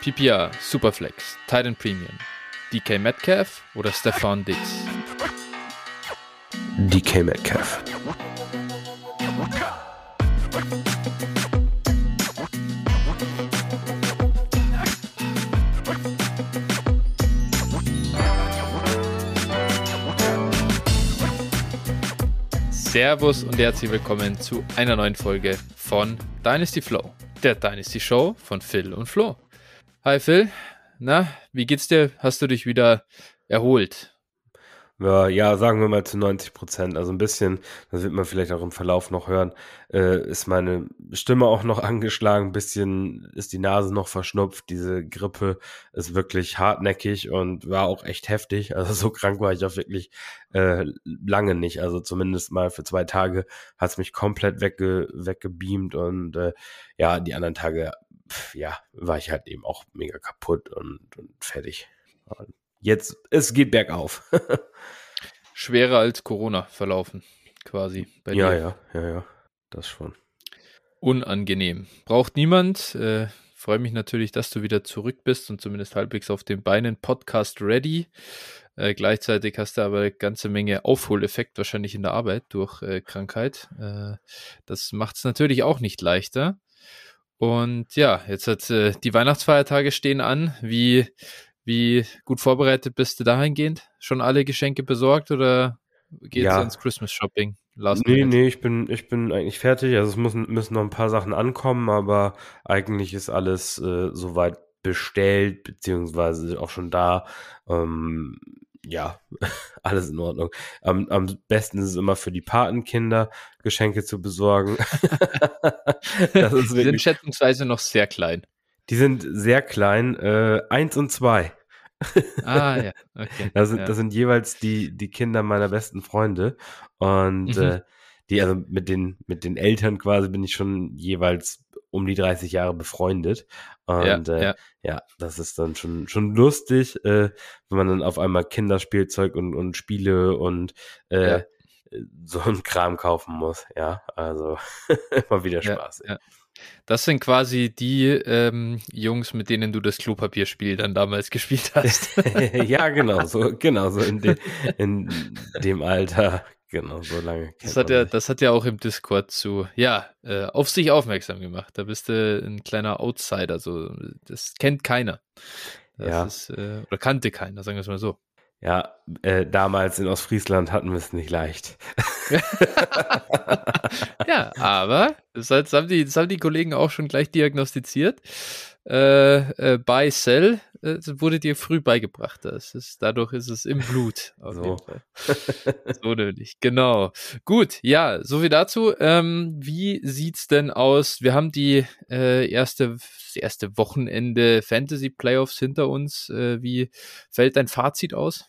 PPR, Superflex, Titan Premium, DK Metcalf oder Stefan Diggs? DK Metcalf. Servus und herzlich willkommen zu einer neuen Folge von Dynasty Flow, der Dynasty Show von Phil und Flo. Hi Phil, na, wie geht's dir? Hast du dich wieder erholt? Ja, ja, sagen wir mal zu 90 Prozent. Also ein bisschen, das wird man vielleicht auch im Verlauf noch hören, äh, ist meine Stimme auch noch angeschlagen, ein bisschen ist die Nase noch verschnupft. Diese Grippe ist wirklich hartnäckig und war auch echt heftig. Also so krank war ich auch wirklich äh, lange nicht. Also zumindest mal für zwei Tage hat es mich komplett wegge weggebeamt und äh, ja, die anderen Tage, pf, ja, war ich halt eben auch mega kaputt und, und fertig. Und jetzt, es geht bergauf. Schwerer als Corona verlaufen, quasi. Bei ja, dir. ja, ja, ja, das schon. Unangenehm. Braucht niemand. Äh, Freue mich natürlich, dass du wieder zurück bist und zumindest halbwegs auf den Beinen. Podcast ready. Äh, gleichzeitig hast du aber eine ganze Menge Aufholeffekt wahrscheinlich in der Arbeit durch äh, Krankheit. Äh, das macht es natürlich auch nicht leichter. Und ja, jetzt hat äh, die Weihnachtsfeiertage stehen an. Wie wie gut vorbereitet bist du dahingehend? Schon alle Geschenke besorgt oder geht's ja. ins Christmas Shopping? Last nee, minute? nee, ich bin, ich bin eigentlich fertig. Also es müssen, müssen noch ein paar Sachen ankommen, aber eigentlich ist alles äh, soweit bestellt, beziehungsweise auch schon da. Ähm, ja, alles in Ordnung. Am, am besten ist es immer für die Patenkinder Geschenke zu besorgen. das ist die sind schätzungsweise noch sehr klein. Die sind sehr klein, äh, eins und zwei. Ah, ja, okay. Das sind, ja. das sind jeweils die, die Kinder meiner besten Freunde. Und mhm. äh, die, also mit den, mit den Eltern quasi bin ich schon jeweils um die 30 Jahre befreundet. Und ja, äh, ja. ja das ist dann schon, schon lustig, äh, wenn man dann auf einmal Kinderspielzeug und, und Spiele und äh, ja. so ein Kram kaufen muss. Ja, also immer wieder Spaß. Ja, das sind quasi die ähm, Jungs, mit denen du das Klopapierspiel dann damals gespielt hast. ja, genau, so, genau, so in, de, in dem Alter, genau, so lange. Das hat ja, das hat ja auch im Discord zu, ja, äh, auf sich aufmerksam gemacht. Da bist du ein kleiner Outsider, so, das kennt keiner. Das ja. Ist, äh, oder kannte keiner, sagen wir es mal so. Ja, äh, damals in Ostfriesland hatten wir es nicht leicht. ja, aber das, das, haben die, das haben die Kollegen auch schon gleich diagnostiziert. Äh, äh, Buy Sell äh, wurde dir früh beigebracht. Das ist, dadurch ist es im Blut. So. so nämlich. Genau. Gut, ja, soviel dazu. Ähm, wie sieht's denn aus? Wir haben die äh, erste, das erste Wochenende Fantasy Playoffs hinter uns. Äh, wie fällt dein Fazit aus?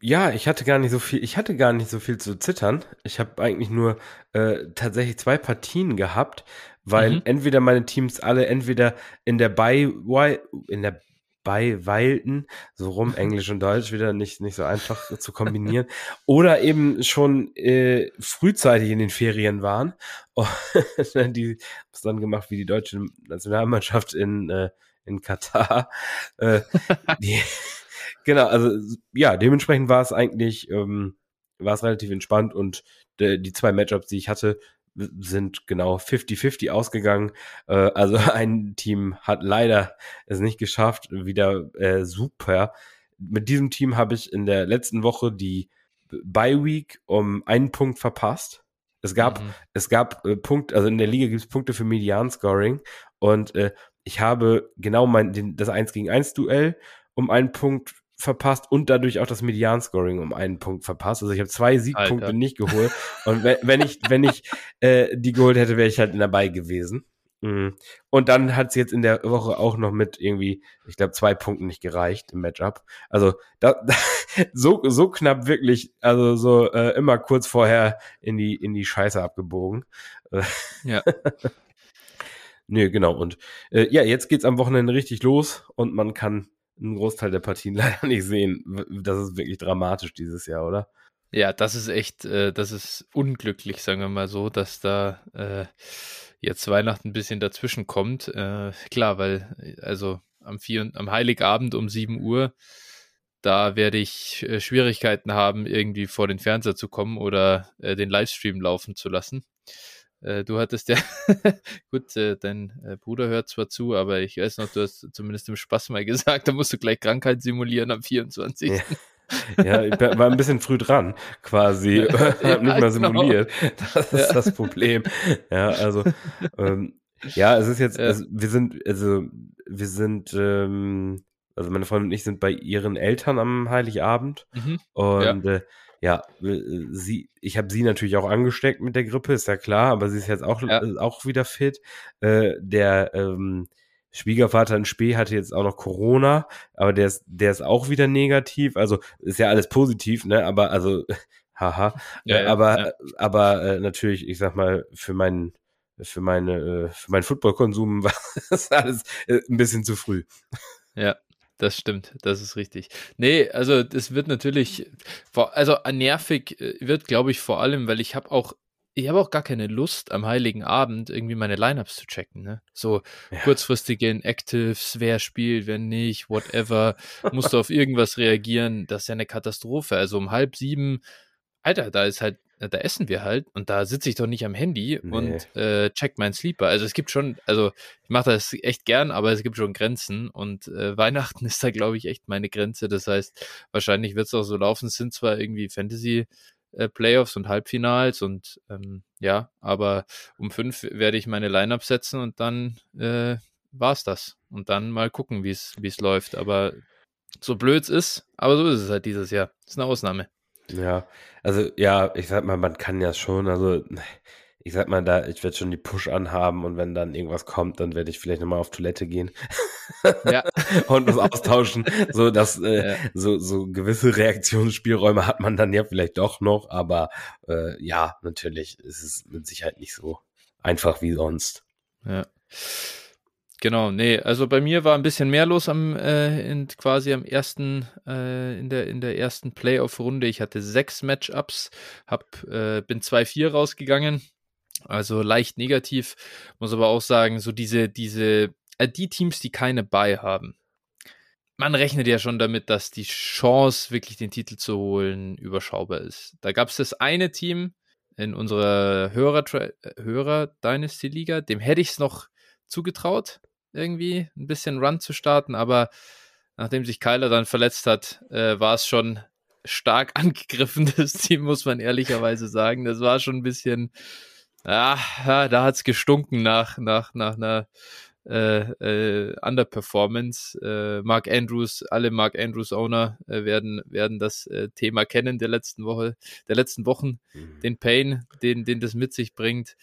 Ja, ich hatte gar nicht so viel, ich hatte gar nicht so viel zu zittern. Ich habe eigentlich nur äh, tatsächlich zwei Partien gehabt, weil mhm. entweder meine Teams alle entweder in der Bei in der Beiweilten, so rum Englisch und Deutsch wieder nicht nicht so einfach zu kombinieren, oder eben schon äh, frühzeitig in den Ferien waren. Und die haben dann gemacht wie die deutsche Nationalmannschaft in äh, in Katar. Äh, die, Genau, also ja, dementsprechend war es eigentlich, ähm, war es relativ entspannt und de, die zwei Matchups, die ich hatte, sind genau 50-50 ausgegangen. Äh, also ein Team hat leider es nicht geschafft, wieder äh, super. Mit diesem Team habe ich in der letzten Woche die Bye Week um einen Punkt verpasst. Es gab, mhm. es gab äh, Punkte, also in der Liga gibt es Punkte für Median-Scoring und äh, ich habe genau mein, den, das 1 gegen 1 Duell um einen Punkt verpasst und dadurch auch das Median-Scoring um einen Punkt verpasst. Also ich habe zwei Siegpunkte Alter. nicht geholt. Und wenn, wenn ich, wenn ich äh, die geholt hätte, wäre ich halt dabei gewesen. Mhm. Und dann hat es jetzt in der Woche auch noch mit irgendwie, ich glaube, zwei Punkten nicht gereicht im Matchup. Also da, da, so, so knapp wirklich, also so äh, immer kurz vorher in die, in die Scheiße abgebogen. Ja. Nö, genau. Und äh, ja, jetzt geht's am Wochenende richtig los und man kann einen Großteil der Partien leider nicht sehen. Das ist wirklich dramatisch dieses Jahr, oder? Ja, das ist echt, äh, das ist unglücklich, sagen wir mal so, dass da äh, jetzt Weihnachten ein bisschen dazwischen kommt. Äh, klar, weil also am, vier, am Heiligabend um 7 Uhr, da werde ich äh, Schwierigkeiten haben, irgendwie vor den Fernseher zu kommen oder äh, den Livestream laufen zu lassen. Äh, du hattest ja, gut, äh, dein äh, Bruder hört zwar zu, aber ich weiß noch, du hast zumindest im Spaß mal gesagt, da musst du gleich Krankheit simulieren am 24. Ja. Ja, ich war ein bisschen früh dran, quasi. ja, hab nicht mal genau. simuliert. Das ist ja. das Problem. Ja, also, ähm, ja, es ist jetzt, ja. also, wir sind, also, wir sind, ähm, also meine Freundin und ich sind bei ihren Eltern am Heiligabend mhm. und äh, ja, sie, ich habe sie natürlich auch angesteckt mit der Grippe, ist ja klar, aber sie ist jetzt auch, ja. Äh, auch wieder fit. Äh, der ähm, Schwiegervater in Spee hatte jetzt auch noch Corona, aber der ist, der ist auch wieder negativ. Also ist ja alles positiv, ne? Aber also, haha. Ja, ja, aber, aber äh, natürlich, ich sag mal, für meinen für meine äh, für meinen Footballkonsum war das alles äh, ein bisschen zu früh. Ja, das stimmt, das ist richtig. Nee, also das wird natürlich, also nervig äh, wird, glaube ich, vor allem, weil ich habe auch, ich habe auch gar keine Lust, am Heiligen Abend irgendwie meine Lineups zu checken. Ne? So ja. kurzfristige Inactives, wer spielt, wer nicht, whatever, musst du auf irgendwas reagieren. Das ist ja eine Katastrophe. Also um halb sieben, Alter, da ist halt da essen wir halt und da sitze ich doch nicht am Handy nee. und äh, check meinen Sleeper. Also es gibt schon, also ich mache das echt gern, aber es gibt schon Grenzen und äh, Weihnachten ist da, glaube ich, echt meine Grenze. Das heißt, wahrscheinlich wird es auch so laufen. Es sind zwar irgendwie Fantasy äh, Playoffs und Halbfinals und ähm, ja, aber um fünf werde ich meine Lineup setzen und dann äh, es das. Und dann mal gucken, wie es läuft. Aber so blöd es ist, aber so ist es halt dieses Jahr. Ist eine Ausnahme. Ja, also ja, ich sag mal, man kann ja schon, also ich sag mal, da, ich werde schon die Push anhaben und wenn dann irgendwas kommt, dann werde ich vielleicht nochmal auf Toilette gehen ja. und was austauschen. So, dass äh, ja. so, so gewisse Reaktionsspielräume hat man dann ja vielleicht doch noch, aber äh, ja, natürlich ist es mit Sicherheit nicht so einfach wie sonst. Ja. Genau, nee, also bei mir war ein bisschen mehr los am äh, in, quasi am ersten äh, in der in der ersten Playoff-Runde. Ich hatte sechs Matchups, hab äh, bin 2-4 rausgegangen, also leicht negativ. Muss aber auch sagen, so diese diese äh, die Teams, die keine Buy haben. Man rechnet ja schon damit, dass die Chance, wirklich den Titel zu holen, überschaubar ist. Da gab es das eine Team in unserer Hörer, Hörer Dynasty Liga, dem hätte ich es noch zugetraut irgendwie ein bisschen Run zu starten, aber nachdem sich Kyler dann verletzt hat, äh, war es schon stark angegriffen, das Team, muss man ehrlicherweise sagen. Das war schon ein bisschen, ah, da hat es gestunken nach, nach, nach einer äh, äh, Underperformance. Äh, Mark Andrews, alle Mark Andrews Owner äh, werden, werden das äh, Thema kennen der letzten Woche, der letzten Wochen, mhm. den Pain, den, den das mit sich bringt.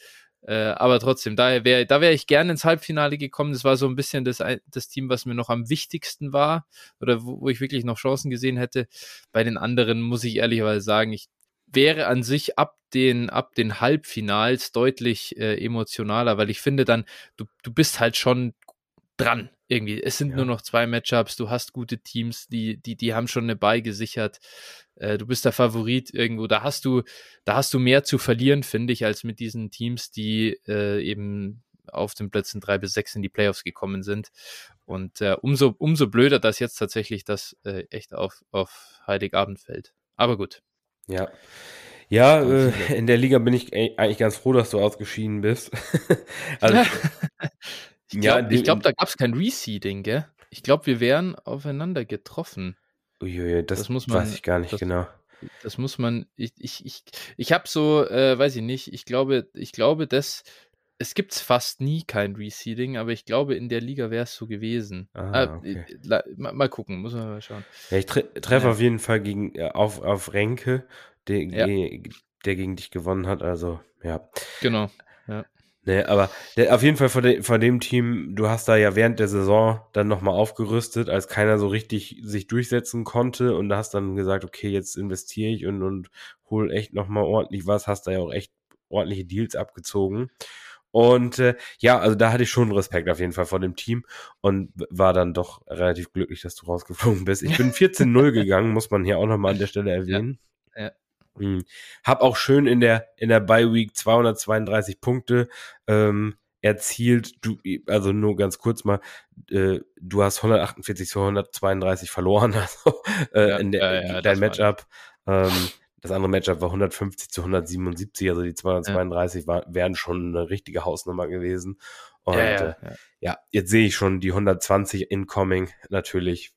Äh, aber trotzdem, daher wär, da wäre ich gerne ins Halbfinale gekommen. Das war so ein bisschen das, das Team, was mir noch am wichtigsten war oder wo, wo ich wirklich noch Chancen gesehen hätte. Bei den anderen muss ich ehrlicherweise sagen, ich wäre an sich ab den, ab den Halbfinals deutlich äh, emotionaler, weil ich finde dann, du, du bist halt schon dran irgendwie. Es sind ja. nur noch zwei Matchups, du hast gute Teams, die, die, die haben schon eine Buy gesichert. Äh, du bist der Favorit irgendwo. Da hast du, da hast du mehr zu verlieren, finde ich, als mit diesen Teams, die äh, eben auf den Plätzen drei bis sechs in die Playoffs gekommen sind. Und äh, umso, umso blöder, dass jetzt tatsächlich das äh, echt auf, auf Heiligabend fällt. Aber gut. Ja. Ja, äh, in der Liga bin ich eigentlich ganz froh, dass du ausgeschieden bist. also, Ich glaube, ja, glaub, da gab es kein Reseeding, gell? Ich glaube, wir wären aufeinander getroffen. Uiuiui, das, das muss man, weiß ich gar nicht das, genau. Das muss man, ich, ich, ich, ich habe so, äh, weiß ich nicht, ich glaube, ich glaube, dass es gibt fast nie kein Reseeding, aber ich glaube, in der Liga wäre es so gewesen. Ah, äh, okay. äh, mal, mal, gucken, muss man mal schauen. Ja, ich tre treffe ja. auf jeden Fall gegen, äh, auf, auf Renke, der, ja. der gegen dich gewonnen hat, also ja. Genau, ja. Nee, aber der, auf jeden Fall von, de, von dem Team, du hast da ja während der Saison dann nochmal aufgerüstet, als keiner so richtig sich durchsetzen konnte und da hast dann gesagt, okay, jetzt investiere ich und, und hol echt nochmal ordentlich was, hast da ja auch echt ordentliche Deals abgezogen. Und äh, ja, also da hatte ich schon Respekt auf jeden Fall vor dem Team und war dann doch relativ glücklich, dass du rausgeflogen bist. Ich bin 14-0 gegangen, muss man hier auch nochmal an der Stelle erwähnen. Ja, ja. Mhm. Hab auch schön in der, in der Bye Week 232 Punkte. Ähm, erzielt. Du, also nur ganz kurz mal, äh, du hast 148 zu 132 verloren, also äh, ja, in der, ja, dein Matchup. Ähm, das andere Matchup war 150 zu 177, also die 232 ja. war, wären schon eine richtige Hausnummer gewesen. Und ja, ja, äh, ja, jetzt sehe ich schon die 120 incoming natürlich.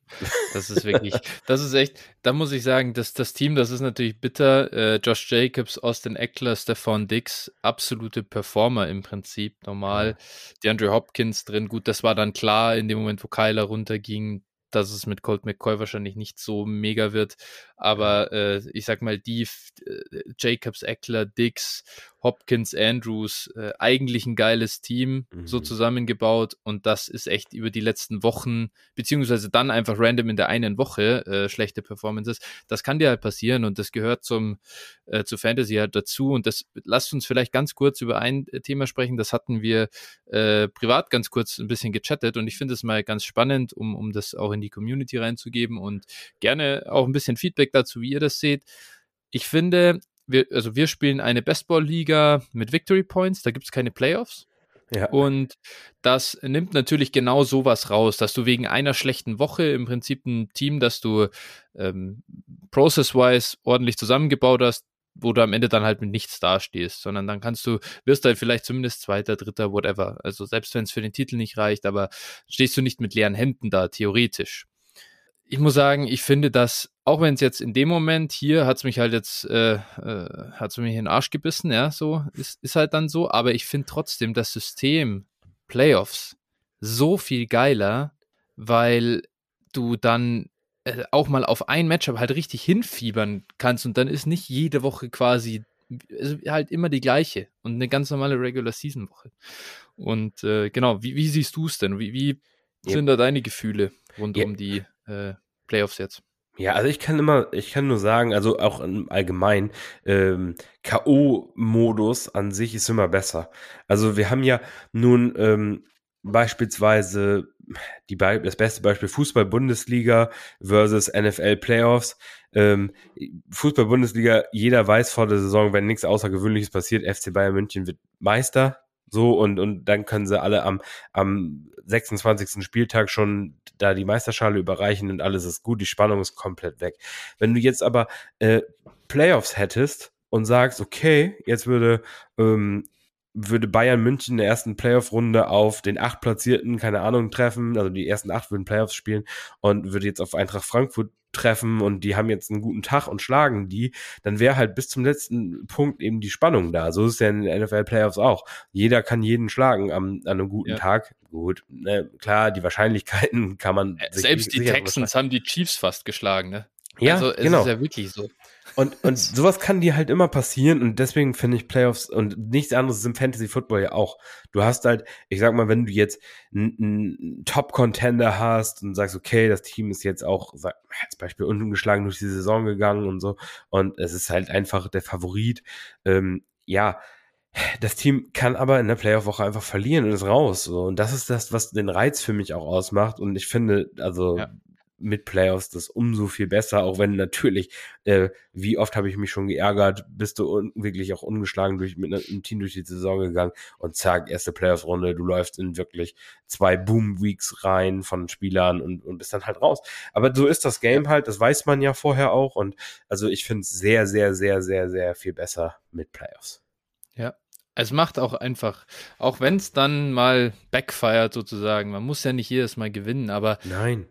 Das ist wirklich, das ist echt, da muss ich sagen, dass das Team, das ist natürlich bitter. Äh, Josh Jacobs, Austin Eckler, Stefan Dix, absolute Performer im Prinzip, normal. Die Andrew Hopkins drin, gut, das war dann klar in dem Moment, wo Kyler runterging, dass es mit Colt McCoy wahrscheinlich nicht so mega wird. Aber äh, ich sag mal, die äh, Jacobs, Eckler, Dix Hopkins, Andrews, äh, eigentlich ein geiles Team mhm. so zusammengebaut und das ist echt über die letzten Wochen, beziehungsweise dann einfach random in der einen Woche äh, schlechte Performances. Das kann dir halt passieren und das gehört zum äh, zu Fantasy halt dazu und das lasst uns vielleicht ganz kurz über ein äh, Thema sprechen, das hatten wir äh, privat ganz kurz ein bisschen gechattet und ich finde es mal ganz spannend, um, um das auch in die Community reinzugeben und gerne auch ein bisschen Feedback dazu, wie ihr das seht. Ich finde, wir, also wir spielen eine Bestball-Liga mit Victory Points, da gibt es keine Playoffs. Ja. Und das nimmt natürlich genau sowas raus, dass du wegen einer schlechten Woche im Prinzip ein Team, das du ähm, process-wise ordentlich zusammengebaut hast, wo du am Ende dann halt mit nichts dastehst, sondern dann kannst du, wirst halt vielleicht zumindest Zweiter, Dritter, whatever. Also selbst wenn es für den Titel nicht reicht, aber stehst du nicht mit leeren Händen da, theoretisch ich muss sagen, ich finde das, auch wenn es jetzt in dem Moment hier hat es mich halt jetzt, äh, äh, hat es mich in den Arsch gebissen, ja, so, ist, ist halt dann so, aber ich finde trotzdem das System Playoffs so viel geiler, weil du dann äh, auch mal auf ein Matchup halt richtig hinfiebern kannst und dann ist nicht jede Woche quasi halt immer die gleiche und eine ganz normale Regular Season Woche. Und äh, genau, wie, wie siehst du es denn? Wie, wie sind ja. da deine Gefühle rund ja. um die äh, Playoffs jetzt. Ja, also ich kann immer, ich kann nur sagen, also auch im Allgemeinen, ähm, K.O.-Modus an sich ist immer besser. Also wir haben ja nun ähm, beispielsweise die das beste Beispiel Fußball-Bundesliga versus NFL Playoffs. Ähm, Fußball-Bundesliga, jeder weiß vor der Saison, wenn nichts Außergewöhnliches passiert, FC Bayern München wird Meister. So, und, und dann können sie alle am, am 26. Spieltag schon da die Meisterschale überreichen und alles ist gut, die Spannung ist komplett weg. Wenn du jetzt aber äh, Playoffs hättest und sagst, okay, jetzt würde ähm, würde Bayern München in der ersten Playoff-Runde auf den acht Platzierten, keine Ahnung, treffen, also die ersten acht würden Playoffs spielen und würde jetzt auf Eintracht Frankfurt treffen und die haben jetzt einen guten Tag und schlagen die, dann wäre halt bis zum letzten Punkt eben die Spannung da. So ist es ja in den NFL Playoffs auch. Jeder kann jeden schlagen am, an einem guten ja. Tag. Gut, ne, klar, die Wahrscheinlichkeiten kann man. Äh, selbst die Texans haben die Chiefs fast geschlagen, ne? Ja, also, es genau. ist ja wirklich so. Und, und sowas kann dir halt immer passieren und deswegen finde ich Playoffs und nichts anderes ist im Fantasy Football ja auch. Du hast halt, ich sag mal, wenn du jetzt einen Top-Contender hast und sagst, okay, das Team ist jetzt auch, als Beispiel ungeschlagen durch die Saison gegangen und so und es ist halt einfach der Favorit, ähm, ja, das Team kann aber in der Playoff-Woche einfach verlieren und ist raus. So. Und das ist das, was den Reiz für mich auch ausmacht. Und ich finde, also ja mit Playoffs das umso viel besser, auch wenn natürlich, äh, wie oft habe ich mich schon geärgert, bist du wirklich auch ungeschlagen durch, mit einem Team durch die Saison gegangen und zack, erste Playoffs-Runde, du läufst in wirklich zwei Boom-Weeks rein von Spielern und, und bist dann halt raus. Aber so ist das Game halt, das weiß man ja vorher auch und also ich finde es sehr, sehr, sehr, sehr, sehr viel besser mit Playoffs. Ja, es macht auch einfach, auch wenn es dann mal backfired sozusagen, man muss ja nicht jedes Mal gewinnen, aber Nein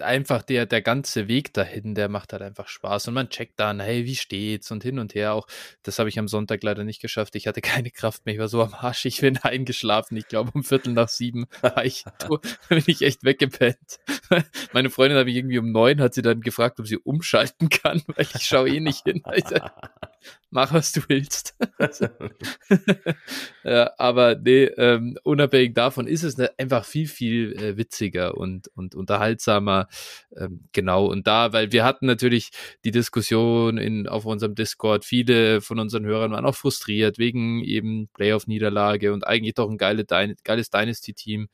einfach der, der ganze Weg dahin, der macht halt einfach Spaß und man checkt dann, hey, wie steht's und hin und her auch. Das habe ich am Sonntag leider nicht geschafft. Ich hatte keine Kraft mehr, ich war so am Arsch, ich bin eingeschlafen. Ich glaube, um Viertel nach sieben war ich, bin ich echt weggepennt. Meine Freundin habe ich irgendwie um neun, hat sie dann gefragt, ob sie umschalten kann, weil ich schaue eh nicht hin. Mach, was du willst. ja, aber nee, ähm, unabhängig davon ist es ne, einfach viel, viel äh, witziger und, und unterhaltsamer achtsamer. Ähm, genau, und da, weil wir hatten natürlich die Diskussion in, auf unserem Discord, viele von unseren Hörern waren auch frustriert wegen eben Playoff-Niederlage und eigentlich doch ein geile, geiles Dynasty-Team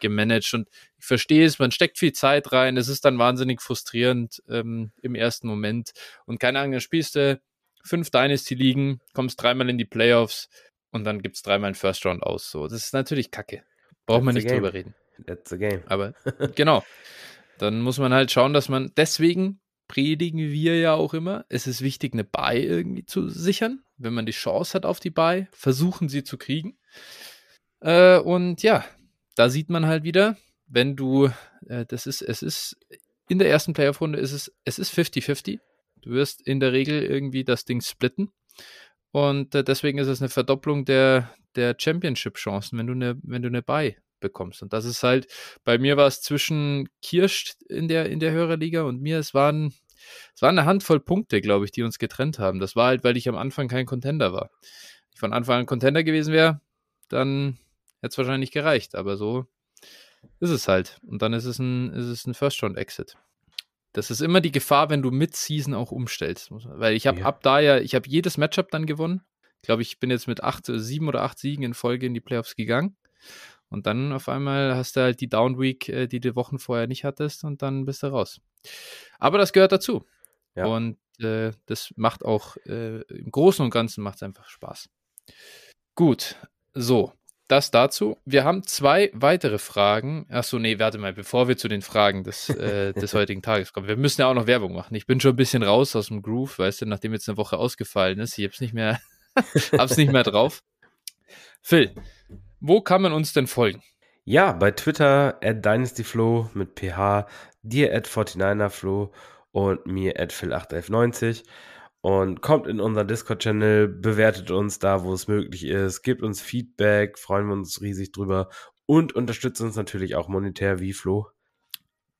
gemanagt und ich verstehe es, man steckt viel Zeit rein, es ist dann wahnsinnig frustrierend ähm, im ersten Moment und keine Ahnung, dann spielst du fünf Dynasty-Ligen, kommst dreimal in die Playoffs und dann gibt es dreimal einen First Round aus. So, das ist natürlich kacke. Braucht man nicht drüber reden. That's the game. Aber genau. Dann muss man halt schauen, dass man, deswegen predigen wir ja auch immer, es ist wichtig, eine Buy irgendwie zu sichern. Wenn man die Chance hat auf die Buy, versuchen sie zu kriegen. Äh, und ja, da sieht man halt wieder, wenn du, äh, das ist, es ist, in der ersten Playoff-Runde ist es, es ist 50-50. Du wirst in der Regel irgendwie das Ding splitten. Und äh, deswegen ist es eine Verdopplung der, der Championship-Chancen, wenn du eine, wenn du eine Buy bekommst. Und das ist halt, bei mir war es zwischen Kirsch in der, in der Hörerliga und mir, es waren, es waren eine Handvoll Punkte, glaube ich, die uns getrennt haben. Das war halt, weil ich am Anfang kein Contender war. Wenn ich von Anfang an Contender gewesen wäre, dann hätte es wahrscheinlich gereicht. Aber so ist es halt. Und dann ist es ein, ist es ein First-Round-Exit. Das ist immer die Gefahr, wenn du mit Season auch umstellst. Weil ich habe ja. ab da ja, ich habe jedes Matchup dann gewonnen. Ich glaube, ich bin jetzt mit acht, sieben oder acht Siegen in Folge in die Playoffs gegangen. Und dann auf einmal hast du halt die Down Week, äh, die du Wochen vorher nicht hattest, und dann bist du raus. Aber das gehört dazu. Ja. Und äh, das macht auch äh, im Großen und Ganzen macht es einfach Spaß. Gut, so das dazu. Wir haben zwei weitere Fragen. Achso, nee, warte mal, bevor wir zu den Fragen des, äh, des heutigen Tages kommen. Wir müssen ja auch noch Werbung machen. Ich bin schon ein bisschen raus aus dem Groove, weißt du, nachdem jetzt eine Woche ausgefallen ist. Ich hab's nicht mehr, hab's nicht mehr drauf. Phil, wo kann man uns denn folgen? Ja, bei Twitter at DynastyFlow mit PH, dir at 49erFlow und mir at Phil81190 und kommt in unseren Discord-Channel, bewertet uns da, wo es möglich ist, gebt uns Feedback, freuen wir uns riesig drüber und unterstützt uns natürlich auch monetär wie Flo.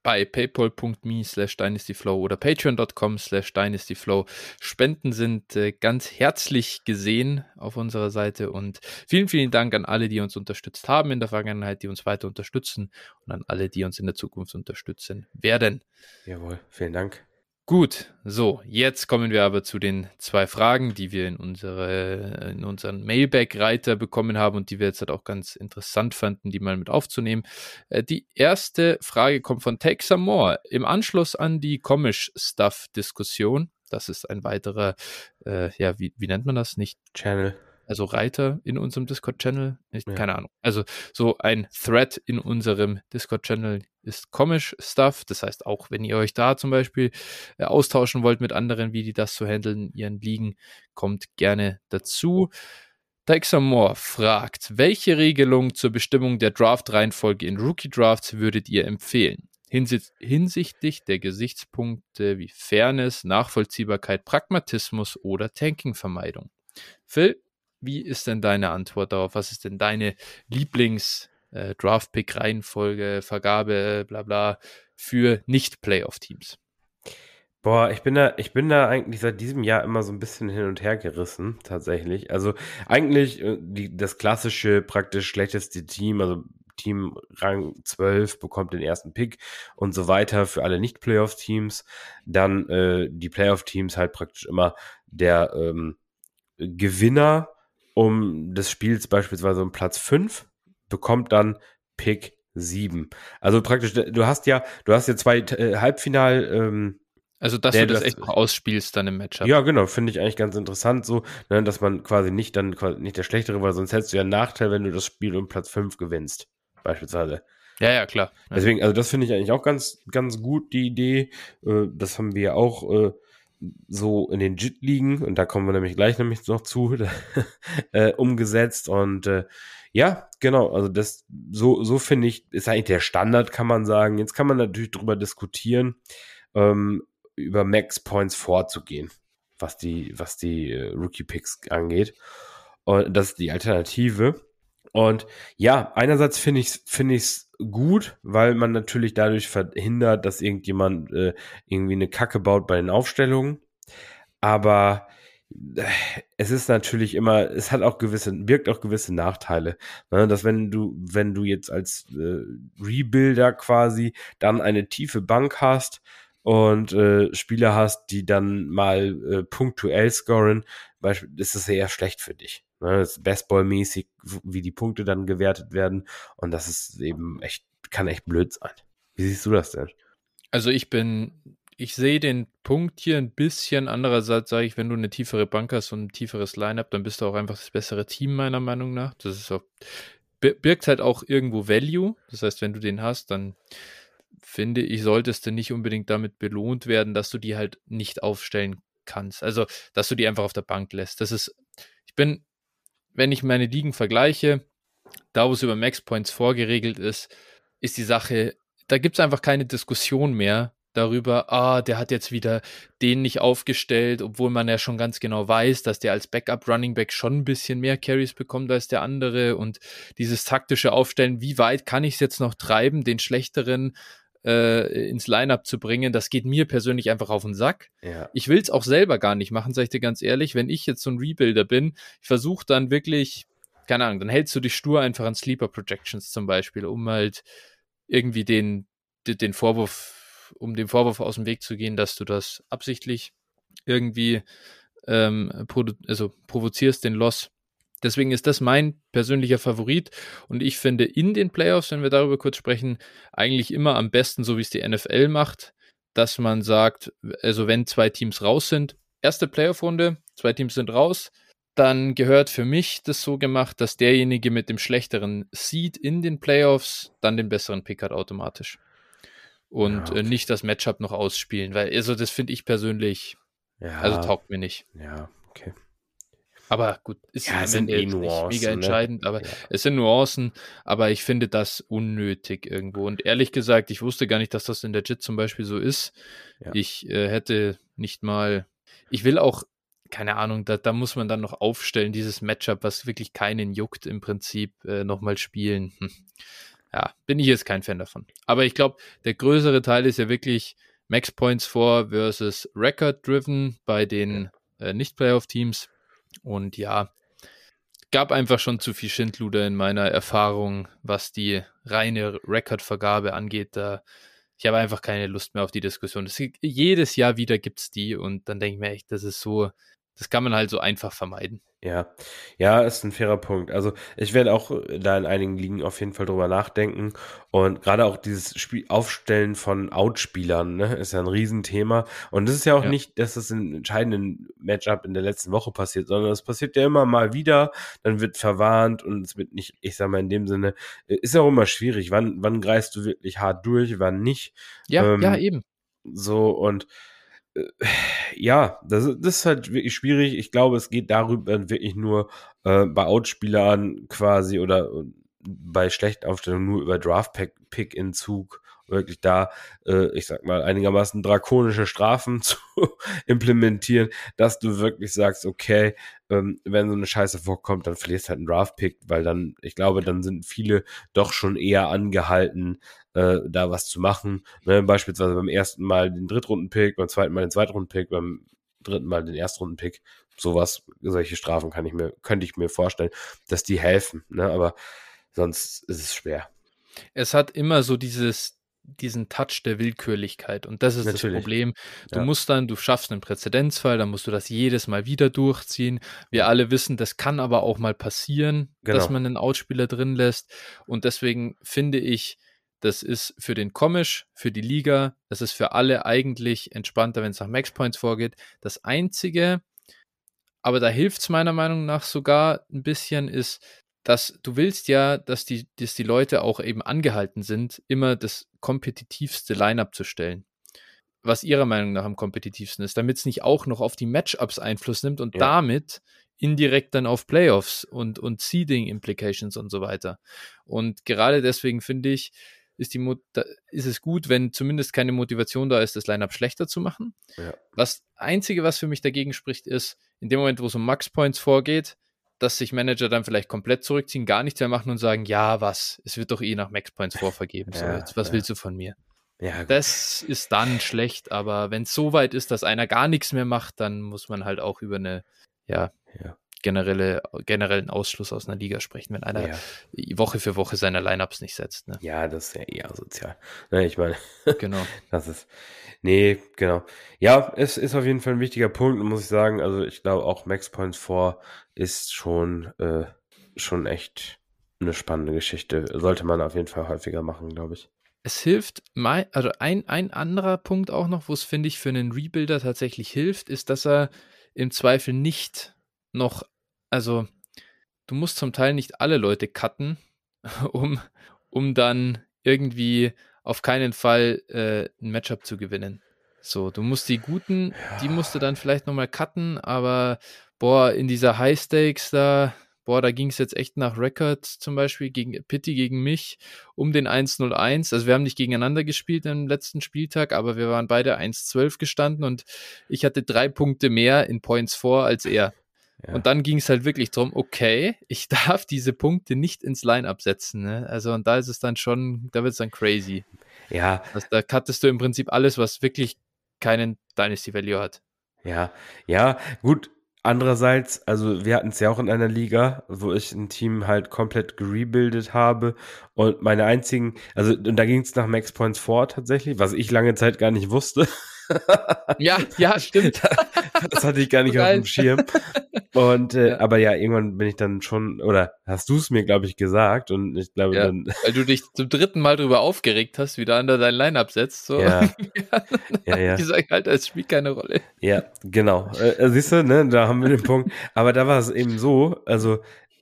Bei paypal.me slash dynastyflow oder patreon.com slash dynastyflow. Spenden sind äh, ganz herzlich gesehen auf unserer Seite und vielen, vielen Dank an alle, die uns unterstützt haben in der Vergangenheit, die uns weiter unterstützen und an alle, die uns in der Zukunft unterstützen werden. Jawohl, vielen Dank. Gut, so, jetzt kommen wir aber zu den zwei Fragen, die wir in, unsere, in unseren Mailback-Reiter bekommen haben und die wir jetzt halt auch ganz interessant fanden, die mal mit aufzunehmen. Äh, die erste Frage kommt von Take Some More. Im Anschluss an die Comish-Stuff-Diskussion, das ist ein weiterer, äh, ja, wie, wie nennt man das? Nicht Channel also Reiter in unserem Discord-Channel. Ja. Keine Ahnung. Also so ein Thread in unserem Discord-Channel ist komisch Stuff. Das heißt, auch wenn ihr euch da zum Beispiel äh, austauschen wollt mit anderen, wie die das so handeln, ihren Ligen, kommt gerne dazu. Moore fragt, welche Regelung zur Bestimmung der Draft-Reihenfolge in Rookie-Drafts würdet ihr empfehlen? hinsichtlich der Gesichtspunkte wie Fairness, Nachvollziehbarkeit, Pragmatismus oder Tanking-Vermeidung. Phil, wie ist denn deine Antwort darauf? Was ist denn deine Lieblings-Draft-Pick-Reihenfolge, äh, Vergabe, bla bla, für Nicht-Playoff-Teams? Boah, ich bin da, ich bin da eigentlich seit diesem Jahr immer so ein bisschen hin und her gerissen, tatsächlich. Also eigentlich äh, die, das klassische, praktisch schlechteste Team, also Team Rang 12 bekommt den ersten Pick und so weiter für alle Nicht-Playoff-Teams. Dann äh, die Playoff-Teams halt praktisch immer der ähm, Gewinner um des Spiels beispielsweise um Platz 5, bekommt dann Pick 7. Also praktisch, du hast ja, du hast ja zwei äh, Halbfinal, ähm, also, dass du das, das echt noch ausspielst dann im Matchup. Ja, genau, finde ich eigentlich ganz interessant so, ne, dass man quasi nicht dann quasi nicht der Schlechtere war, sonst hättest du ja einen Nachteil, wenn du das Spiel um Platz 5 gewinnst, beispielsweise. Ja, ja, klar. Deswegen, also das finde ich eigentlich auch ganz, ganz gut, die Idee. Äh, das haben wir ja auch äh, so in den JIT liegen, und da kommen wir nämlich gleich nämlich noch zu, äh, umgesetzt. Und äh, ja, genau, also das, so, so finde ich, ist eigentlich der Standard, kann man sagen. Jetzt kann man natürlich drüber diskutieren, ähm, über Max Points vorzugehen, was die, was die äh, Rookie-Picks angeht. Und das ist die Alternative. Und ja, einerseits finde ich es finde ich's gut, weil man natürlich dadurch verhindert, dass irgendjemand äh, irgendwie eine Kacke baut bei den Aufstellungen. Aber äh, es ist natürlich immer, es hat auch gewisse, birgt auch gewisse Nachteile. Ne? Dass wenn du, wenn du jetzt als äh, Rebuilder quasi dann eine tiefe Bank hast und äh, Spieler hast, die dann mal äh, punktuell scoren, ist es eher schlecht für dich. Ne, ist Baseball-mäßig, wie die Punkte dann gewertet werden. Und das ist eben echt, kann echt blöd sein. Wie siehst du das denn? Also ich bin ich sehe den Punkt hier ein bisschen. Andererseits sage ich, wenn du eine tiefere Bank hast und ein tieferes Lineup, dann bist du auch einfach das bessere Team, meiner Meinung nach. Das ist auch, birgt halt auch irgendwo Value. Das heißt, wenn du den hast, dann finde ich, solltest du nicht unbedingt damit belohnt werden, dass du die halt nicht aufstellen kannst. Also, dass du die einfach auf der Bank lässt. Das ist, ich bin, wenn ich meine Ligen vergleiche, da wo es über Max Points vorgeregelt ist, ist die Sache, da gibt es einfach keine Diskussion mehr darüber, ah, der hat jetzt wieder den nicht aufgestellt, obwohl man ja schon ganz genau weiß, dass der als Backup Running Back schon ein bisschen mehr Carries bekommt als der andere. Und dieses taktische Aufstellen, wie weit kann ich es jetzt noch treiben, den schlechteren äh, ins Lineup zu bringen, das geht mir persönlich einfach auf den Sack. Ja. Ich will es auch selber gar nicht machen, sag ich dir ganz ehrlich. Wenn ich jetzt so ein Rebuilder bin, ich versuche dann wirklich, keine Ahnung, dann hältst du dich stur einfach an Sleeper Projections zum Beispiel, um halt irgendwie den, den Vorwurf, um dem Vorwurf aus dem Weg zu gehen, dass du das absichtlich irgendwie ähm, also provozierst, den Loss. Deswegen ist das mein persönlicher Favorit und ich finde in den Playoffs, wenn wir darüber kurz sprechen, eigentlich immer am besten, so wie es die NFL macht, dass man sagt, also wenn zwei Teams raus sind, erste Playoff-Runde, zwei Teams sind raus, dann gehört für mich das so gemacht, dass derjenige mit dem schlechteren Seed in den Playoffs dann den besseren Pick hat automatisch. Und ja, äh, okay. nicht das Matchup noch ausspielen, weil also das finde ich persönlich, ja. also taugt mir nicht. Ja, okay. Aber gut, ist ja, es sind eh Nuancen, nicht mega ne? entscheidend, aber ja. es sind Nuancen, aber ich finde das unnötig irgendwo. Und ehrlich gesagt, ich wusste gar nicht, dass das in der JIT zum Beispiel so ist. Ja. Ich äh, hätte nicht mal, ich will auch, keine Ahnung, da, da muss man dann noch aufstellen, dieses Matchup, was wirklich keinen juckt, im Prinzip äh, nochmal spielen. Hm. Ja, bin ich jetzt kein Fan davon. Aber ich glaube, der größere Teil ist ja wirklich Max Points vor versus Record Driven bei den äh, Nicht-Playoff-Teams. Und ja, gab einfach schon zu viel Schindluder in meiner Erfahrung, was die reine Rekordvergabe angeht. Da, ich habe einfach keine Lust mehr auf die Diskussion. Das, jedes Jahr wieder gibt es die und dann denke ich mir echt, das ist so, das kann man halt so einfach vermeiden. Ja, ja, ist ein fairer Punkt. Also ich werde auch da in einigen Ligen auf jeden Fall drüber nachdenken. Und gerade auch dieses Spiel Aufstellen von Outspielern ne, ist ja ein Riesenthema. Und das ist ja auch ja. nicht, dass das in entscheidenden Matchup in der letzten Woche passiert, sondern es passiert ja immer mal wieder. Dann wird verwarnt und es wird nicht, ich sag mal in dem Sinne, äh, ist ja auch immer schwierig. Wann, wann greifst du wirklich hart durch, wann nicht? Ja, ähm, ja, eben. So und ja, das, das, ist halt wirklich schwierig. Ich glaube, es geht darüber wirklich nur äh, bei Outspielern quasi oder äh, bei schlechten Aufstellungen nur über Draft-Pick-Entzug wirklich da, äh, ich sag mal, einigermaßen drakonische Strafen zu implementieren, dass du wirklich sagst, okay, ähm, wenn so eine Scheiße vorkommt, dann verlierst halt einen Draft-Pick, weil dann, ich glaube, dann sind viele doch schon eher angehalten, äh, da was zu machen. Ne? Beispielsweise beim ersten Mal den Drittrunden-Pick, beim zweiten Mal den Zweitrunden-Pick, beim dritten Mal den Erstrunden-Pick. Sowas, solche Strafen kann ich mir, könnte ich mir vorstellen, dass die helfen. Ne? Aber sonst ist es schwer. Es hat immer so dieses, diesen Touch der Willkürlichkeit. Und das ist Natürlich. das Problem. Du ja. musst dann, du schaffst einen Präzedenzfall, dann musst du das jedes Mal wieder durchziehen. Wir alle wissen, das kann aber auch mal passieren, genau. dass man einen Outspieler drin lässt. Und deswegen finde ich, das ist für den Komisch, für die Liga, das ist für alle eigentlich entspannter, wenn es nach Max Points vorgeht. Das Einzige, aber da hilft es meiner Meinung nach sogar ein bisschen, ist, dass du willst ja, dass die, dass die Leute auch eben angehalten sind, immer das kompetitivste Line-up zu stellen. Was ihrer Meinung nach am kompetitivsten ist, damit es nicht auch noch auf die Matchups Einfluss nimmt und ja. damit indirekt dann auf Playoffs und, und Seeding Implications und so weiter. Und gerade deswegen finde ich, ist, die ist es gut, wenn zumindest keine Motivation da ist, das Lineup schlechter zu machen. Ja. Das Einzige, was für mich dagegen spricht, ist, in dem Moment, wo es um Max Points vorgeht, dass sich Manager dann vielleicht komplett zurückziehen, gar nichts mehr machen und sagen, ja, was, es wird doch eh nach Max Points vorvergeben. So, ja, was ja. willst du von mir? Ja, das ist dann schlecht, aber wenn es so weit ist, dass einer gar nichts mehr macht, dann muss man halt auch über eine, ja, ja generelle, generellen Ausschluss aus einer Liga sprechen, wenn einer ja. Woche für Woche seine Lineups nicht setzt. Ne? Ja, das ist ja eher sozial. Ne, ich meine, genau. das ist, nee, genau. Ja, es ist auf jeden Fall ein wichtiger Punkt, muss ich sagen. Also ich glaube auch Max Points 4 ist schon, äh, schon echt eine spannende Geschichte. Sollte man auf jeden Fall häufiger machen, glaube ich. es hilft, also ein, ein anderer Punkt auch noch, wo es, finde ich, für einen Rebuilder tatsächlich hilft, ist, dass er im Zweifel nicht noch, also du musst zum Teil nicht alle Leute cutten, um, um dann irgendwie auf keinen Fall äh, ein Matchup zu gewinnen. So, du musst die guten, ja. die musst du dann vielleicht nochmal cutten, aber boah, in dieser High Stakes da, boah, da ging es jetzt echt nach Records zum Beispiel gegen Pitti gegen mich um den 1-0-1. Also wir haben nicht gegeneinander gespielt am letzten Spieltag, aber wir waren beide 1-12 gestanden und ich hatte drei Punkte mehr in Points vor als er. Ja. Und dann ging es halt wirklich darum, okay, ich darf diese Punkte nicht ins Line-Up setzen. Ne? Also und da ist es dann schon, da wird es dann crazy. Ja. Also, da cuttest du im Prinzip alles, was wirklich keinen Dynasty Value hat. Ja, ja, gut. Andererseits, also wir hatten es ja auch in einer Liga, wo ich ein Team halt komplett gerebuildet habe und meine einzigen, also und da ging es nach Max Points vor tatsächlich, was ich lange Zeit gar nicht wusste. ja, ja, stimmt. das hatte ich gar nicht auf dem Schirm. Und äh, ja. aber ja, irgendwann bin ich dann schon, oder hast du es mir, glaube ich, gesagt und ich glaube ja, dann. Weil du dich zum dritten Mal darüber aufgeregt hast, wie du an dein Line-Up setzt. So. Ja. ja, ja. Ich sage halt, es spielt keine Rolle. Ja, genau. Äh, siehst du, ne, da haben wir den Punkt. Aber da war es eben so, also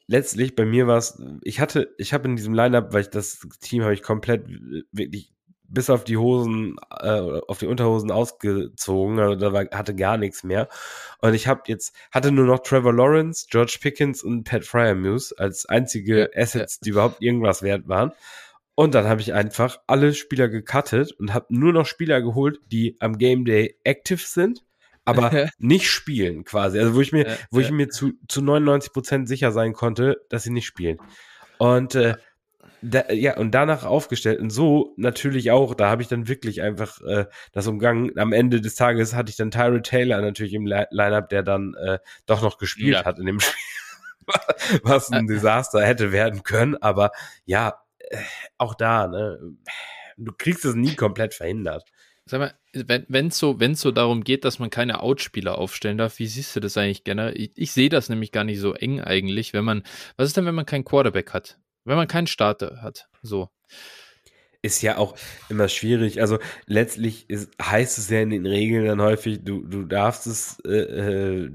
letztlich bei mir war es, ich hatte, ich habe in diesem Line-Up, weil ich das Team habe ich komplett wirklich bis auf die Hosen, äh, auf die Unterhosen ausgezogen. Also da war, hatte gar nichts mehr. Und ich habe jetzt, hatte nur noch Trevor Lawrence, George Pickens und Pat Fryermuse als einzige ja, Assets, ja. die überhaupt irgendwas wert waren. Und dann habe ich einfach alle Spieler gecuttet und habe nur noch Spieler geholt, die am Game Day active sind, aber nicht spielen quasi. Also wo ich mir, wo ich mir zu, zu 99 Prozent sicher sein konnte, dass sie nicht spielen. Und äh, da, ja, und danach aufgestellt. Und so natürlich auch, da habe ich dann wirklich einfach äh, das umgangen. Am Ende des Tages hatte ich dann Tyrell Taylor natürlich im Lineup, der dann äh, doch noch gespielt ja. hat in dem Spiel. Was ein Desaster hätte werden können. Aber ja, äh, auch da, ne, du kriegst es nie komplett verhindert. Sag mal, wenn es so, wenn's so darum geht, dass man keine Outspieler aufstellen darf, wie siehst du das eigentlich generell? Ich, ich sehe das nämlich gar nicht so eng eigentlich, wenn man, was ist denn, wenn man keinen Quarterback hat? Wenn man keinen Starter hat. So. Ist ja auch immer schwierig. Also letztlich ist, heißt es ja in den Regeln dann häufig, du, du darfst es, äh, äh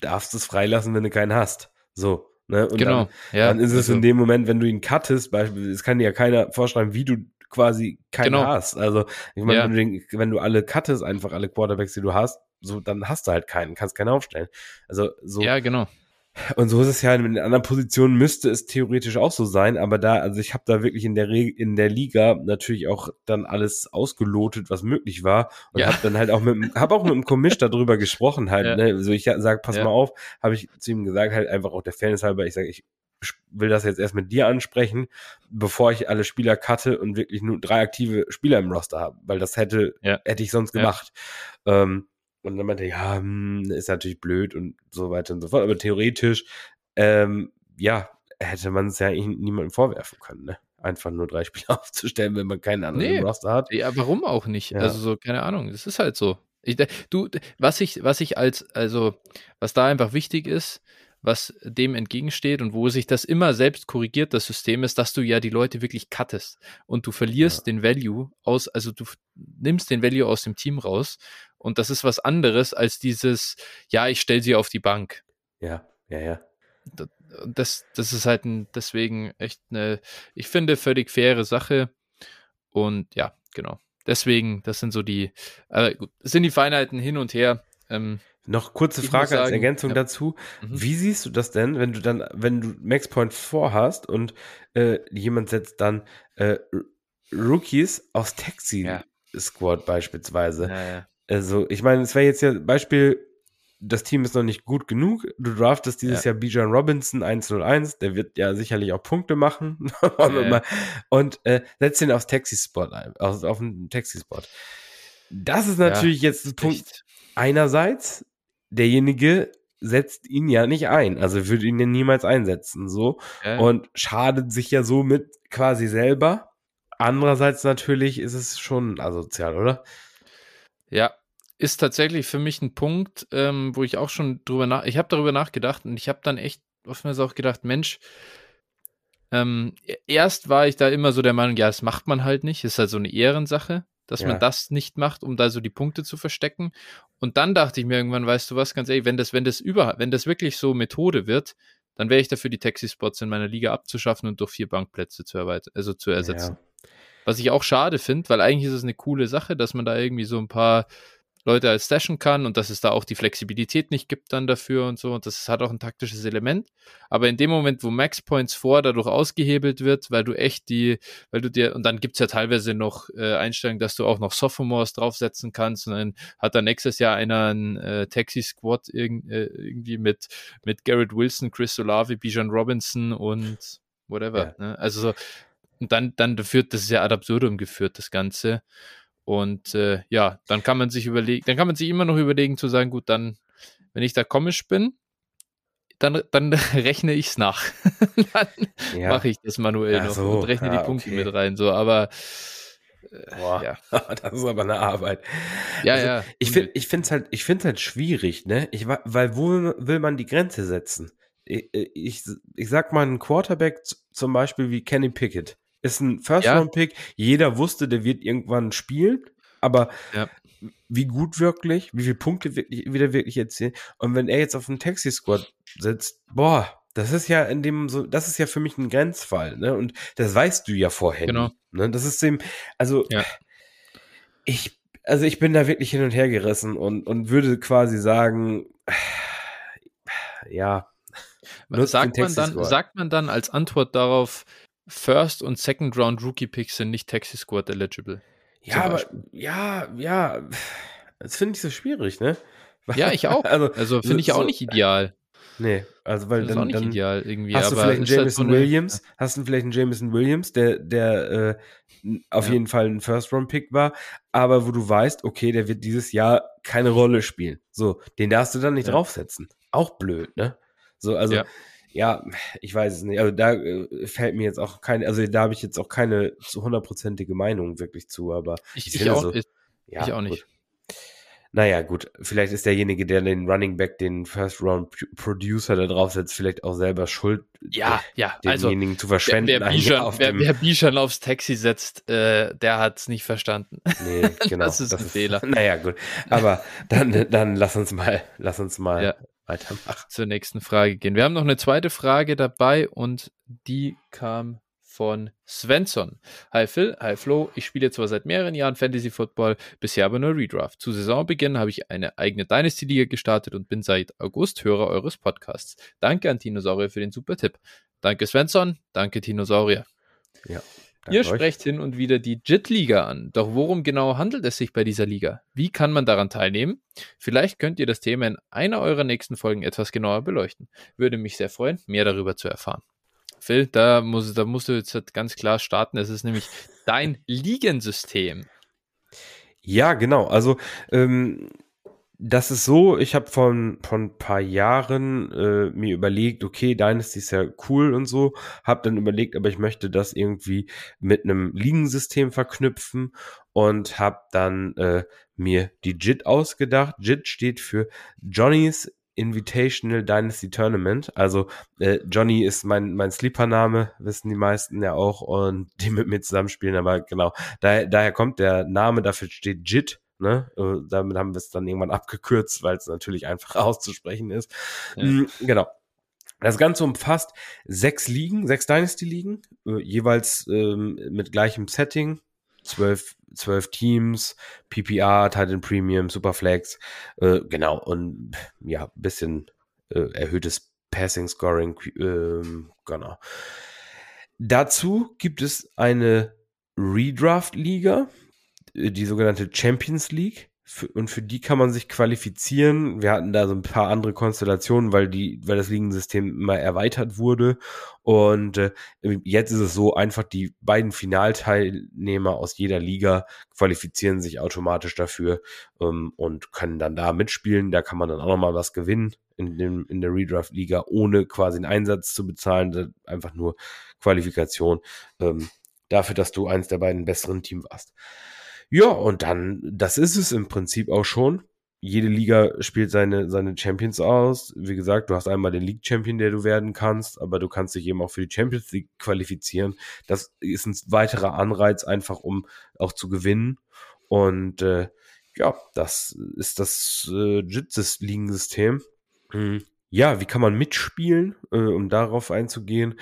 darfst es freilassen, wenn du keinen hast. So. Ne? Und genau. dann, ja, dann ist es also. in dem Moment, wenn du ihn cuttest, beispielsweise, es kann dir ja keiner vorschreiben, wie du quasi keinen genau. hast. Also, ich meine, ja. wenn, du den, wenn du alle cuttest, einfach alle Quarterbacks, die du hast, so, dann hast du halt keinen, kannst keinen aufstellen. Also, so. Ja, genau. Und so ist es ja in anderen Positionen müsste es theoretisch auch so sein, aber da, also ich habe da wirklich in der Re in der Liga natürlich auch dann alles ausgelotet, was möglich war und ja. habe dann halt auch mit habe auch mit dem Commish darüber gesprochen halt, ja. ne? Also ich sag, pass ja. mal auf, habe ich zu ihm gesagt, halt einfach auch der Fairness halber, ich sage, ich will das jetzt erst mit dir ansprechen, bevor ich alle Spieler cutte und wirklich nur drei aktive Spieler im Roster habe, weil das hätte hätte ich sonst gemacht. Ähm, und dann meinte er, ja, hm, ist natürlich blöd und so weiter und so fort. Aber theoretisch, ähm, ja, hätte man es ja niemandem vorwerfen können, ne? Einfach nur drei Spieler aufzustellen, wenn man keinen anderen nee. Roster hat. Ja, warum auch nicht? Ja. Also so, keine Ahnung, das ist halt so. Ich, du, was ich, was ich als, also, was da einfach wichtig ist, was dem entgegensteht und wo sich das immer selbst korrigiert, das System ist, dass du ja die Leute wirklich cuttest und du verlierst ja. den Value aus, also du nimmst den Value aus dem Team raus und das ist was anderes als dieses, ja, ich stelle sie auf die Bank. Ja, ja, ja. Das, das ist halt ein, deswegen echt eine, ich finde, völlig faire Sache und ja, genau. Deswegen, das sind so die, äh, sind die Feinheiten hin und her. Ähm, noch kurze Frage sagen, als Ergänzung ja. dazu. Mhm. Wie siehst du das denn, wenn du dann, wenn du Max Point 4 hast und äh, jemand setzt dann äh, Rookies aus Taxi ja. Squad beispielsweise? Ja, also, ich meine, es wäre jetzt ja Beispiel, das Team ist noch nicht gut genug. Du draftest dieses Jahr Bijan Robinson 101, der wird ja sicherlich auch Punkte machen. und äh, setzt ihn aufs Taxi-Spot ein, auf, auf den Taxi-Spot. Das ist natürlich jetzt ein Punkt. Einerseits, derjenige setzt ihn ja nicht ein, also würde ihn ja niemals einsetzen, so okay. und schadet sich ja somit quasi selber. Andererseits natürlich ist es schon asozial, oder? Ja, ist tatsächlich für mich ein Punkt, ähm, wo ich auch schon drüber nach, ich habe darüber nachgedacht und ich habe dann echt oftmals auch gedacht, Mensch, ähm, e-, erst war ich da immer so der Meinung, ja, das macht man halt nicht, ist halt so eine Ehrensache, dass ja. man das nicht macht, um da so die Punkte zu verstecken. Und dann dachte ich mir irgendwann, weißt du was, ganz ehrlich, wenn das, wenn das über, wenn das wirklich so Methode wird, dann wäre ich dafür, die Taxi-Spots in meiner Liga abzuschaffen und durch vier Bankplätze zu erweitern, also zu ersetzen. Ja. Was ich auch schade finde, weil eigentlich ist es eine coole Sache, dass man da irgendwie so ein paar Leute als stashen kann und dass es da auch die Flexibilität nicht gibt dann dafür und so. Und das hat auch ein taktisches Element. Aber in dem Moment, wo Max Points vor dadurch ausgehebelt wird, weil du echt die, weil du dir, und dann gibt's ja teilweise noch äh, Einstellungen, dass du auch noch Sophomores draufsetzen kannst und dann hat dann nächstes Jahr einer ein äh, Taxi-Squad irg äh, irgendwie mit, mit Garrett Wilson, Chris Olave, Bijan Robinson und whatever. Ja. Ne? Also so, und dann, dann führt, das ist ja ad absurdum geführt, das Ganze. Und äh, ja, dann kann man sich überlegen, dann kann man sich immer noch überlegen zu sagen, gut, dann, wenn ich da komisch bin, dann, dann rechne ich es nach. dann ja. mache ich das manuell ja, noch so. und rechne ja, die Punkte okay. mit rein. So, aber äh, Boah, ja. das ist aber eine Arbeit. Ja, also, ja. Ich finde, ich finde es halt, ich finde halt schwierig, ne? Ich, weil wo will man die Grenze setzen? Ich, ich, ich sag mal, ein Quarterback zum Beispiel wie Kenny Pickett ist ein First-Round-Pick. Ja. Jeder wusste, der wird irgendwann spielen. Aber ja. wie gut wirklich, wie viele Punkte wirklich, wieder wirklich erzielen. Und wenn er jetzt auf dem Taxi-Squad sitzt, boah, das ist ja in dem so, das ist ja für mich ein Grenzfall, ne? Und das weißt du ja vorher. Genau. Ne? Das ist dem, also ja. ich, also ich bin da wirklich hin und her gerissen und, und würde quasi sagen, ja. Sagt man dann, sagt man dann als Antwort darauf, First und Second Round Rookie Picks sind nicht Taxi Squad eligible. Ja, aber ja, ja, das finde ich so schwierig, ne? Ja, ich auch. Also, also finde ich so, auch nicht ideal. Nee, also weil das dann, ist auch nicht dann ideal irgendwie. Hast du vielleicht einen Jameson halt Williams? Eine, hast du vielleicht einen Jameson Williams, der, der äh, auf ja. jeden Fall ein First Round Pick war, aber wo du weißt, okay, der wird dieses Jahr keine Rolle spielen. So, den darfst du dann nicht ja. draufsetzen. Auch blöd, ne? So, also ja ich weiß es nicht. Also da äh, fällt mir jetzt auch keine, also da habe ich jetzt auch keine zu hundertprozentige Meinung wirklich zu, aber ich, ich, ich auch, so, ich, ja, ich auch nicht. Gut. Naja, gut, vielleicht ist derjenige, der den Running Back, den First Round Producer da draufsetzt, vielleicht auch selber schuld, ja, ja, denjenigen also, zu verschwenden. Wer, wer, Bijan, auf wer, wer Bijan aufs Taxi setzt, äh, der hat es nicht verstanden. Nee, genau. das ist das ein ist, Fehler. Naja, gut. Aber dann, dann lass uns mal, lass uns mal ja weitermachen. Zur nächsten Frage gehen. Wir haben noch eine zweite Frage dabei und die kam von Svensson. Hi Phil, hi Flo. Ich spiele zwar seit mehreren Jahren Fantasy Football, bisher aber nur Redraft. Zu Saisonbeginn habe ich eine eigene Dynasty-Liga gestartet und bin seit August Hörer eures Podcasts. Danke an Dinosaurier für den super Tipp. Danke Svensson, danke Dinosaurier. Ja. Ihr sprecht hin und wieder die JIT-Liga an. Doch worum genau handelt es sich bei dieser Liga? Wie kann man daran teilnehmen? Vielleicht könnt ihr das Thema in einer eurer nächsten Folgen etwas genauer beleuchten. Würde mich sehr freuen, mehr darüber zu erfahren. Phil, da, muss, da musst du jetzt ganz klar starten. Es ist nämlich dein Ligensystem. Ja, genau. Also ähm, das ist so, ich habe von von ein paar Jahren äh, mir überlegt, okay, Dynasty ist ja cool und so, habe dann überlegt, aber ich möchte das irgendwie mit einem Ligensystem verknüpfen und habe dann äh, mir die JIT ausgedacht. JIT steht für Johnny's Invitational Dynasty Tournament. Also äh, Johnny ist mein, mein Sleeper-Name, wissen die meisten ja auch, und die mit mir zusammenspielen, aber genau, daher, daher kommt der Name, dafür steht JIT Ne? Äh, damit haben wir es dann irgendwann abgekürzt, weil es natürlich einfach auszusprechen ist. Ja. Mhm, genau. Das Ganze umfasst sechs Ligen, sechs Dynasty-Ligen, äh, jeweils ähm, mit gleichem Setting, zwölf, zwölf Teams, PPR, Titan Premium, Superflex, äh, genau, und ja, bisschen äh, erhöhtes Passing Scoring, äh, genau. Dazu gibt es eine Redraft-Liga, die sogenannte Champions League. Und für die kann man sich qualifizieren. Wir hatten da so ein paar andere Konstellationen, weil die, weil das Ligensystem immer erweitert wurde. Und äh, jetzt ist es so einfach, die beiden Finalteilnehmer aus jeder Liga qualifizieren sich automatisch dafür ähm, und können dann da mitspielen. Da kann man dann auch nochmal was gewinnen in, dem, in der Redraft-Liga, ohne quasi einen Einsatz zu bezahlen. Einfach nur Qualifikation ähm, dafür, dass du eins der beiden besseren Teams warst. Ja, und dann, das ist es im Prinzip auch schon. jede Liga spielt seine, seine Champions aus. Wie gesagt, du hast einmal den League Champion, der du werden kannst, aber du kannst dich eben auch für die Champions League qualifizieren. Das ist ein weiterer Anreiz, einfach um auch zu gewinnen. Und äh, ja, das ist das äh, JIT-Ligensystem. Mhm. Ja, wie kann man mitspielen, äh, um darauf einzugehen?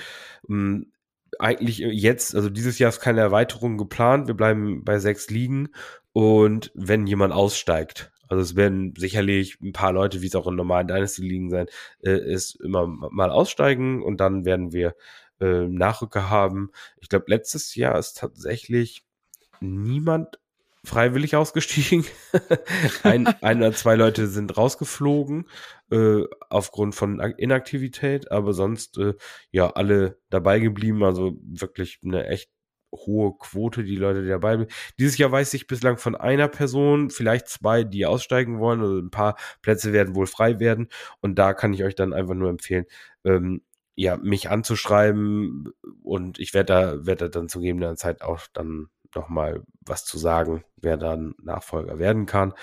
Ähm, eigentlich jetzt, also dieses Jahr ist keine Erweiterung geplant. Wir bleiben bei sechs Ligen. Und wenn jemand aussteigt, also es werden sicherlich ein paar Leute, wie es auch in normalen Dynasty-Ligen sein, äh, ist immer mal aussteigen und dann werden wir äh, Nachrücker haben. Ich glaube, letztes Jahr ist tatsächlich niemand freiwillig ausgestiegen. ein, ein oder zwei Leute sind rausgeflogen äh, aufgrund von Inaktivität, aber sonst äh, ja alle dabei geblieben. Also wirklich eine echt hohe Quote, die Leute, die dabei sind. Dieses Jahr weiß ich bislang von einer Person, vielleicht zwei, die aussteigen wollen. Also ein paar Plätze werden wohl frei werden. Und da kann ich euch dann einfach nur empfehlen, ähm, ja, mich anzuschreiben und ich werde da, werde da dann zu gegebener Zeit auch dann nochmal was zu sagen, wer dann Nachfolger werden kann.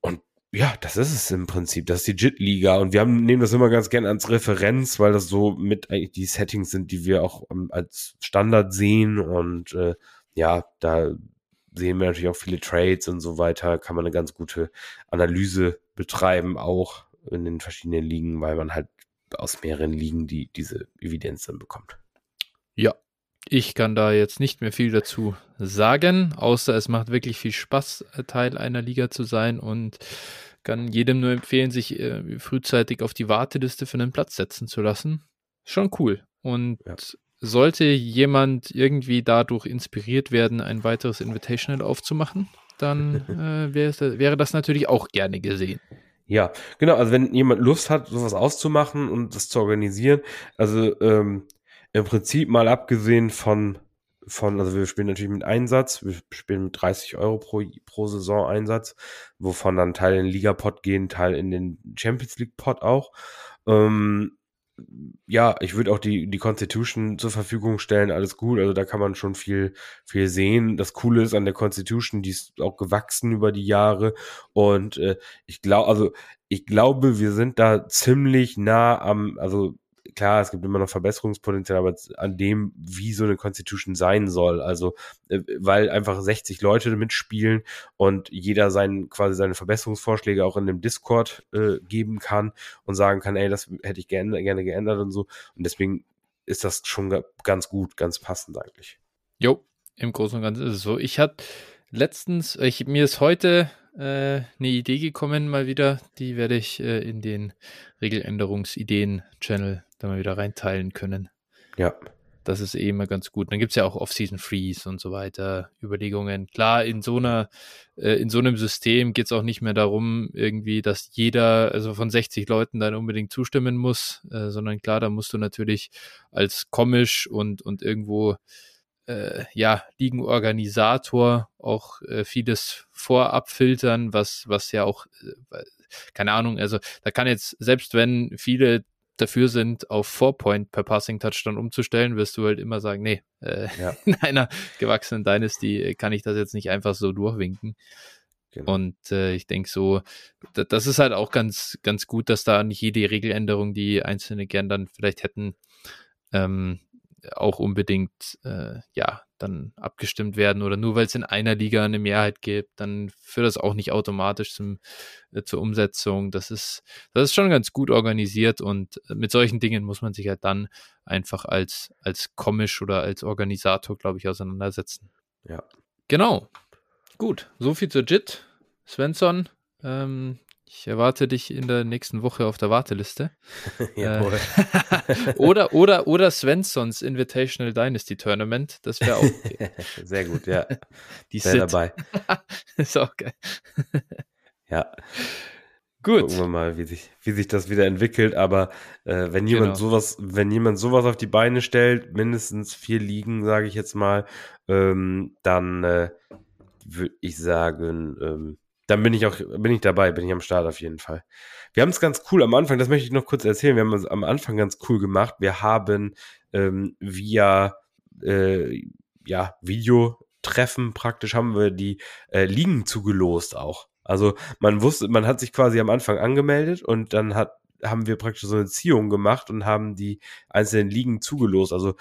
Und ja, das ist es im Prinzip. Das ist die JIT-Liga und wir haben, nehmen das immer ganz gern als Referenz, weil das so mit eigentlich die Settings sind, die wir auch um, als Standard sehen und äh, ja, da sehen wir natürlich auch viele Trades und so weiter, kann man eine ganz gute Analyse betreiben, auch in den verschiedenen Ligen, weil man halt aus mehreren Ligen die, diese Evidenz dann bekommt. Ja, ich kann da jetzt nicht mehr viel dazu sagen, außer es macht wirklich viel Spaß, Teil einer Liga zu sein und kann jedem nur empfehlen, sich äh, frühzeitig auf die Warteliste für einen Platz setzen zu lassen. Schon cool. Und ja. sollte jemand irgendwie dadurch inspiriert werden, ein weiteres Invitational aufzumachen, dann äh, wäre, wäre das natürlich auch gerne gesehen. Ja, genau. Also wenn jemand Lust hat, sowas auszumachen und das zu organisieren, also ähm, im Prinzip mal abgesehen von, von, also wir spielen natürlich mit Einsatz, wir spielen mit 30 Euro pro, pro Saison Einsatz, wovon dann Teil in den Liga-Pot gehen, Teil in den Champions League-Pot auch. Ähm, ja, ich würde auch die, die Constitution zur Verfügung stellen, alles gut. Also da kann man schon viel, viel sehen. Das Coole ist an der Constitution, die ist auch gewachsen über die Jahre. Und äh, ich glaube, also ich glaube, wir sind da ziemlich nah am, also klar, es gibt immer noch Verbesserungspotenzial, aber an dem, wie so eine Constitution sein soll. Also, äh, weil einfach 60 Leute mitspielen und jeder seinen, quasi seine Verbesserungsvorschläge auch in dem Discord äh, geben kann und sagen kann, ey, das hätte ich gerne, gerne geändert und so. Und deswegen ist das schon ganz gut, ganz passend eigentlich. Jo, im Großen und Ganzen ist es so. Ich hatte letztens, ich, mir ist heute äh, eine Idee gekommen, mal wieder. Die werde ich äh, in den Regeländerungsideen-Channel da mal wieder reinteilen können. Ja. Das ist eh immer ganz gut. Dann gibt es ja auch Off-Season Freeze und so weiter, Überlegungen. Klar, in so einer, äh, in so einem System geht es auch nicht mehr darum, irgendwie, dass jeder, also von 60 Leuten dann unbedingt zustimmen muss, äh, sondern klar, da musst du natürlich als komisch und, und irgendwo äh, ja, Ligenorganisator auch äh, vieles vorab filtern, was, was ja auch, äh, keine Ahnung, also da kann jetzt, selbst wenn viele dafür sind, auf Four Point per Passing Touchdown umzustellen, wirst du halt immer sagen, nee, äh, ja. in einer gewachsenen Dynasty äh, kann ich das jetzt nicht einfach so durchwinken. Genau. Und äh, ich denke so, das ist halt auch ganz, ganz gut, dass da nicht jede Regeländerung, die Einzelne gern dann vielleicht hätten, ähm, auch unbedingt äh, ja dann abgestimmt werden oder nur weil es in einer Liga eine Mehrheit gibt, dann führt das auch nicht automatisch zum, äh, zur Umsetzung. Das ist, das ist schon ganz gut organisiert und mit solchen Dingen muss man sich halt dann einfach als, als komisch oder als Organisator, glaube ich, auseinandersetzen. Ja. Genau. Gut, so viel zur JIT. Svensson, ähm, ich erwarte dich in der nächsten Woche auf der Warteliste. Jawohl. Äh, oder, oder, oder Svenssons Invitational Dynasty Tournament. Das wäre auch okay. Sehr gut, ja. Die sind dabei. ist auch geil. ja. Gut. Gucken wir mal, wie sich, wie sich das wieder entwickelt. Aber äh, wenn jemand genau. sowas, wenn jemand sowas auf die Beine stellt, mindestens vier Ligen, sage ich jetzt mal, ähm, dann äh, würde ich sagen, ähm, dann bin ich auch, bin ich dabei, bin ich am Start auf jeden Fall. Wir haben es ganz cool am Anfang, das möchte ich noch kurz erzählen, wir haben es am Anfang ganz cool gemacht. Wir haben ähm, via äh, ja, Videotreffen praktisch haben wir die äh, Ligen zugelost auch. Also man wusste, man hat sich quasi am Anfang angemeldet und dann hat haben wir praktisch so eine Ziehung gemacht und haben die einzelnen Ligen zugelost. Also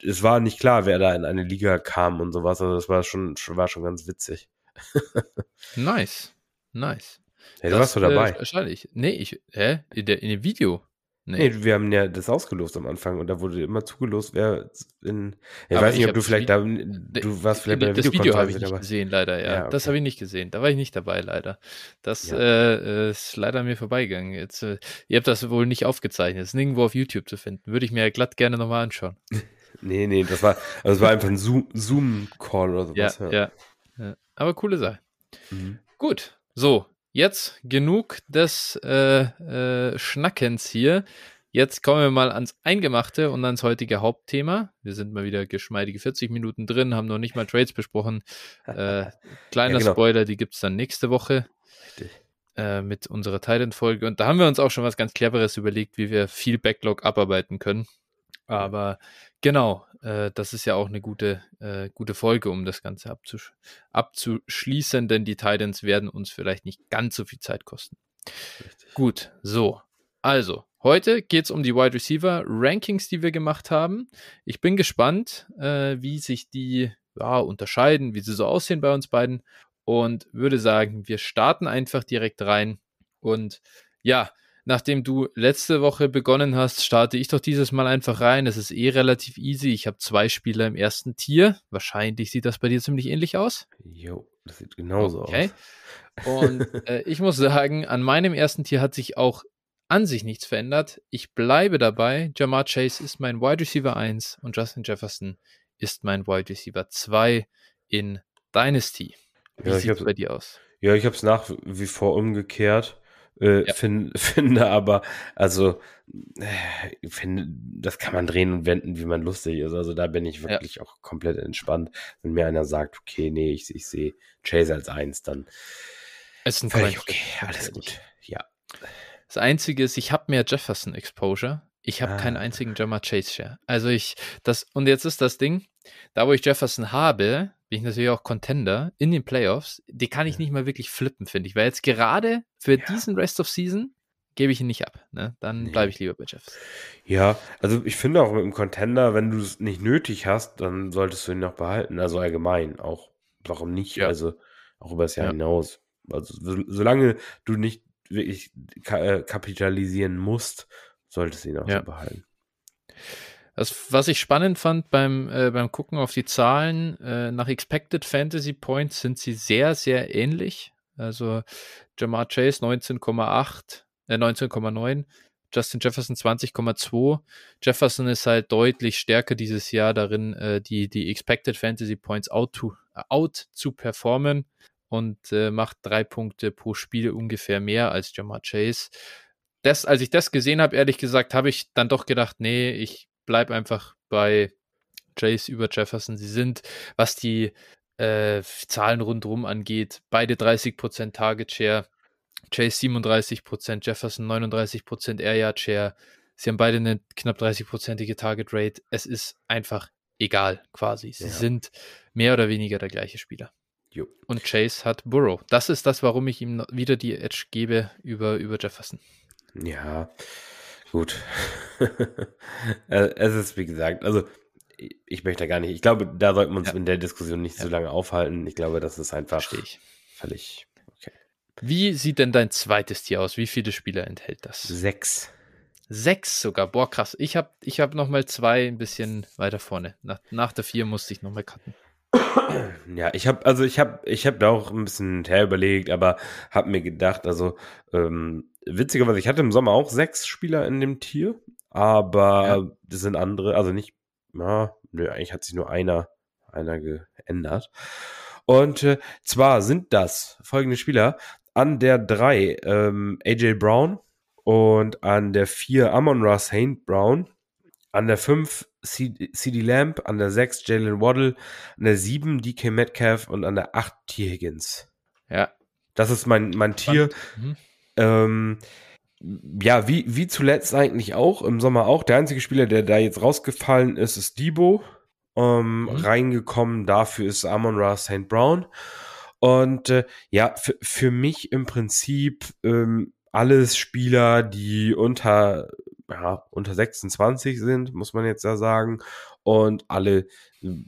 es war nicht klar, wer da in eine Liga kam und sowas. Also das war schon, war schon ganz witzig. nice. Nice. Hey, du warst doch dabei. Äh, wahrscheinlich. Nee, ich, hä? In, der, in dem Video? Nee. nee. wir haben ja das ausgelost am Anfang und da wurde immer zugelost, wer in. Ich weiß nicht, ob du vielleicht da. Du warst vielleicht bei der Das Video habe ich nicht dabei. gesehen, leider, ja. ja okay. Das habe ich nicht gesehen. Da war ich nicht dabei, leider. Das ja. äh, ist leider mir vorbeigegangen. Jetzt, äh, ihr habt das wohl nicht aufgezeichnet. Das ist nirgendwo auf YouTube zu finden. Würde ich mir ja glatt gerne nochmal anschauen. nee, nee, das war, also das war einfach ein Zoom-Call oder sowas. Ja, ja. ja. Aber coole Sache. Mhm. Gut, so, jetzt genug des äh, äh, Schnackens hier. Jetzt kommen wir mal ans Eingemachte und ans heutige Hauptthema. Wir sind mal wieder geschmeidige 40 Minuten drin, haben noch nicht mal Trades besprochen. Äh, kleiner ja, genau. Spoiler, die gibt es dann nächste Woche. Äh, mit unserer Titan-Folge. Und da haben wir uns auch schon was ganz Cleveres überlegt, wie wir viel Backlog abarbeiten können. Aber genau, äh, das ist ja auch eine gute, äh, gute Folge, um das Ganze abzusch abzuschließen, denn die Titans werden uns vielleicht nicht ganz so viel Zeit kosten. Richtig. Gut, so. Also, heute geht es um die Wide Receiver Rankings, die wir gemacht haben. Ich bin gespannt, äh, wie sich die ja, unterscheiden, wie sie so aussehen bei uns beiden und würde sagen, wir starten einfach direkt rein und ja, nachdem du letzte Woche begonnen hast, starte ich doch dieses Mal einfach rein. Es ist eh relativ easy. Ich habe zwei Spieler im ersten Tier. Wahrscheinlich sieht das bei dir ziemlich ähnlich aus. Jo, das sieht genauso okay. aus. Und äh, ich muss sagen, an meinem ersten Tier hat sich auch an sich nichts verändert. Ich bleibe dabei. Jamar Chase ist mein Wide Receiver 1 und Justin Jefferson ist mein Wide Receiver 2 in Dynasty. Wie ja, sieht es bei dir aus? Ja, ich habe es nach wie vor umgekehrt. Äh, ja. find, finde aber, also, äh, finde, das kann man drehen und wenden, wie man lustig ist. Also da bin ich wirklich ja. auch komplett entspannt. Wenn mir einer sagt, okay, nee, ich, ich sehe Chase als eins, dann ist ein völlig okay, alles gut. Ja. Das Einzige ist, ich habe mehr Jefferson Exposure. Ich habe ah. keinen einzigen Jammer Chase Share. Also ich, das, und jetzt ist das Ding, da wo ich Jefferson habe, bin ich natürlich auch Contender in den Playoffs. Die kann ich ja. nicht mal wirklich flippen, finde ich. Weil jetzt gerade für ja. diesen Rest of Season gebe ich ihn nicht ab. Ne? Dann nee. bleibe ich lieber bei Jeffs. Ja, also ich finde auch mit dem Contender, wenn du es nicht nötig hast, dann solltest du ihn noch behalten. Also allgemein auch. Warum nicht? Ja. Also auch über das Jahr hinaus. Also solange du nicht wirklich äh, kapitalisieren musst, solltest du ihn auch so behalten. Das, was ich spannend fand beim, äh, beim Gucken auf die Zahlen, äh, nach Expected Fantasy Points sind sie sehr, sehr ähnlich. Also Jamar Chase 19,8, äh, 19,9, Justin Jefferson 20,2. Jefferson ist halt deutlich stärker dieses Jahr darin, äh, die, die Expected Fantasy Points out to, out zu performen und äh, macht drei Punkte pro Spiel ungefähr mehr als Jamar Chase. Das, als ich das gesehen habe, ehrlich gesagt, habe ich dann doch gedacht, nee, ich bleib einfach bei Chase über Jefferson. Sie sind, was die äh, Zahlen rundherum angeht, beide 30% Target Share. Chase 37%, Jefferson 39% Air Yard Share. Sie haben beide eine knapp 30%ige Target Rate. Es ist einfach egal, quasi. Sie ja. sind mehr oder weniger der gleiche Spieler. Jo. Und Chase hat Burrow. Das ist das, warum ich ihm wieder die Edge gebe über, über Jefferson. Ja, Gut. Äh, es ist, wie gesagt, also ich möchte gar nicht, ich glaube, da sollten wir uns ja. in der Diskussion nicht ja. so lange aufhalten. Ich glaube, das ist einfach ich. völlig okay. Wie sieht denn dein zweites Tier aus? Wie viele Spieler enthält das? Sechs. Sechs sogar. Boah, krass. Ich habe ich hab noch mal zwei ein bisschen weiter vorne. Nach, nach der vier musste ich noch mal cutten. Ja, ich habe also ich habe ich habe da auch ein bisschen her überlegt, aber habe mir gedacht, also ähm, witzigerweise, ich hatte im Sommer auch sechs Spieler in dem Tier, aber ja. das sind andere, also nicht, ja, nö, eigentlich hat sich nur einer, einer geändert. Und äh, zwar sind das folgende Spieler an der drei ähm, AJ Brown und an der vier Amon Ross Saint Brown, an der fünf CD Lamp, an der sechs Jalen Waddle, an der sieben DK Metcalf und an der acht T. Higgins. Ja. Das ist mein, mein Tier. Mhm. Ähm, ja, wie, wie zuletzt eigentlich auch, im Sommer auch. Der einzige Spieler, der da jetzt rausgefallen ist, ist Debo. Ähm, mhm. Reingekommen dafür ist Amon Ra St. Brown. Und äh, ja, für mich im Prinzip ähm, alles Spieler, die unter, ja, unter 26 sind, muss man jetzt da sagen. Und alle,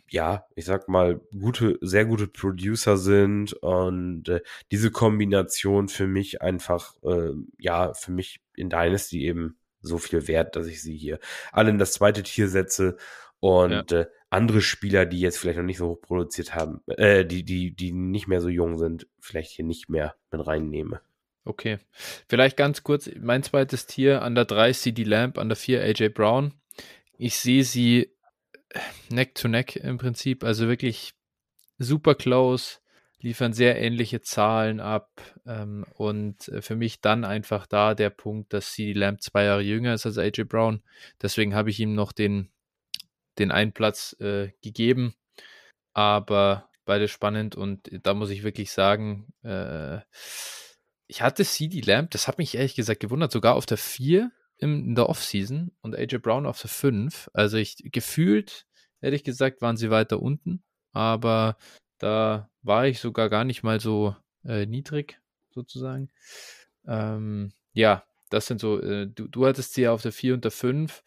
ja, ich sag mal, gute, sehr gute Producer sind. Und äh, diese Kombination für mich einfach, äh, ja, für mich in Dynasty eben so viel wert, dass ich sie hier alle in das zweite Tier setze und ja. äh, andere Spieler, die jetzt vielleicht noch nicht so hoch produziert haben, äh, die, die, die nicht mehr so jung sind, vielleicht hier nicht mehr mit reinnehme. Okay. Vielleicht ganz kurz, mein zweites Tier an der 3 CD Lamp, an der 4 AJ Brown. Ich sehe sie neck to neck im Prinzip, also wirklich super close, liefern sehr ähnliche Zahlen ab ähm, und äh, für mich dann einfach da der Punkt, dass CD Lamp zwei Jahre jünger ist als AJ Brown. Deswegen habe ich ihm noch den, den einen Platz äh, gegeben, aber beide spannend und da muss ich wirklich sagen, äh, ich hatte CD Lamb, das hat mich ehrlich gesagt gewundert, sogar auf der 4 in der Offseason und AJ Brown auf der 5. Also ich gefühlt, ehrlich gesagt, waren sie weiter unten, aber da war ich sogar gar nicht mal so äh, niedrig, sozusagen. Ähm, ja, das sind so, äh, du, du hattest sie ja auf der 4 und der 5.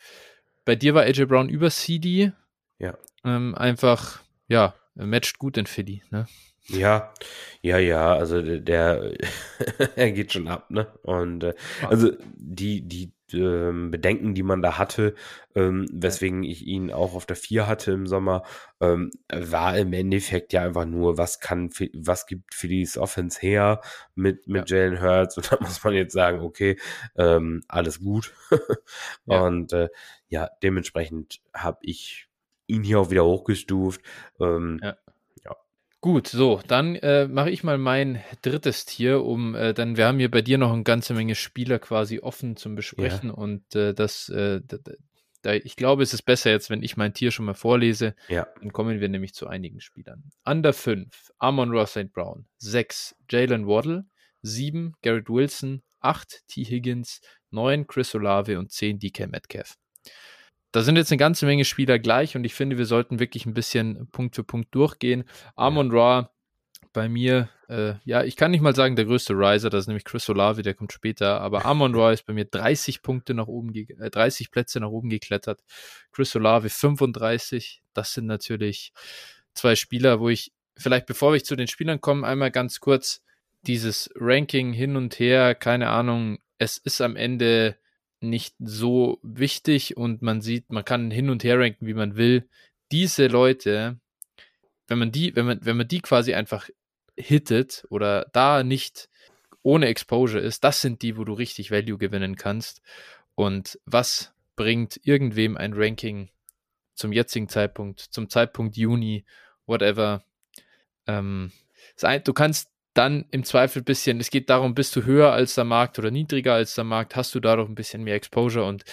Bei dir war AJ Brown über CD. Ja. Ähm, einfach, ja, matcht gut in Philly, ne? Ja, ja, ja, also der, er geht schon ab, ne? Und äh, also die, die ähm, Bedenken, die man da hatte, ähm, weswegen ich ihn auch auf der 4 hatte im Sommer, ähm, war im Endeffekt ja einfach nur, was kann, was gibt Phillies Offense her mit, mit ja. Jalen Hurts? Und da muss man jetzt sagen, okay, ähm, alles gut. ja. Und äh, ja, dementsprechend habe ich ihn hier auch wieder hochgestuft. Ähm, ja. Gut, so, dann äh, mache ich mal mein drittes Tier, um äh, dann, wir haben hier bei dir noch eine ganze Menge Spieler quasi offen zum Besprechen ja. und äh, das, äh, da, ich glaube, es ist besser jetzt, wenn ich mein Tier schon mal vorlese. Ja. Dann kommen wir nämlich zu einigen Spielern. Under 5, Amon Ross St. Brown. 6, Jalen Waddle. 7, Garrett Wilson. 8, T. Higgins. 9, Chris Olave und 10, DK Metcalf da sind jetzt eine ganze Menge Spieler gleich und ich finde, wir sollten wirklich ein bisschen Punkt für Punkt durchgehen. Amon Ra bei mir, äh, ja, ich kann nicht mal sagen der größte Riser, das ist nämlich Chris Olavi, der kommt später, aber Amon Ra ist bei mir 30 Punkte nach oben, äh, 30 Plätze nach oben geklettert. Chris Olavi 35, das sind natürlich zwei Spieler, wo ich vielleicht, bevor ich zu den Spielern komme, einmal ganz kurz dieses Ranking hin und her, keine Ahnung, es ist am Ende nicht so wichtig und man sieht, man kann hin und her ranken, wie man will. Diese Leute, wenn man die, wenn man, wenn man die quasi einfach hittet oder da nicht ohne Exposure ist, das sind die, wo du richtig Value gewinnen kannst. Und was bringt irgendwem ein Ranking zum jetzigen Zeitpunkt, zum Zeitpunkt Juni, whatever? Ähm, du kannst dann im Zweifel ein bisschen, es geht darum, bist du höher als der Markt oder niedriger als der Markt, hast du dadurch ein bisschen mehr Exposure und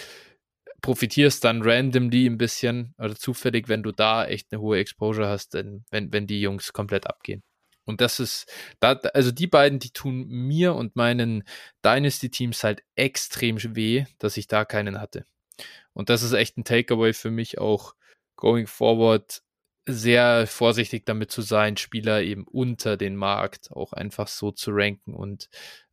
profitierst dann randomly ein bisschen oder zufällig, wenn du da echt eine hohe Exposure hast, wenn, wenn die Jungs komplett abgehen. Und das ist, da, also die beiden, die tun mir und meinen Dynasty-Teams halt extrem weh, dass ich da keinen hatte. Und das ist echt ein Takeaway für mich auch going forward sehr vorsichtig damit zu sein, Spieler eben unter den Markt auch einfach so zu ranken. Und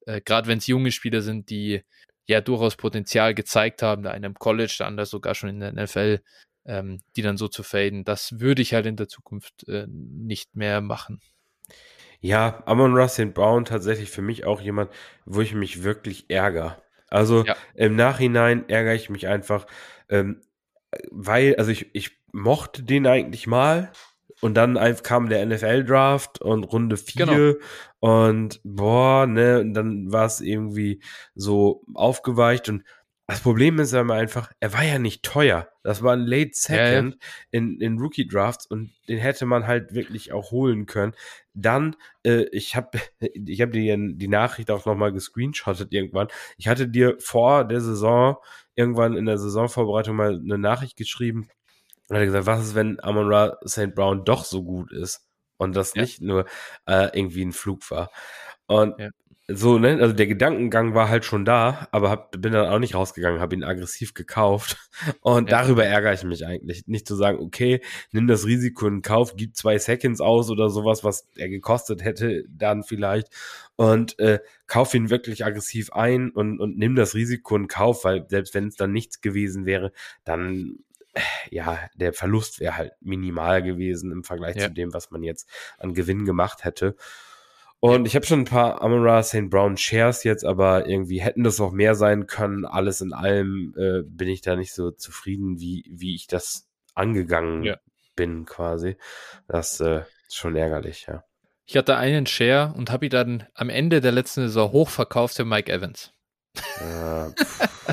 äh, gerade wenn es junge Spieler sind, die ja durchaus Potenzial gezeigt haben, der eine im College, der andere sogar schon in der NFL, ähm, die dann so zu faden, das würde ich halt in der Zukunft äh, nicht mehr machen. Ja, Amon Russell Brown tatsächlich für mich auch jemand, wo ich mich wirklich ärgere. Also ja. im Nachhinein ärgere ich mich einfach, ähm, weil, also ich, ich mochte den eigentlich mal. Und dann kam der NFL-Draft und Runde 4 genau. und boah, ne, und dann war es irgendwie so aufgeweicht und das Problem ist aber einfach, er war ja nicht teuer. Das war ein Late Second ja, ja. in, in Rookie Drafts und den hätte man halt wirklich auch holen können. Dann, äh, ich habe ich hab dir die Nachricht auch nochmal gescreenshottet irgendwann. Ich hatte dir vor der Saison, irgendwann in der Saisonvorbereitung mal eine Nachricht geschrieben, und hat gesagt, was ist, wenn Amon Ra St. Brown doch so gut ist und das ja. nicht nur äh, irgendwie ein Flug war. Und ja. so, ne, also der Gedankengang war halt schon da, aber hab, bin dann auch nicht rausgegangen, habe ihn aggressiv gekauft. Und ja. darüber ärgere ich mich eigentlich. Nicht zu sagen, okay, nimm das Risiko in Kauf, gib zwei Seconds aus oder sowas, was er gekostet hätte, dann vielleicht. Und äh, kauf ihn wirklich aggressiv ein und, und nimm das Risiko in Kauf, weil selbst wenn es dann nichts gewesen wäre, dann ja, der Verlust wäre halt minimal gewesen im Vergleich ja. zu dem, was man jetzt an Gewinn gemacht hätte. Und ich habe schon ein paar Amara St. Brown Shares jetzt, aber irgendwie hätten das auch mehr sein können. Alles in allem äh, bin ich da nicht so zufrieden, wie, wie ich das angegangen ja. bin, quasi. Das äh, ist schon ärgerlich, ja. Ich hatte einen Share und habe ihn dann am Ende der letzten Saison hochverkauft für Mike Evans. Ja,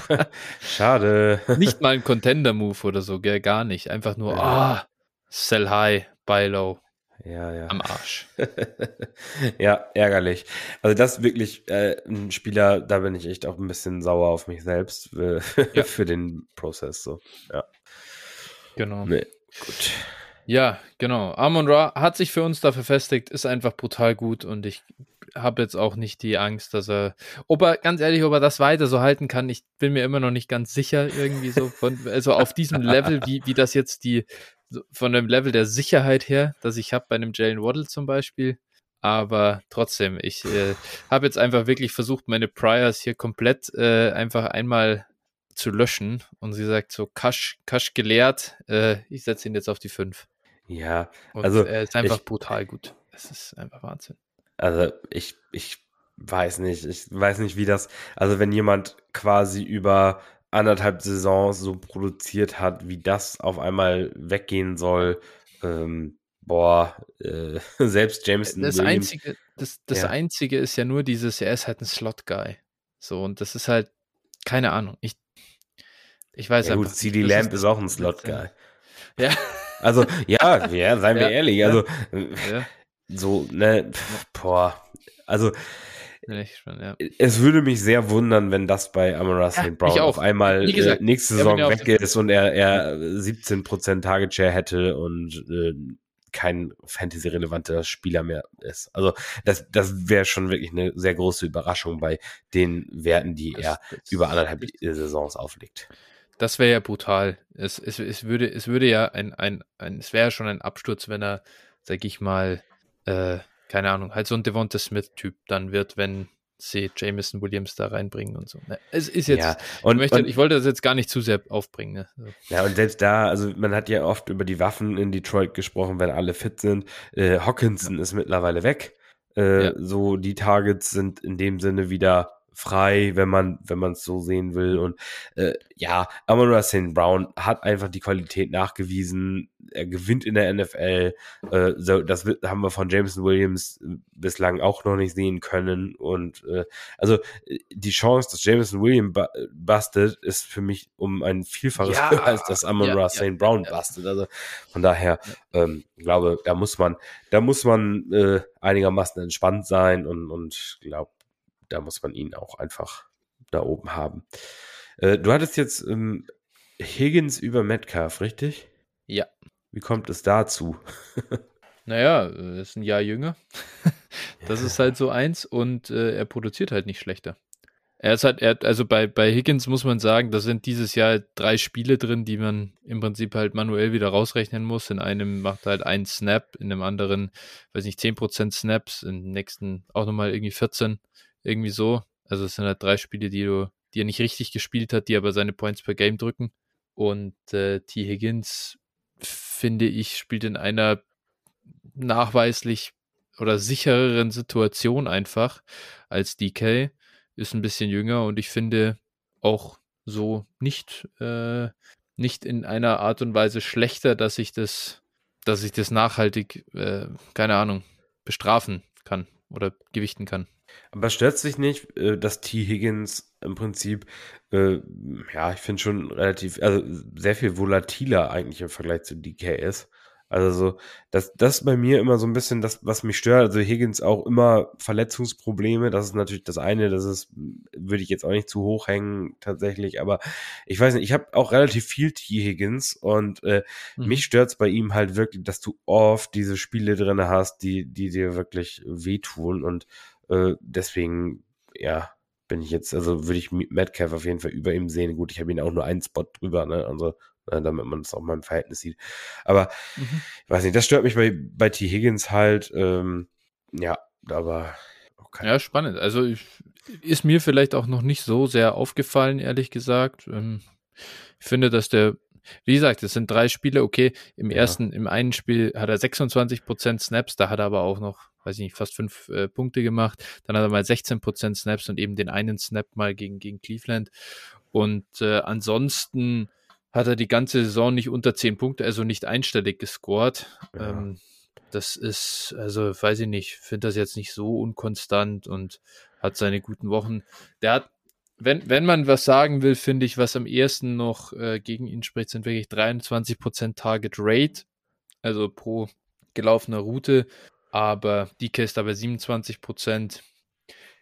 Schade. Nicht mal ein Contender-Move oder so, gell? gar nicht. Einfach nur, ah, oh, sell high, buy low. Ja, ja. Am Arsch. ja, ärgerlich. Also das ist wirklich äh, ein Spieler, da bin ich echt auch ein bisschen sauer auf mich selbst äh, ja. für den Prozess. So. Ja. Genau. Nee, gut. Ja, genau. Amon Ra hat sich für uns da verfestigt, ist einfach brutal gut und ich habe jetzt auch nicht die Angst, dass er, ob er, ganz ehrlich, ob er das weiter so halten kann, ich bin mir immer noch nicht ganz sicher, irgendwie so von, also auf diesem Level, wie, wie das jetzt die von dem Level der Sicherheit her, das ich habe bei einem Jalen Waddle zum Beispiel. Aber trotzdem, ich äh, habe jetzt einfach wirklich versucht, meine Priors hier komplett äh, einfach einmal zu löschen. Und sie sagt so, Kasch, Kasch geleert, äh, ich setze ihn jetzt auf die 5. Ja, Und also. Er ist einfach ich, brutal gut. Es ist einfach Wahnsinn. Also ich, ich weiß nicht, ich weiß nicht, wie das, also wenn jemand quasi über anderthalb Saisons so produziert hat, wie das auf einmal weggehen soll. Ähm, boah, äh, selbst Jameson. Das Williams, einzige, das, das ja. einzige ist ja nur dieses, er ist halt ein Slot-Guy. So, und das ist halt, keine Ahnung. Ich, ich weiß ja, einfach. Gut, CD Lamp ist, ist, auch ein Slot-Guy. Ja. Also, ja, ja, seien wir ja, ehrlich. Also, ja. So, ne, boah. Also, Schon, ja. Es würde mich sehr wundern, wenn das bei Amara St. Brown auf einmal gesagt, äh, nächste Saison weg ist und er, er 17% Target Share hätte und äh, kein Fantasy-relevanter Spieler mehr ist. Also das, das wäre schon wirklich eine sehr große Überraschung bei den Werten, die das, er das, über anderthalb Saisons auflegt. Das wäre ja brutal. Es, es, es, würde, es würde ja ein, ein, ein es wäre ja schon ein Absturz, wenn er, sag ich mal, äh, keine Ahnung, halt so ein Devonta Smith-Typ dann wird, wenn sie Jameson Williams da reinbringen und so. Ne, es ist jetzt, ja, und, ich, möchte, und, ich wollte das jetzt gar nicht zu sehr aufbringen. Ne? So. Ja, und selbst da, also man hat ja oft über die Waffen in Detroit gesprochen, wenn alle fit sind. Äh, Hawkinson ja. ist mittlerweile weg. Äh, ja. So, die Targets sind in dem Sinne wieder frei, wenn man wenn man es so sehen will. Und äh, ja, Amon St. Brown hat einfach die Qualität nachgewiesen. Er gewinnt in der NFL. Äh, so, das haben wir von Jameson Williams äh, bislang auch noch nicht sehen können. Und äh, also äh, die Chance, dass Jameson Williams bustet, ist für mich um ein Vielfaches ja, höher, als dass Amon ja, St. Ja, Brown ja. bustet. Also von daher ähm, glaube, da muss man, da muss man äh, einigermaßen entspannt sein und und glaube da muss man ihn auch einfach da oben haben. Äh, du hattest jetzt ähm, Higgins über Metcalf, richtig? Ja. Wie kommt es dazu? naja, ist ein Jahr jünger. das ja. ist halt so eins und äh, er produziert halt nicht schlechter. Er ist halt, er, also bei, bei Higgins muss man sagen, da sind dieses Jahr drei Spiele drin, die man im Prinzip halt manuell wieder rausrechnen muss. In einem macht er halt einen Snap, in dem anderen, weiß nicht, 10% Snaps, im nächsten auch nochmal irgendwie 14. Irgendwie so. Also es sind halt drei Spiele, die du, die er nicht richtig gespielt hat, die aber seine Points per Game drücken. Und äh, T. Higgins, finde ich, spielt in einer nachweislich oder sichereren Situation einfach als DK. Ist ein bisschen jünger und ich finde auch so nicht, äh, nicht in einer Art und Weise schlechter, dass ich das, dass ich das nachhaltig, äh, keine Ahnung, bestrafen kann oder gewichten kann. Aber stört sich nicht, äh, dass T. Higgins im Prinzip, äh, ja, ich finde schon relativ, also sehr viel volatiler eigentlich im Vergleich zu DK ist. Also so, das, das ist bei mir immer so ein bisschen das, was mich stört. Also Higgins auch immer Verletzungsprobleme. Das ist natürlich das eine, das ist, würde ich jetzt auch nicht zu hoch hängen tatsächlich. Aber ich weiß nicht, ich habe auch relativ viel T. Higgins und äh, mhm. mich stört es bei ihm halt wirklich, dass du oft diese Spiele drin hast, die, die dir wirklich wehtun und äh, deswegen ja, bin ich jetzt, also würde ich Metcalf auf jeden Fall über ihm sehen. Gut, ich habe ihn auch nur einen Spot drüber, ne? Also, äh, damit man es auch mal im Verhältnis sieht. Aber mhm. ich weiß nicht, das stört mich bei, bei T. Higgins halt. Ähm, ja, aber okay. Ja, spannend. Also ich, ist mir vielleicht auch noch nicht so sehr aufgefallen, ehrlich gesagt. Ähm, ich finde, dass der wie gesagt, es sind drei Spiele, okay, im ja. ersten, im einen Spiel hat er 26% Snaps, da hat er aber auch noch, weiß ich nicht, fast fünf äh, Punkte gemacht. Dann hat er mal 16% Snaps und eben den einen Snap mal gegen, gegen Cleveland. Und äh, ansonsten hat er die ganze Saison nicht unter 10 Punkte, also nicht einstellig gescored. Ja. Ähm, das ist, also weiß ich nicht, finde das jetzt nicht so unkonstant und hat seine guten Wochen. Der hat wenn, wenn man was sagen will, finde ich, was am ehesten noch äh, gegen ihn spricht, sind wirklich 23% Target Rate, also pro gelaufener Route. Aber DK ist dabei 27%,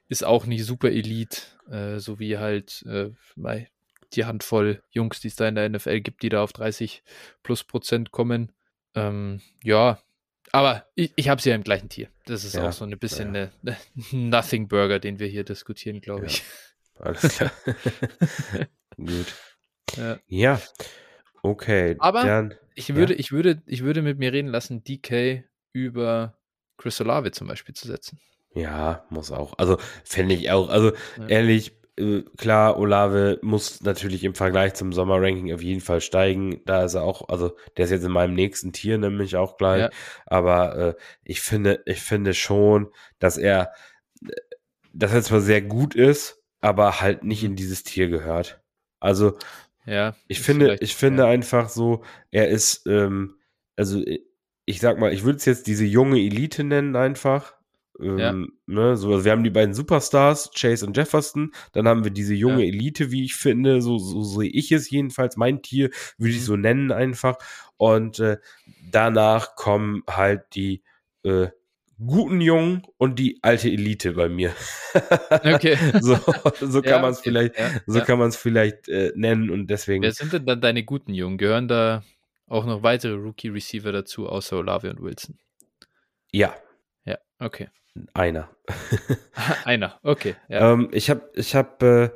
ist auch nicht super Elite, äh, so wie halt äh, die Handvoll Jungs, die es da in der NFL gibt, die da auf 30 plus Prozent kommen. Ähm, ja, aber ich, ich habe sie ja im gleichen Tier. Das ist ja, auch so ein bisschen ja. eine, Nothing Burger, den wir hier diskutieren, glaube ich. Alles klar. Gut. Ja. Okay. Aber dann, ich würde, ich würde, ich würde mit mir reden lassen, DK über Chris Olave zum Beispiel zu setzen. Ja, muss auch. Also fände ich auch. Also ja. ehrlich, äh, klar, Olave muss natürlich im Vergleich zum Sommerranking auf jeden Fall steigen. Da ist er auch, also der ist jetzt in meinem nächsten Tier nämlich auch gleich. Ja. Aber äh, ich finde, ich finde schon, dass er, äh, dass er zwar sehr gut ist, aber halt nicht in dieses Tier gehört. Also, ja, ich finde, ich finde ja. einfach so, er ist, ähm, also ich sag mal, ich würde es jetzt diese junge Elite nennen einfach. Ähm, ja. ne, so, also wir haben die beiden Superstars, Chase und Jefferson, dann haben wir diese junge ja. Elite, wie ich finde, so, so sehe ich es jedenfalls, mein Tier würde ich mhm. so nennen einfach. Und äh, danach kommen halt die äh, guten Jungen und die alte Elite bei mir. Okay. so, so kann ja, man es vielleicht, so kann man es vielleicht äh, nennen und deswegen. Wer sind denn dann deine guten Jungen? Gehören da auch noch weitere Rookie-Receiver dazu, außer Olave und Wilson? Ja. Ja, okay. Einer. Einer, okay. Ähm, ich habe ich hab, äh,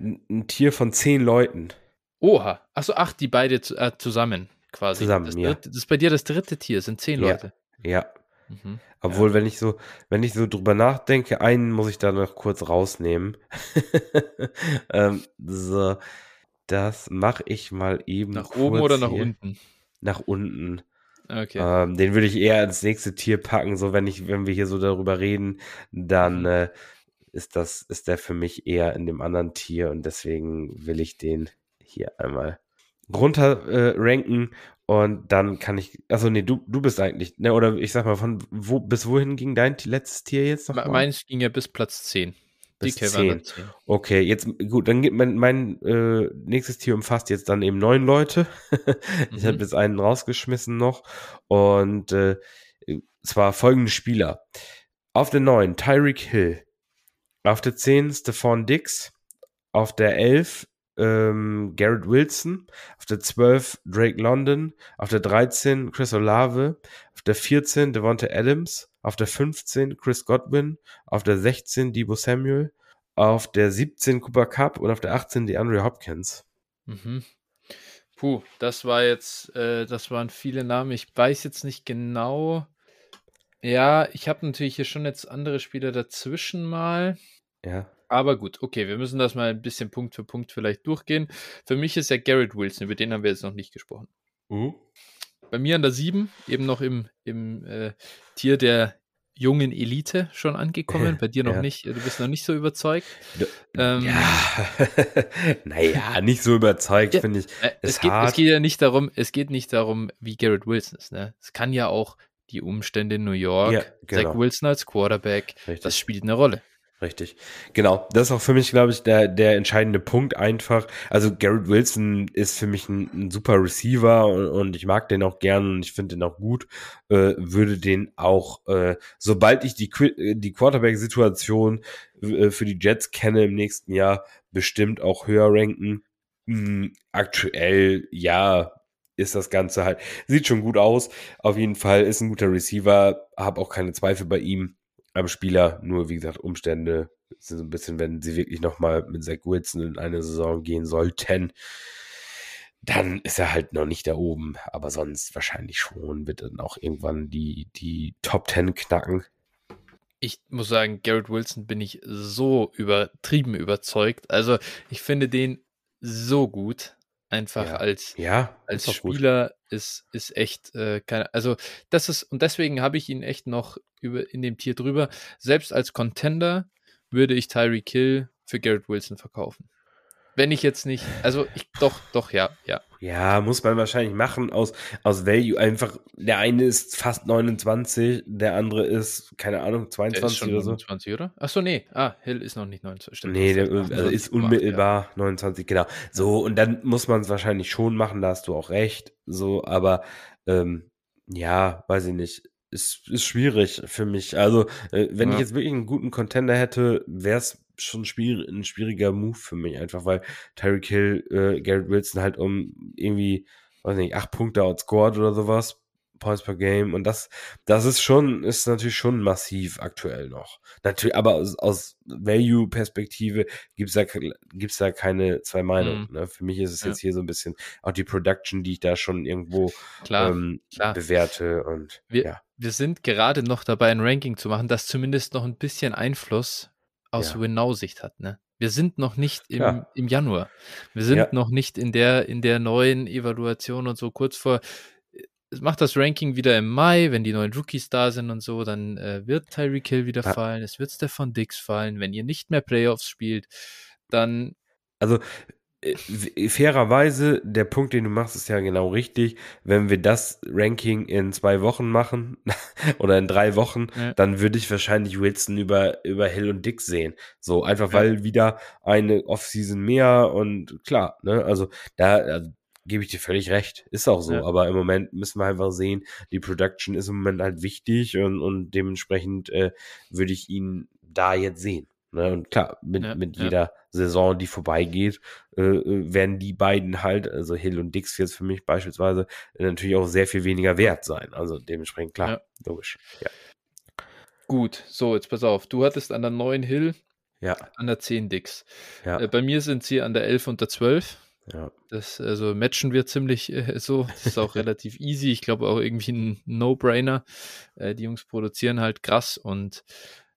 ein Tier von zehn Leuten. Oha. Achso, ach, die beide äh, zusammen quasi. Zusammen, das, ja. das ist bei dir das dritte Tier, sind zehn Leute. Ja. Mhm. Obwohl, ja. wenn ich so, wenn ich so drüber nachdenke, einen muss ich da noch kurz rausnehmen. ähm, so, das mache ich mal eben. Nach oben oder nach unten? Nach unten. Okay. Ähm, den würde ich eher ins nächste Tier packen, so wenn ich, wenn wir hier so darüber reden, dann mhm. äh, ist das, ist der für mich eher in dem anderen Tier und deswegen will ich den hier einmal runter äh, ranken und dann kann ich, also nee, du, du bist eigentlich, ne, oder ich sag mal, von wo bis wohin ging dein letztes Tier jetzt noch? Meins ging ja bis Platz 10. Bis 10. 10. Okay, jetzt gut, dann geht mein, mein äh, nächstes Tier umfasst jetzt dann eben neun Leute. ich mhm. habe jetzt einen rausgeschmissen noch. Und äh, zwar folgende Spieler. Auf der 9 Tyreek Hill. Auf der 10 Stephon Dix. Auf der 11 ähm, Garrett Wilson, auf der 12 Drake London, auf der 13 Chris Olave, auf der 14 Devonta Adams, auf der 15 Chris Godwin, auf der 16 Debo Samuel, auf der 17 Cooper Cup und auf der 18 DeAndre Hopkins. Mhm. Puh, das war jetzt, äh, das waren viele Namen. Ich weiß jetzt nicht genau. Ja, ich habe natürlich hier schon jetzt andere Spieler dazwischen mal. Ja. Aber gut, okay, wir müssen das mal ein bisschen Punkt für Punkt vielleicht durchgehen. Für mich ist ja Garrett Wilson, über den haben wir jetzt noch nicht gesprochen. Uh. Bei mir an der 7, eben noch im, im äh, Tier der jungen Elite schon angekommen, bei dir noch ja. nicht, du bist noch nicht so überzeugt. Ähm, ja, naja, nicht so überzeugt, ja, finde ich. Äh, es, geht, es geht ja nicht darum, es geht nicht darum, wie Garrett Wilson ist. Ne? Es kann ja auch die Umstände in New York, ja, genau. Zach Wilson als Quarterback, Richtig. das spielt eine Rolle. Richtig. Genau. Das ist auch für mich, glaube ich, der, der entscheidende Punkt einfach. Also Garrett Wilson ist für mich ein, ein super Receiver und, und, ich mag den auch gern und ich finde den auch gut. Äh, würde den auch, äh, sobald ich die, die Quarterback-Situation äh, für die Jets kenne im nächsten Jahr, bestimmt auch höher ranken. Hm, aktuell, ja, ist das Ganze halt, sieht schon gut aus. Auf jeden Fall ist ein guter Receiver, habe auch keine Zweifel bei ihm am Spieler, nur wie gesagt, Umstände so ein bisschen, wenn sie wirklich nochmal mit Zach Wilson in eine Saison gehen sollten, dann ist er halt noch nicht da oben. Aber sonst wahrscheinlich schon, wird dann auch irgendwann die, die Top 10 knacken. Ich muss sagen, Garrett Wilson bin ich so übertrieben überzeugt. Also ich finde den so gut. Einfach Ja. als, Ja, als. Spieler ist, ist echt äh, keine, also das ist, und deswegen habe ich ihn echt noch über in dem Tier drüber. Selbst als Contender würde ich Tyreek Hill für Garrett Wilson verkaufen. Wenn ich jetzt nicht, also ich, doch, doch, ja, ja. Ja, muss man wahrscheinlich machen aus, aus Value. Einfach, der eine ist fast 29, der andere ist, keine Ahnung, Der ist 22 schon oder so. 29, oder? Achso, nee. Ah, Hill ist noch nicht 29. Stimmt, Nee, der also 28,8, ist unmittelbar 29, genau. So, und dann muss man es wahrscheinlich schon machen, da hast du auch recht. So, aber ähm, ja, weiß ich nicht. Ist, ist schwierig für mich. Also, äh, wenn ich Ja. jetzt wirklich einen guten Contender hätte, wäre es schon schwierig, ein schwieriger Move für mich, einfach weil Tyreek Hill, äh, Garrett Wilson halt um irgendwie, weiß nicht, acht Punkte outscored oder sowas, Points per Game. Und das, das ist schon, ist natürlich schon massiv aktuell noch. Natürlich, aber aus, aus Value-Perspektive gibt's da, gibt's da keine zwei Meinungen. Mhm. Ne? Für mich ist es Ja. jetzt hier so ein bisschen auch die Production, die ich da schon irgendwo Klar, ähm, klar. bewerte und Wir, ja. wir sind gerade noch dabei, ein Ranking zu machen, das zumindest noch ein bisschen Einfluss aus Ja. Win-Now-Sicht hat. Ne? Wir sind noch nicht im, Klar. im Januar. Wir sind Ja. noch nicht in der, in der neuen Evaluation und so kurz vor. Es macht das Ranking wieder im Mai, wenn die neuen Rookies da sind und so, dann äh, wird Tyreek Hill wieder Ja. fallen, es wird Stefan Dix fallen. Wenn ihr nicht mehr Playoffs spielt, dann Also äh, fairerweise, der Punkt, den du machst, ist ja genau richtig. Wenn wir das Ranking in zwei Wochen machen oder in drei Wochen, Ja. dann würde ich wahrscheinlich Wilson über, über Hill und Dix sehen. So, einfach Ja. weil wieder eine Offseason mehr und klar, ne, also da also, gebe ich dir völlig recht. Ist auch so, Ja. aber im Moment müssen wir einfach sehen, die Production ist im Moment halt wichtig und, und dementsprechend äh, würde ich ihn da jetzt sehen. Ne? Und klar, mit, Ja, mit ja. jeder Saison, die vorbeigeht, äh, äh, werden die beiden halt, also Hill und Dix jetzt für mich beispielsweise, natürlich auch sehr viel weniger wert sein. Also dementsprechend klar, Ja. logisch. Gut. So, jetzt pass auf. Du hattest an der 9 Hill, Ja, an der 10 Dix. Äh, bei mir sind sie an der 11 und der 12. ja. Das also matchen wir ziemlich äh, so. Das ist auch relativ easy. Ich glaube auch irgendwie ein No-Brainer. Äh, die Jungs produzieren halt krass und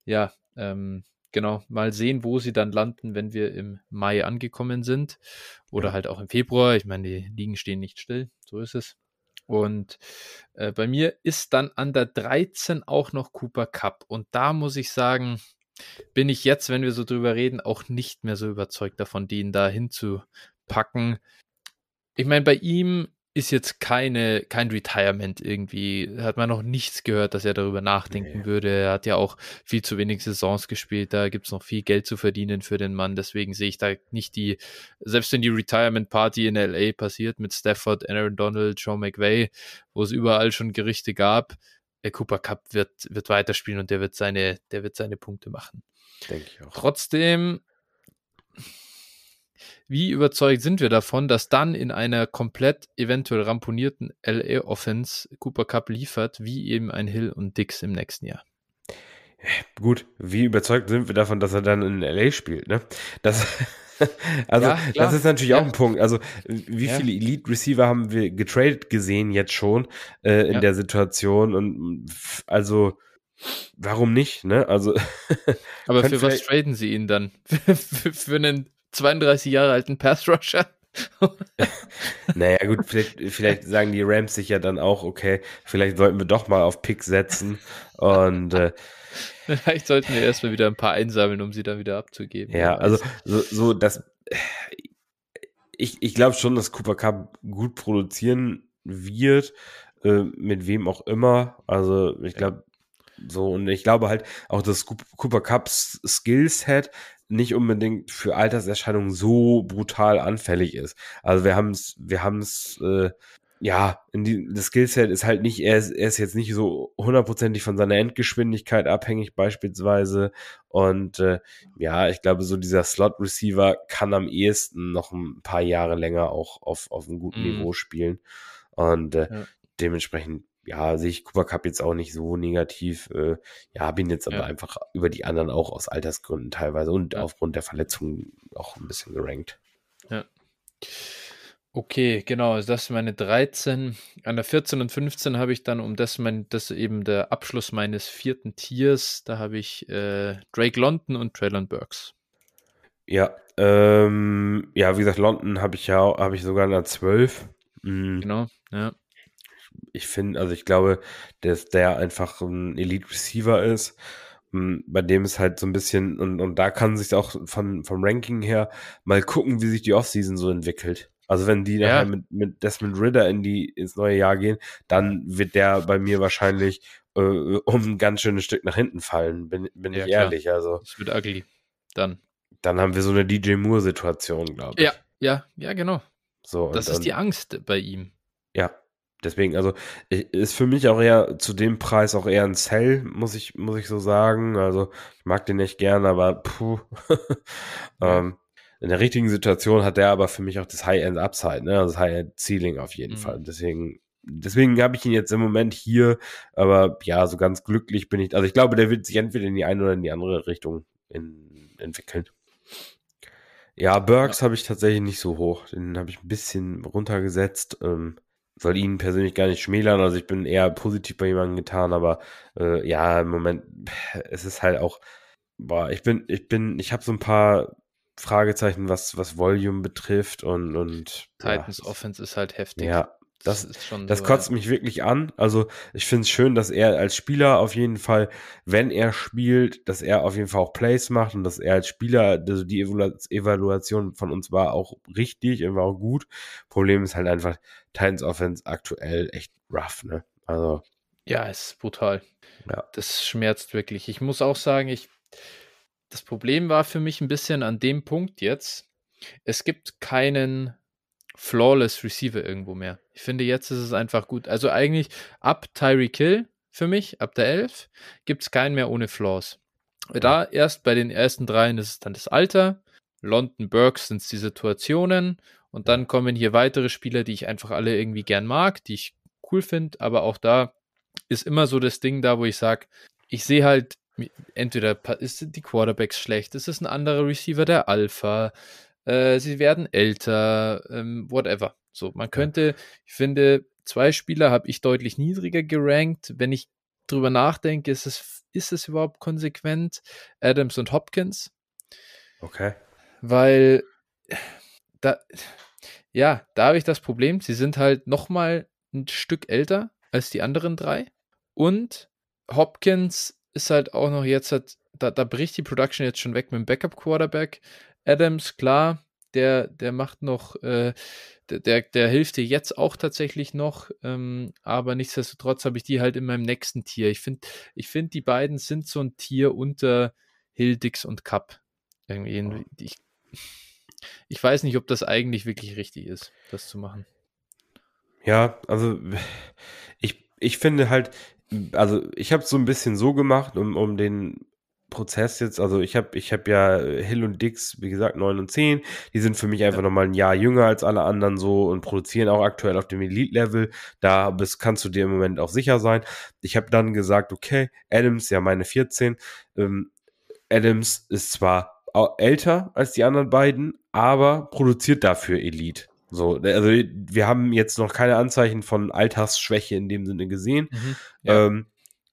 ja, ähm, genau, mal sehen, wo sie dann landen, wenn wir im Mai angekommen sind. Oder Ja. halt auch im Februar. Ich meine, die Ligen stehen nicht still. So ist es. Und äh, bei mir ist dann an der 13 auch noch Cooper Cup. Und da muss ich sagen, bin ich jetzt, wenn wir so drüber reden, auch nicht mehr so überzeugt davon, den da hinzupacken. Ich meine, bei ihm ist jetzt keine, kein Retirement irgendwie. Hat man noch nichts gehört, dass er darüber nachdenken Nee. würde. Er hat ja auch viel zu wenig Saisons gespielt. Da gibt es noch viel Geld zu verdienen für den Mann. Deswegen sehe ich da nicht die, selbst wenn die Retirement Party in LA passiert mit Stafford, Aaron Donald, Sean McVay, wo es überall schon Gerichte gab, der Cooper Cup wird, wird weiterspielen und der wird seine, der wird seine Punkte machen. Denke ich auch. Trotzdem, wie überzeugt sind wir davon, dass dann in einer komplett eventuell ramponierten LA Offense Cooper Cup liefert, wie eben ein Hill und Dix im nächsten Jahr? Gut, wie überzeugt sind wir davon, dass er dann in LA spielt, ne? Das, also, Ja, das ist natürlich Ja. auch ein Punkt. Also, wie Ja. viele Elite Receiver haben wir getradet gesehen jetzt schon äh, in der Situation und also, warum nicht, ne? Also, Aber für was traden sie ihn dann? für, für einen 32 Jahre alten Pass Rusher? naja, gut, vielleicht, vielleicht sagen die Rams sich ja dann auch, okay, vielleicht sollten wir doch mal auf Pick setzen und äh, Vielleicht sollten wir erstmal wieder ein paar einsammeln, um sie dann wieder abzugeben. Ja, also so, so das. Ich, ich glaube schon, dass Cooper Cup gut produzieren wird, äh, mit wem auch immer. Also ich glaube so und ich glaube halt auch, dass Coop- Cooper Cups Skillset nicht unbedingt für Alterserscheinungen so brutal anfällig ist. Also wir haben es, wir haben es, äh, ja, in die, das Skillset ist halt nicht, er ist, er ist jetzt nicht so hundertprozentig von seiner Endgeschwindigkeit abhängig beispielsweise und äh, ja, ich glaube, so dieser Slot-Receiver kann am ehesten noch ein paar Jahre länger auch auf, auf einem guten Mhm. Niveau spielen. Und äh, Ja. dementsprechend, ja, sehe ich Cooper Cup jetzt auch nicht so negativ. Äh, ja, bin jetzt aber ja. einfach über die anderen auch aus Altersgründen teilweise und ja. aufgrund der Verletzungen auch ein bisschen gerankt. Ja. Okay, genau, also das ist meine 13. An der 14 und 15 habe ich dann, um das mein, das eben der Abschluss meines vierten Tiers, da habe ich äh, Drake London und Traylon Burks. Ja, ähm, ja, wie gesagt, London habe ich ja, habe ich sogar an der 12. Mhm. Genau, ja. Ich finde, also ich glaube, dass der einfach ein Elite Receiver ist hm, bei dem ist halt so ein bisschen, und, und da kann sich auch von, vom Ranking her mal gucken, wie sich die Offseason so entwickelt. Also wenn die ja. nachher mit, mit Desmond Ritter in die, ins neue Jahr gehen, dann wird der bei mir wahrscheinlich äh, um ein ganz schönes Stück nach hinten fallen, bin, bin ja, ich klar. ehrlich. Also, das wird ugly. Dann. Dann haben wir so eine DJ Moore-Situation, glaube ich. Ja, ja, ja, genau. So, das ist die Angst bei ihm. Ja, deswegen, also ist für mich auch eher zu dem Preis auch eher ein Sell, muss ich, muss ich so sagen. Also ich mag den echt gern, aber puh. ähm, in der richtigen Situation hat der aber für mich auch das High-End-Upside, ne? Also das High-End-Ceiling auf jeden mhm. Fall. Deswegen, deswegen habe ich ihn jetzt im Moment hier, aber ja, so ganz glücklich bin ich. Also ich glaube, der wird sich entweder in die eine oder in die andere Richtung in, entwickeln. Ja, Burks ja. habe ich tatsächlich nicht so hoch. Den habe ich ein bisschen runtergesetzt. Ähm, soll ihn persönlich gar nicht schmälern. Also ich bin eher positiv bei jemandem getan, aber äh, ja, im Moment, es ist halt auch, boah, ich bin, ich bin, ich habe so ein paar Fragezeichen, was, was Volume betrifft und, und Titans ja, Offense ist halt heftig. Ja, das, das, das so, kotzt ja. mich wirklich an. Also ich finde es schön, dass er als Spieler auf jeden Fall, wenn er spielt, dass er auf jeden Fall auch Plays macht und dass er als Spieler, also die Evaluation von uns war auch richtig, war auch gut. Problem ist halt einfach, Titans Offense aktuell echt rough, ne? Also. Ja, es ist brutal. Ja. Das schmerzt wirklich. Ich muss auch sagen, ich das Problem war für mich ein bisschen an dem Punkt jetzt, es gibt keinen flawless Receiver irgendwo mehr. Ich finde, jetzt ist es einfach gut. Also eigentlich ab Tyreek Hill für mich, ab der 11, gibt es keinen mehr ohne Flaws. Da erst bei den ersten dreien ist es dann das Alter, London Burks sind es die Situationen und dann kommen hier weitere Spieler, die ich einfach alle irgendwie gern mag, die ich cool finde, aber auch da ist immer so das Ding da, wo ich sage, ich sehe halt entweder ist die Quarterbacks schlecht, ist es ein anderer Receiver der Alpha, äh, sie werden älter, ähm, whatever. So, man könnte, ich finde, zwei Spieler habe ich deutlich niedriger gerankt. Wenn ich drüber nachdenke, ist es, ist es überhaupt konsequent? Adams und Hopkins. Okay. Weil da, ja, da habe ich das Problem, sie sind halt nochmal ein Stück älter als die anderen drei. Und Hopkins ist halt auch noch jetzt, halt, da, da bricht die Production jetzt schon weg mit dem Backup-Quarterback. Adams, klar, der, der macht noch, äh, der, der hilft dir jetzt auch tatsächlich noch, ähm, aber nichtsdestotrotz habe ich die halt in meinem nächsten Tier. Ich finde, ich finde, die beiden sind so ein Tier unter Hildix und Cup. Irgendwie, ich, ich weiß nicht, ob das eigentlich wirklich richtig ist, das zu machen. Ja, also ich, ich finde halt, also ich habe es so ein bisschen so gemacht, um, um den Prozess jetzt, also ich habe ich hab ja Hill und Dix, wie gesagt, 9 und 10, die sind für mich einfach ja. nochmal ein Jahr jünger als alle anderen so und produzieren auch aktuell auf dem Elite-Level. Da bist, kannst du dir im Moment auch sicher sein. Ich habe dann gesagt, okay, Adams, ja meine 14, ähm, Adams ist zwar älter als die anderen beiden, aber produziert dafür Elite. So, also wir haben jetzt noch keine Anzeichen von Altersschwäche in dem Sinne gesehen. Mhm, ja. ähm,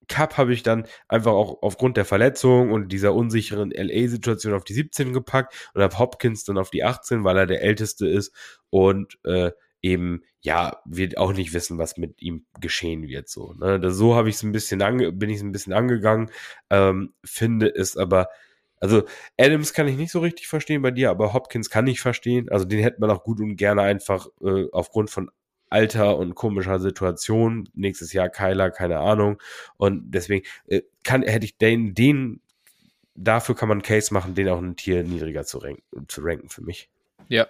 Cup habe ich dann einfach auch aufgrund der Verletzung und dieser unsicheren LA-Situation auf die 17 gepackt und habe Hopkins dann auf die 18, weil er der Älteste ist und äh, eben ja wir auch nicht wissen, was mit ihm geschehen wird. So, ne? so habe ich es ein bisschen ange bin ich es ein bisschen angegangen, ähm, finde es aber also Adams kann ich nicht so richtig verstehen bei dir, aber Hopkins kann ich verstehen. Also den hätte man auch gut und gerne einfach äh, aufgrund von Alter und komischer Situation. Nächstes Jahr Kyler, keine Ahnung. Und deswegen äh, kann, hätte ich den, den, dafür kann man einen Case machen, den auch ein Tier niedriger zu ranken, zu ranken für mich. Ja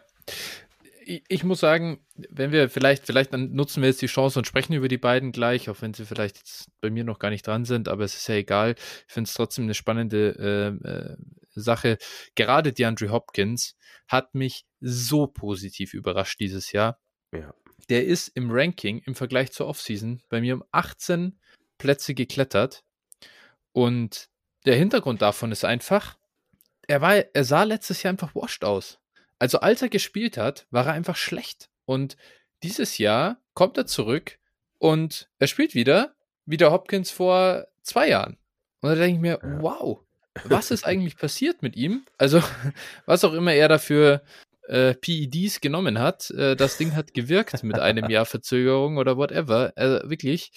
ich muss sagen, wenn wir vielleicht, vielleicht dann nutzen wir jetzt die Chance und sprechen über die beiden gleich, auch wenn sie vielleicht jetzt bei mir noch gar nicht dran sind, aber es ist ja egal. Ich finde es trotzdem eine spannende äh, äh, Sache. Gerade die Andrew Hopkins hat mich so positiv überrascht dieses Jahr. Ja. Der ist im Ranking im Vergleich zur Offseason bei mir um 18 Plätze geklettert. Und der Hintergrund davon ist einfach, er war, er sah letztes Jahr einfach washed aus. Also als er gespielt hat, war er einfach schlecht. Und dieses Jahr kommt er zurück und er spielt wieder, wie der Hopkins vor zwei Jahren. Und da denke ich mir, wow, was ist eigentlich passiert mit ihm? Also, was auch immer er dafür äh, PEDs genommen hat, äh, das Ding hat gewirkt mit einem Jahr Verzögerung oder whatever. Also wirklich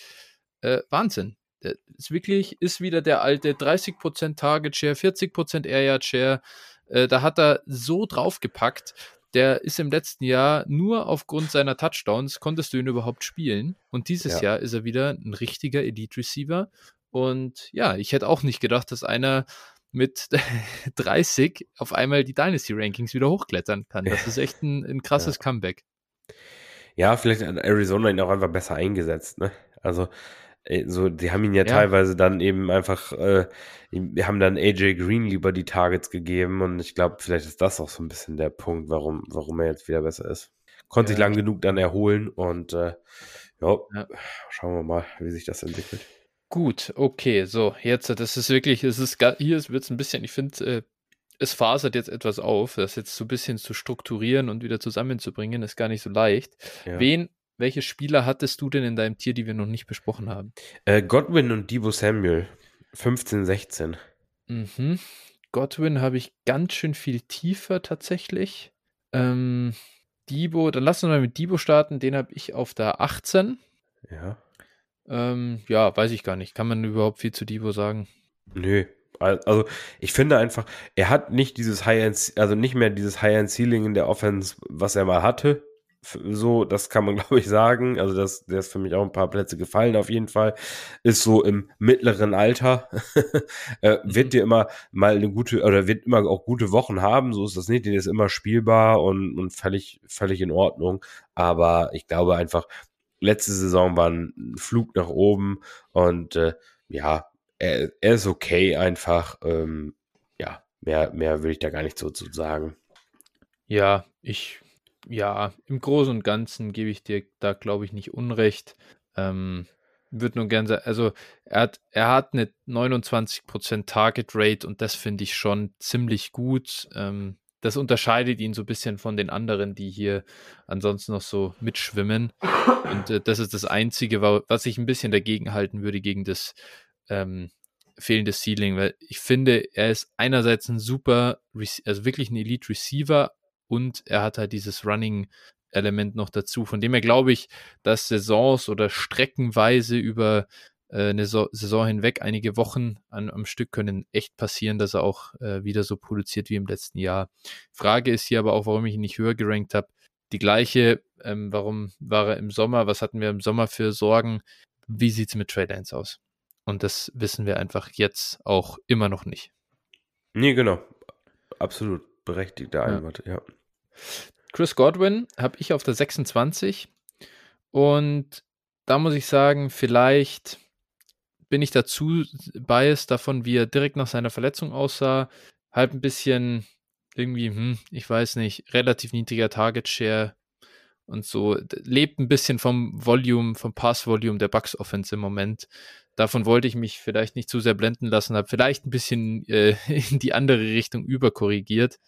äh, Wahnsinn. Der ist wirklich, ist wieder der alte 30% Target Share, 40% Air Yard Share. Äh, da hat er so draufgepackt. Der ist im letzten Jahr nur aufgrund seiner Touchdowns konntest du ihn überhaupt spielen. Und dieses ja. Jahr ist er wieder ein richtiger Elite Receiver. Und ja, ich hätte auch nicht gedacht, dass einer mit 30 auf einmal die Dynasty Rankings wieder hochklettern kann. Das ist echt ein, ein krasses ja. Comeback. Ja, vielleicht hat Arizona ihn auch einfach besser eingesetzt. Ne? Also äh, so, die haben ihn ja, ja, teilweise dann eben einfach, äh, wir haben dann AJ Green lieber die Targets gegeben und ich glaube, vielleicht ist das auch so ein bisschen der Punkt, warum, warum er jetzt wieder besser ist. Konnte ja. sich lang genug dann erholen und äh, ja, schauen wir mal, wie sich das entwickelt. Gut, okay, so, jetzt, das ist wirklich, es ist, hier wird es ein bisschen, ich finde, äh, es fasert jetzt etwas auf, das jetzt so ein bisschen zu strukturieren und wieder zusammenzubringen, ist gar nicht so leicht. Ja. Wen welche Spieler hattest du denn in deinem Tier, die wir noch nicht besprochen haben? Äh, Godwin und Debo Samuel. 15, 16. Mhm. Godwin habe ich ganz schön viel tiefer tatsächlich. Ähm, Debo, dann lass uns mal mit Debo starten. Den habe ich auf der 18. Ja. Ähm, ja, weiß ich gar nicht. Kann man überhaupt viel zu Debo sagen? Nö. Also ich finde einfach, er hat nicht dieses High-End, also nicht mehr dieses High-End-Ceiling in der Offense, was er mal hatte so, das kann man glaube ich sagen. Also das, der ist für mich auch ein paar Plätze gefallen auf jeden Fall. Ist so im mittleren Alter. äh, wird mhm. dir immer mal eine gute, oder wird immer auch gute Wochen haben. So ist das nicht. Der ist immer spielbar und, und völlig, völlig in Ordnung. Aber ich glaube einfach, letzte Saison war ein Flug nach oben und äh, ja, er, er ist okay einfach. Ähm, ja, mehr, mehr will ich da gar nicht so zu sagen. Ja, ich ja, im Großen und Ganzen gebe ich dir da, glaube ich, nicht Unrecht. Ähm, würde nur gerne sagen, also er hat, er hat eine 29% Target Rate und das finde ich schon ziemlich gut. Ähm, das unterscheidet ihn so ein bisschen von den anderen, die hier ansonsten noch so mitschwimmen. Und äh, das ist das Einzige, was ich ein bisschen dagegen halten würde, gegen das ähm, fehlende Ceiling, weil ich finde, er ist einerseits ein super, also wirklich ein Elite Receiver, und er hat halt dieses Running Element noch dazu. Von dem her glaube ich, dass Saisons oder streckenweise über eine so Saison hinweg, einige Wochen an, am Stück können echt passieren, dass er auch äh, wieder so produziert wie im letzten Jahr. Frage ist hier aber auch, warum ich ihn nicht höher gerankt habe. Die gleiche, ähm, warum war er im Sommer? Was hatten wir im Sommer für Sorgen? Wie sieht es mit Trade Lines aus? Und das wissen wir einfach jetzt auch immer noch nicht. Nee, genau. Absolut berechtigter Einwand, ja. ja. Chris Godwin habe ich auf der 26 und da muss ich sagen, vielleicht bin ich dazu biased davon, wie er direkt nach seiner Verletzung aussah. Halt ein bisschen irgendwie, hm, ich weiß nicht, relativ niedriger Target Share und so. Lebt ein bisschen vom Volume, vom Pass-Volume der Bucks Offense im Moment. Davon wollte ich mich vielleicht nicht zu sehr blenden lassen, habe vielleicht ein bisschen äh, in die andere Richtung überkorrigiert.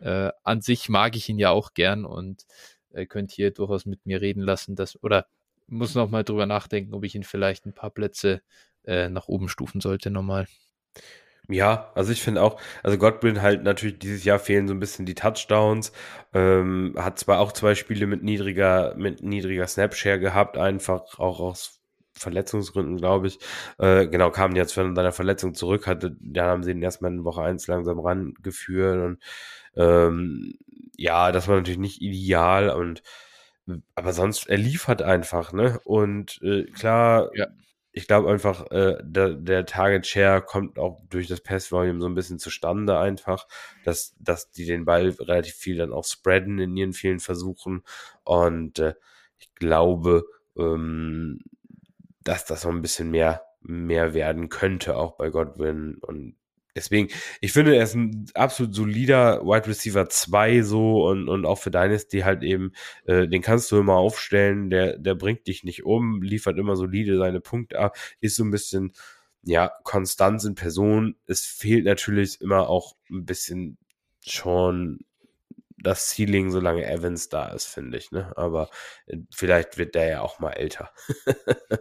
Äh, an sich mag ich ihn ja auch gern und äh, könnt hier durchaus mit mir reden lassen, dass, oder muss noch mal drüber nachdenken, ob ich ihn vielleicht ein paar Plätze äh, nach oben stufen sollte nochmal. Ja, also ich finde auch, also Godwin halt natürlich dieses Jahr fehlen so ein bisschen die Touchdowns. Ähm, hat zwar auch zwei Spiele mit niedriger, mit niedriger Snapshare gehabt, einfach auch aus Verletzungsgründen, glaube ich. Äh, genau, kam jetzt von seiner Verletzung zurück, hatte, dann haben sie ihn erstmal in Woche 1 langsam rangeführt und ähm, ja, das war natürlich nicht ideal und aber sonst, er liefert einfach, ne? Und äh, klar, ja. ich glaube einfach, äh, der, der Target Share kommt auch durch das Pass Volume so ein bisschen zustande einfach, dass, dass die den Ball relativ viel dann auch spreaden in ihren vielen Versuchen. Und äh, ich glaube, ähm, dass das so ein bisschen mehr, mehr werden könnte, auch bei Godwin. Und deswegen, ich finde, er ist ein absolut solider Wide Receiver 2 so und, und auch für Dynasty halt eben, äh, den kannst du immer aufstellen, der, der bringt dich nicht um, liefert immer solide seine Punkte ab, ist so ein bisschen, ja, Konstanz in Person. Es fehlt natürlich immer auch ein bisschen schon das Ceiling, solange Evans da ist, finde ich. Ne? Aber äh, vielleicht wird der ja auch mal älter.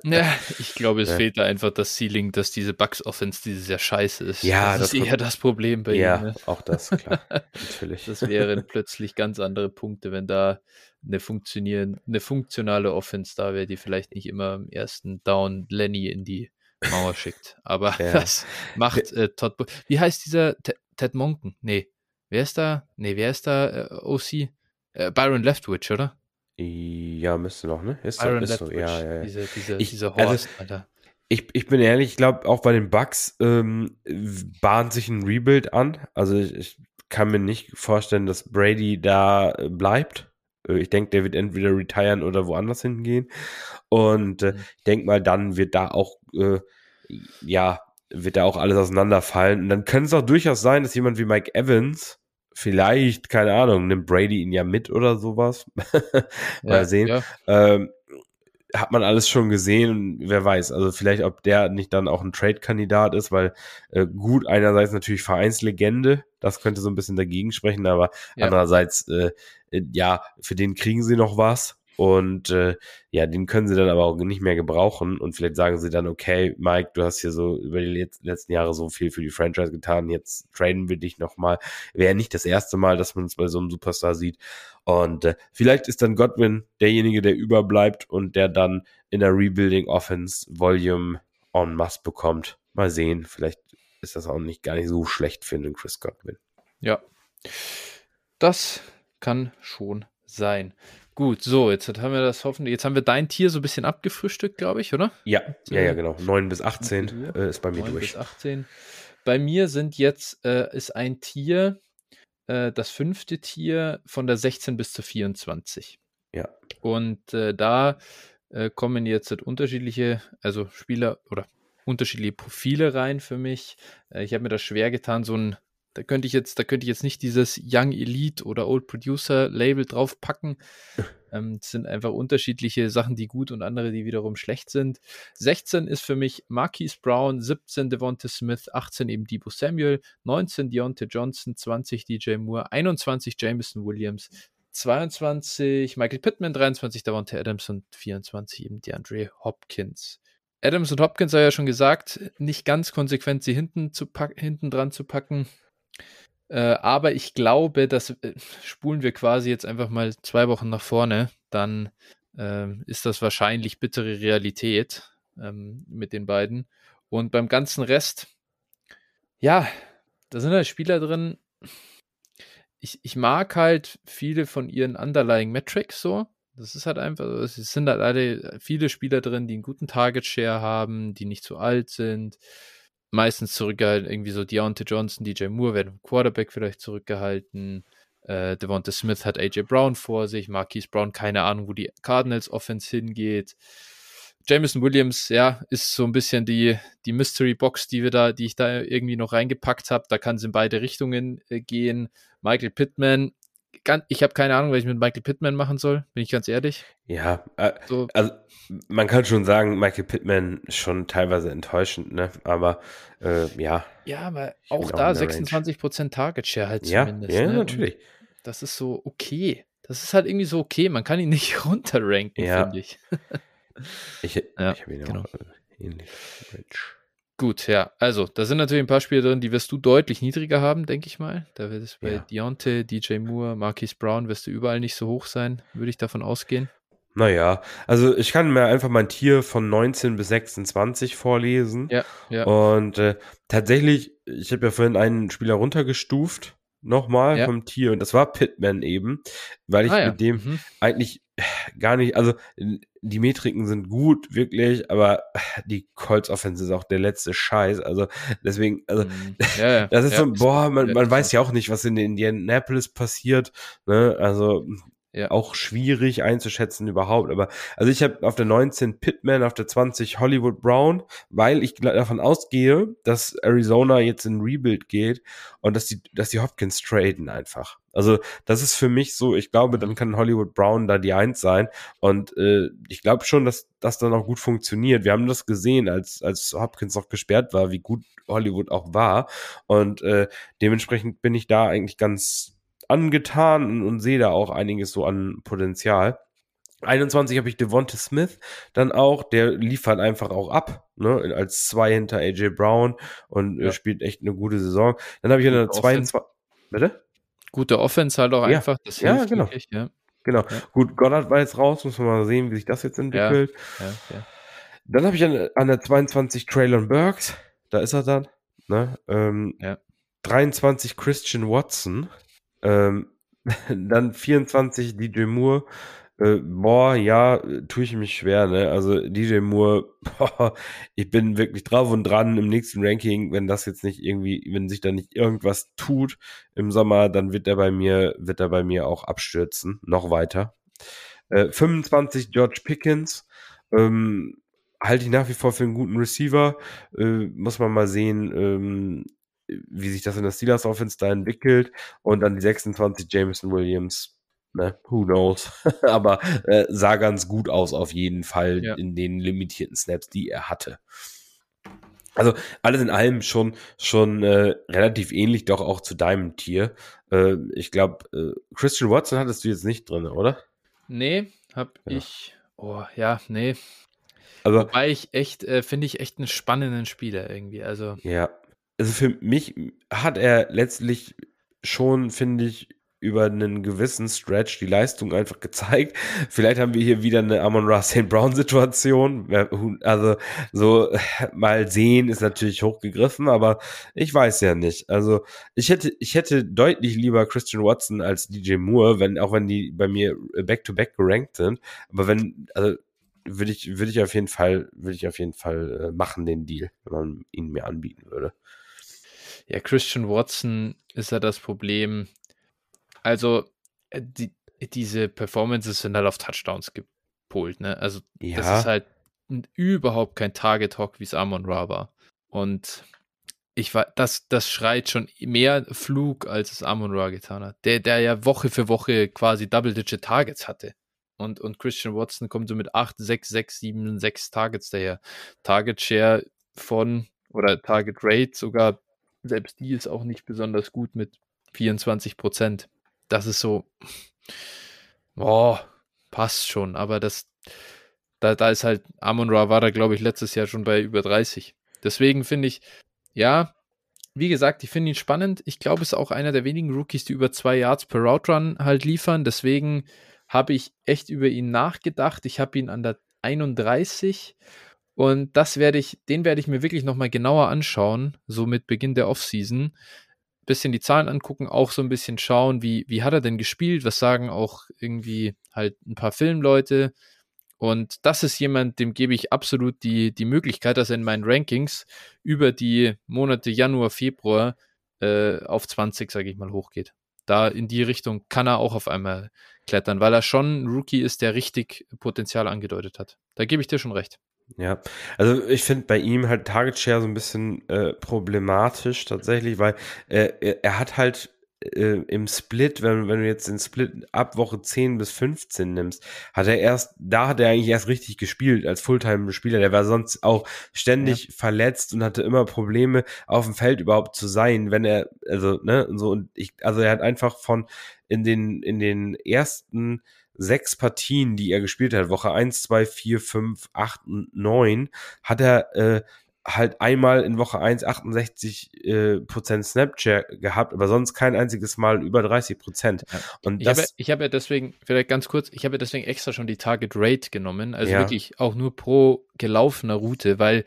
ja, ich glaube, es ja. fehlt da einfach das Ceiling, dass diese Bugs Offense dieses Jahr scheiße ist. Ja, das, das ist eher das Problem bei ja, ihm. Ja, ne? auch das, klar. Natürlich. Das wären plötzlich ganz andere Punkte, wenn da eine, funktionieren, eine funktionale Offense da wäre, die vielleicht nicht immer im ersten Down Lenny in die Mauer schickt. Aber ja. das macht äh, Todd. Wie heißt dieser Ted Monken? Nee. Wer ist da? Nee, wer ist da äh, OC? Äh, Byron Leftwich, oder? Ja, müsste noch, ne? Ist Byron so, Leftwich. So. Ja, ja, ja. Diese, diese, ich, diese Horst, also, Alter. Ich, ich bin ehrlich, ich glaube, auch bei den Bucks ähm, bahnt sich ein Rebuild an. Also ich, ich kann mir nicht vorstellen, dass Brady da äh, bleibt. Äh, ich denke, der wird entweder retiren oder woanders hingehen. Und äh, mhm. ich denke mal, dann wird da auch, äh, ja, wird da auch alles auseinanderfallen. Und dann könnte es auch durchaus sein, dass jemand wie Mike Evans vielleicht, keine Ahnung, nimmt Brady ihn ja mit oder sowas. Mal ja, sehen. Ja. Ähm, hat man alles schon gesehen wer weiß, also vielleicht, ob der nicht dann auch ein Trade-Kandidat ist, weil äh, gut, einerseits natürlich Vereinslegende, das könnte so ein bisschen dagegen sprechen, aber ja. andererseits, äh, äh ja, für den kriegen sie noch was und äh, ja, den können sie dann aber auch nicht mehr gebrauchen. Und vielleicht sagen sie dann, okay, Mike, du hast hier so über die letzten Jahre so viel für die Franchise getan, jetzt traden wir dich nochmal. Wäre nicht das erste Mal, dass man es bei so einem Superstar sieht. Und äh, vielleicht ist dann Godwin derjenige, der überbleibt und der dann in der Rebuilding Offense Volume en masse bekommt. Mal sehen, vielleicht ist das auch nicht gar nicht so schlecht für einen Chris Godwin. Ja, das kann schon sein. Gut, so, jetzt haben wir das hoffentlich, jetzt haben wir dein Tier so ein bisschen abgefrühstückt, glaube ich, oder? Ja, ja, ja, genau. 9 bis 18 äh, ist bei mir 9 durch. bis 18. Bei mir sind jetzt, äh, ist ein Tier, äh, das fünfte Tier von der 16 bis zur 24. Ja. Und äh, da äh, kommen jetzt unterschiedliche, also Spieler oder unterschiedliche Profile rein für mich. Äh, ich habe mir das schwer getan, so ein da könnte ich jetzt, da könnte ich jetzt nicht dieses Young Elite oder Old Producer Label draufpacken. Ähm, es sind einfach unterschiedliche Sachen, die gut und andere, die wiederum schlecht sind. 16 ist für mich Marquise Brown, 17 Devonta Smith, 18 eben Debo Samuel, 19 Deontay Johnson, 20 DJ Moore, 21 Jameson Williams, 22 Michael Pittman, 23 Devonta Adams und 24 eben DeAndre Hopkins. Adams und Hopkins sei ja schon gesagt, nicht ganz konsequent sie hinten, zu hinten dran zu packen. Äh, aber ich glaube, das äh, spulen wir quasi jetzt einfach mal zwei Wochen nach vorne. Dann äh, ist das wahrscheinlich bittere Realität ähm, mit den beiden. Und beim ganzen Rest, ja, da sind halt Spieler drin. Ich, ich mag halt viele von ihren Underlying Metrics so. Das ist halt einfach, es sind halt alle viele Spieler drin, die einen guten Target Share haben, die nicht zu alt sind, meistens zurückgehalten. Irgendwie so Deontay Johnson, DJ Moore werden Quarterback vielleicht zurückgehalten. Äh, Devonta Smith hat AJ Brown vor sich. Marquise Brown, keine Ahnung, wo die Cardinals Offense hingeht. Jameson Williams, ja, ist so ein bisschen die, die Mystery Box, die wir da, die ich da irgendwie noch reingepackt habe. Da kann es in beide Richtungen äh, gehen. Michael Pittman, ich habe keine Ahnung, was ich mit Michael Pittman machen soll, bin ich ganz ehrlich. Ja, äh, so. also man kann schon sagen, Michael Pittman ist schon teilweise enttäuschend, ne? Aber äh, ja. Ja, aber auch da 26% Target Share halt ja, zumindest. Ja, ne? natürlich. Und das ist so okay. Das ist halt irgendwie so okay. Man kann ihn nicht runterranken, ja. finde ich. ich. Ja, ich habe ihn genau. auch äh, ähnlich. Rich. Gut, ja. Also, da sind natürlich ein paar Spiele drin, die wirst du deutlich niedriger haben, denke ich mal. Da wird es bei ja. Deontay, DJ Moore, Marquis Brown wirst du überall nicht so hoch sein, würde ich davon ausgehen. Naja, also ich kann mir einfach mein Tier von 19 bis 26 vorlesen. Ja, ja. Und äh, tatsächlich, ich habe ja vorhin einen Spieler runtergestuft, nochmal ja. vom Tier, und das war Pitman eben, weil ich ah, ja. mit dem mhm. eigentlich gar nicht, also die Metriken sind gut, wirklich, aber die Colts Offense ist auch der letzte Scheiß. Also deswegen, also mhm. ja, das ist so, boah, man, man weiß ja auch nicht, was in Indianapolis passiert. Ne? Also ja. auch schwierig einzuschätzen überhaupt. Aber also ich habe auf der 19 Pittman, auf der 20 Hollywood Brown, weil ich davon ausgehe, dass Arizona jetzt in Rebuild geht und dass die, dass die Hopkins traden einfach. Also das ist für mich so, ich glaube, dann kann Hollywood Brown da die Eins sein. Und äh, ich glaube schon, dass das dann auch gut funktioniert. Wir haben das gesehen, als, als Hopkins noch gesperrt war, wie gut Hollywood auch war. Und äh, dementsprechend bin ich da eigentlich ganz angetan und, und sehe da auch einiges so an Potenzial. 21 habe ich Devonta Smith dann auch, der liefert einfach auch ab, ne, als zwei hinter AJ Brown und ja. spielt echt eine gute Saison. Dann habe ich eine 22. Bitte? Gute Offense halt auch ja. einfach. Das ja, genau. Wirklich, ja. Genau. Ja. Gut, Goddard war jetzt raus, muss man mal sehen, wie sich das jetzt entwickelt. Dann habe ich an, an, der 22 Traylon Burks, da ist er dann. Ne? Ähm, ja. 23 Christian Watson. Ähm, dann 24 DJ Moore. Äh, boah, ja, tue ich mich schwer, ne? Also DJ Moore, boah, ich bin wirklich drauf und dran im nächsten Ranking, wenn das jetzt nicht irgendwie, wenn sich da nicht irgendwas tut im Sommer, dann wird er bei mir, wird er bei mir auch abstürzen, noch weiter. Äh, 25 George Pickens, ähm, halte ich nach wie vor für einen guten Receiver, äh, muss man mal sehen, ähm, wie sich das in der Steelers Offense da entwickelt und dann die 26 Jameson Williams Ne, who knows? Aber äh, sah ganz gut aus auf jeden Fall ja. in den limitierten Snaps, die er hatte. Also alles in allem schon schon äh, relativ ähnlich, doch auch zu deinem Tier. Äh, ich glaube, äh, Christian Watson hattest du jetzt nicht drin, oder? Nee, hab ja. ich. Oh ja, nee. Also, Wobei ich echt, äh, finde ich echt einen spannenden Spieler irgendwie. Also. Ja. Also für mich hat er letztlich schon, finde ich, über einen gewissen Stretch die Leistung einfach gezeigt. Vielleicht haben wir hier wieder eine Amon Ra St. Brown Situation. Also so mal sehen ist natürlich hochgegriffen, aber ich weiß ja nicht. Also ich hätte ich hätte deutlich lieber Christian Watson als DJ Moore, wenn auch wenn die bei mir back to back gerankt sind, aber wenn also würde ich würde ich auf jeden Fall würde ich auf jeden Fall äh, machen den Deal, wenn man ihn mir anbieten würde. Ja, Christian Watson ist ja das Problem also, äh, die, diese Performances sind halt auf Touchdowns gepolt, ne? Also, ja. das ist halt überhaupt kein Target-Hock, wie es Amon Ra war. Und ich war, das, das schreit schon mehr Flug, als es Amon Ra getan hat. Der, der ja Woche für Woche quasi Double-Digit Targets hatte. Und, und Christian Watson kommt so mit 8, 6, 6, 7, 6 Targets daher. Target Share von, oder Target Rate sogar, selbst die ist auch nicht besonders gut mit 24 Prozent das ist so, oh, passt schon, aber das, da, da ist halt, Amon Ra war da, glaube ich, letztes Jahr schon bei über 30. Deswegen finde ich, ja, wie gesagt, ich finde ihn spannend. Ich glaube, es ist auch einer der wenigen Rookies, die über zwei Yards per Route Run halt liefern. Deswegen habe ich echt über ihn nachgedacht. Ich habe ihn an der 31 und das werde ich, den werde ich mir wirklich nochmal genauer anschauen, so mit Beginn der Offseason bisschen die Zahlen angucken, auch so ein bisschen schauen, wie, wie hat er denn gespielt, was sagen auch irgendwie halt ein paar Filmleute. Und das ist jemand, dem gebe ich absolut die, die Möglichkeit, dass er in meinen Rankings über die Monate Januar, Februar äh, auf 20, sage ich mal, hochgeht. Da in die Richtung kann er auch auf einmal klettern, weil er schon ein Rookie ist, der richtig Potenzial angedeutet hat. Da gebe ich dir schon recht. Ja, also ich finde bei ihm halt Target Share so ein bisschen äh, problematisch tatsächlich, weil äh, er hat halt äh, im Split, wenn, wenn du jetzt den Split ab Woche 10 bis 15 nimmst, hat er erst, da hat er eigentlich erst richtig gespielt als Fulltime-Spieler. Der war sonst auch ständig ja. verletzt und hatte immer Probleme, auf dem Feld überhaupt zu sein, wenn er, also, ne, und so, und ich, also er hat einfach von in den, in den ersten sechs Partien, die er gespielt hat, Woche 1, 2, 4, 5, 8 und 9, hat er äh, halt einmal in Woche 1 68 äh, Prozent Snapchat gehabt, aber sonst kein einziges Mal über 30 Prozent. Ja. Und ich habe ich hab ja deswegen, vielleicht ganz kurz, ich habe ja deswegen extra schon die Target Rate genommen, also ja. wirklich auch nur pro gelaufener Route, weil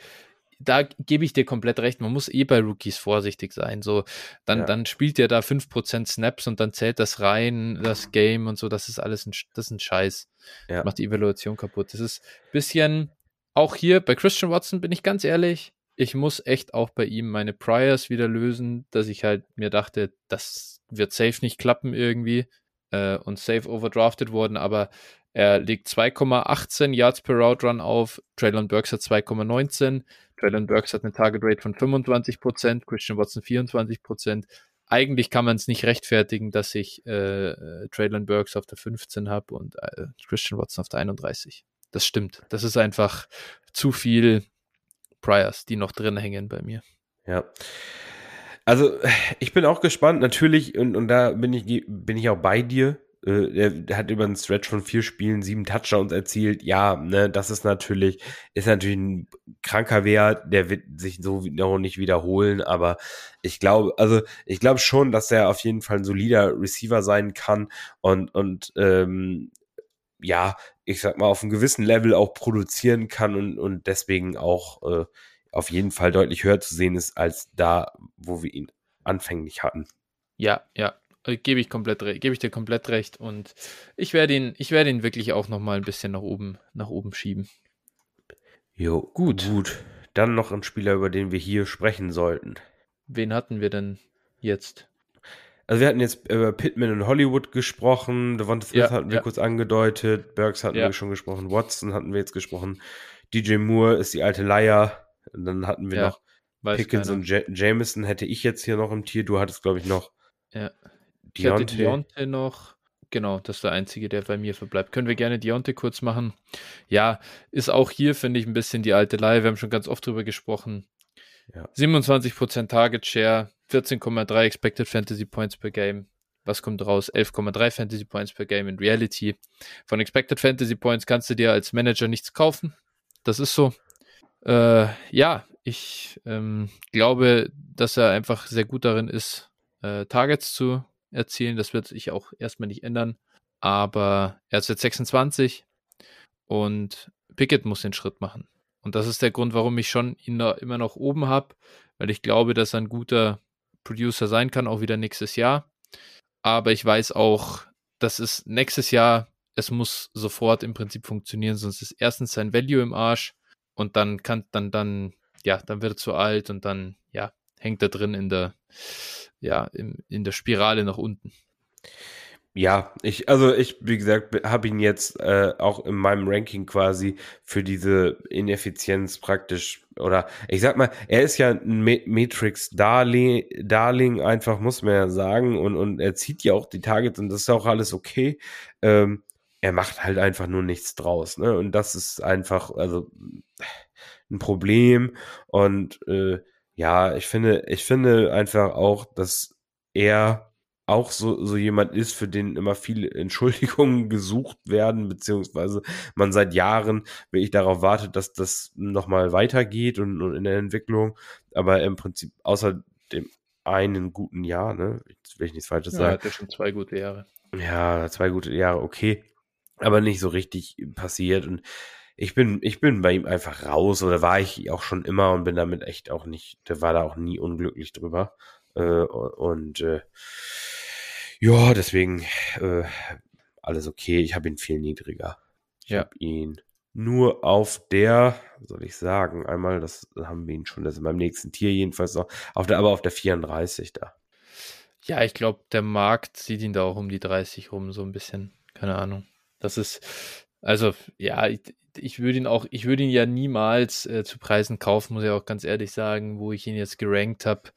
da gebe ich dir komplett recht. Man muss eh bei Rookies vorsichtig sein. So, dann, ja. dann spielt der da 5% Snaps und dann zählt das rein, das Game und so. Das ist alles ein, das ist ein Scheiß. Ja. Macht die Evaluation kaputt. Das ist ein bisschen, auch hier bei Christian Watson bin ich ganz ehrlich, ich muss echt auch bei ihm meine Priors wieder lösen, dass ich halt mir dachte, das wird safe nicht klappen irgendwie. Äh, und safe overdrafted worden, aber er legt 2,18 Yards per Route Run auf. Traylon Burks hat 2,19. Traylon Burks hat eine Target Rate von 25%, Christian Watson 24%. Eigentlich kann man es nicht rechtfertigen, dass ich äh, Traylon Burks auf der 15 habe und äh, Christian Watson auf der 31. Das stimmt. Das ist einfach zu viel Priors, die noch drin hängen bei mir. Ja. Also, ich bin auch gespannt, natürlich, und, und da bin ich, bin ich auch bei dir. Äh, der hat über einen Stretch von vier Spielen sieben Touchdowns erzielt. Ja, ne, das ist natürlich, ist natürlich ein kranker Wert, der wird sich so noch nicht wiederholen, aber ich glaube, also ich glaube schon, dass er auf jeden Fall ein solider Receiver sein kann und, und ähm, ja, ich sag mal, auf einem gewissen Level auch produzieren kann und, und deswegen auch äh, auf jeden Fall deutlich höher zu sehen ist, als da, wo wir ihn anfänglich hatten. Ja, ja, äh, gebe ich komplett gebe ich dir komplett recht und ich werde ihn ich werde ihn wirklich auch noch mal ein bisschen nach oben nach oben schieben. Jo, gut. Gut. Dann noch ein Spieler, über den wir hier sprechen sollten. Wen hatten wir denn jetzt? Also wir hatten jetzt über Pittman und Hollywood gesprochen, Devonta Smith ja, hatten wir ja. kurz angedeutet, Burks hatten ja. wir schon gesprochen, Watson hatten wir jetzt gesprochen, DJ Moore ist die alte Leier, dann hatten wir noch Pickens keiner. und J Jameson hätte ich jetzt hier noch im Tier, du hattest glaube ich noch ja. Deontay. Deontay noch. Genau, das ist der einzige, der bei mir verbleibt. Können wir gerne Deontay kurz machen. Ja, ist auch hier, finde ich, ein bisschen die alte Leihe. Wir haben schon ganz oft drüber gesprochen. Ja. 27% Target Share, 14,3 Expected Fantasy Points per Game. Was kommt raus? 11,3 Fantasy Points per Game in Reality. Von Expected Fantasy Points kannst du dir als Manager nichts kaufen. Das ist so. Äh, ja, ich ähm, glaube, dass er einfach sehr gut darin ist, äh, Targets zu erzielen. Das wird sich auch erstmal nicht ändern. Aber er ist jetzt 26 und Pickett muss den Schritt machen. Und das ist der Grund, warum ich schon ihn da immer noch oben habe, weil ich glaube, dass er ein guter Producer sein kann, auch wieder nächstes Jahr. Aber ich weiß auch, dass es nächstes Jahr, es muss sofort im Prinzip funktionieren, sonst ist erstens sein Value im Arsch und dann kann, dann, dann, ja, dann wird er zu alt und dann, ja, hängt er drin in der, ja, in, in der Spirale nach unten. Ja, ich, also ich, wie gesagt, habe ihn jetzt äh, auch in meinem Ranking quasi für diese Ineffizienz praktisch, oder ich sag mal, er ist ja ein Matrix-Darling, Darling einfach, muss man ja sagen, und, und er zieht ja auch die Targets und das ist auch alles okay. Ähm, er macht halt einfach nur nichts draus, ne? Und das ist einfach, also ein Problem. Und äh, ja, ich finde, ich finde einfach auch, dass er auch so, so jemand ist, für den immer viele Entschuldigungen gesucht werden, beziehungsweise man seit Jahren wirklich darauf wartet, dass das nochmal weitergeht und, und, in der Entwicklung. Aber im Prinzip außer dem einen guten Jahr, ne, jetzt will ich nichts Falsches ja, sagen. Hatte schon zwei gute Jahre. Ja, zwei gute Jahre, okay. Aber nicht so richtig passiert und ich bin, ich bin bei ihm einfach raus oder war ich auch schon immer und bin damit echt auch nicht, war da auch nie unglücklich drüber. Äh, und äh, ja, deswegen äh, alles okay. Ich habe ihn viel niedriger. Ich ja. habe ihn nur auf der, soll ich sagen, einmal, das haben wir ihn schon, das ist beim nächsten Tier jedenfalls noch, auf der, aber auf der 34 da. Ja, ich glaube, der Markt sieht ihn da auch um die 30 rum, so ein bisschen. Keine Ahnung. Das ist, also, ja, ich, ich würde ihn auch, ich würde ihn ja niemals äh, zu Preisen kaufen, muss ich auch ganz ehrlich sagen, wo ich ihn jetzt gerankt habe.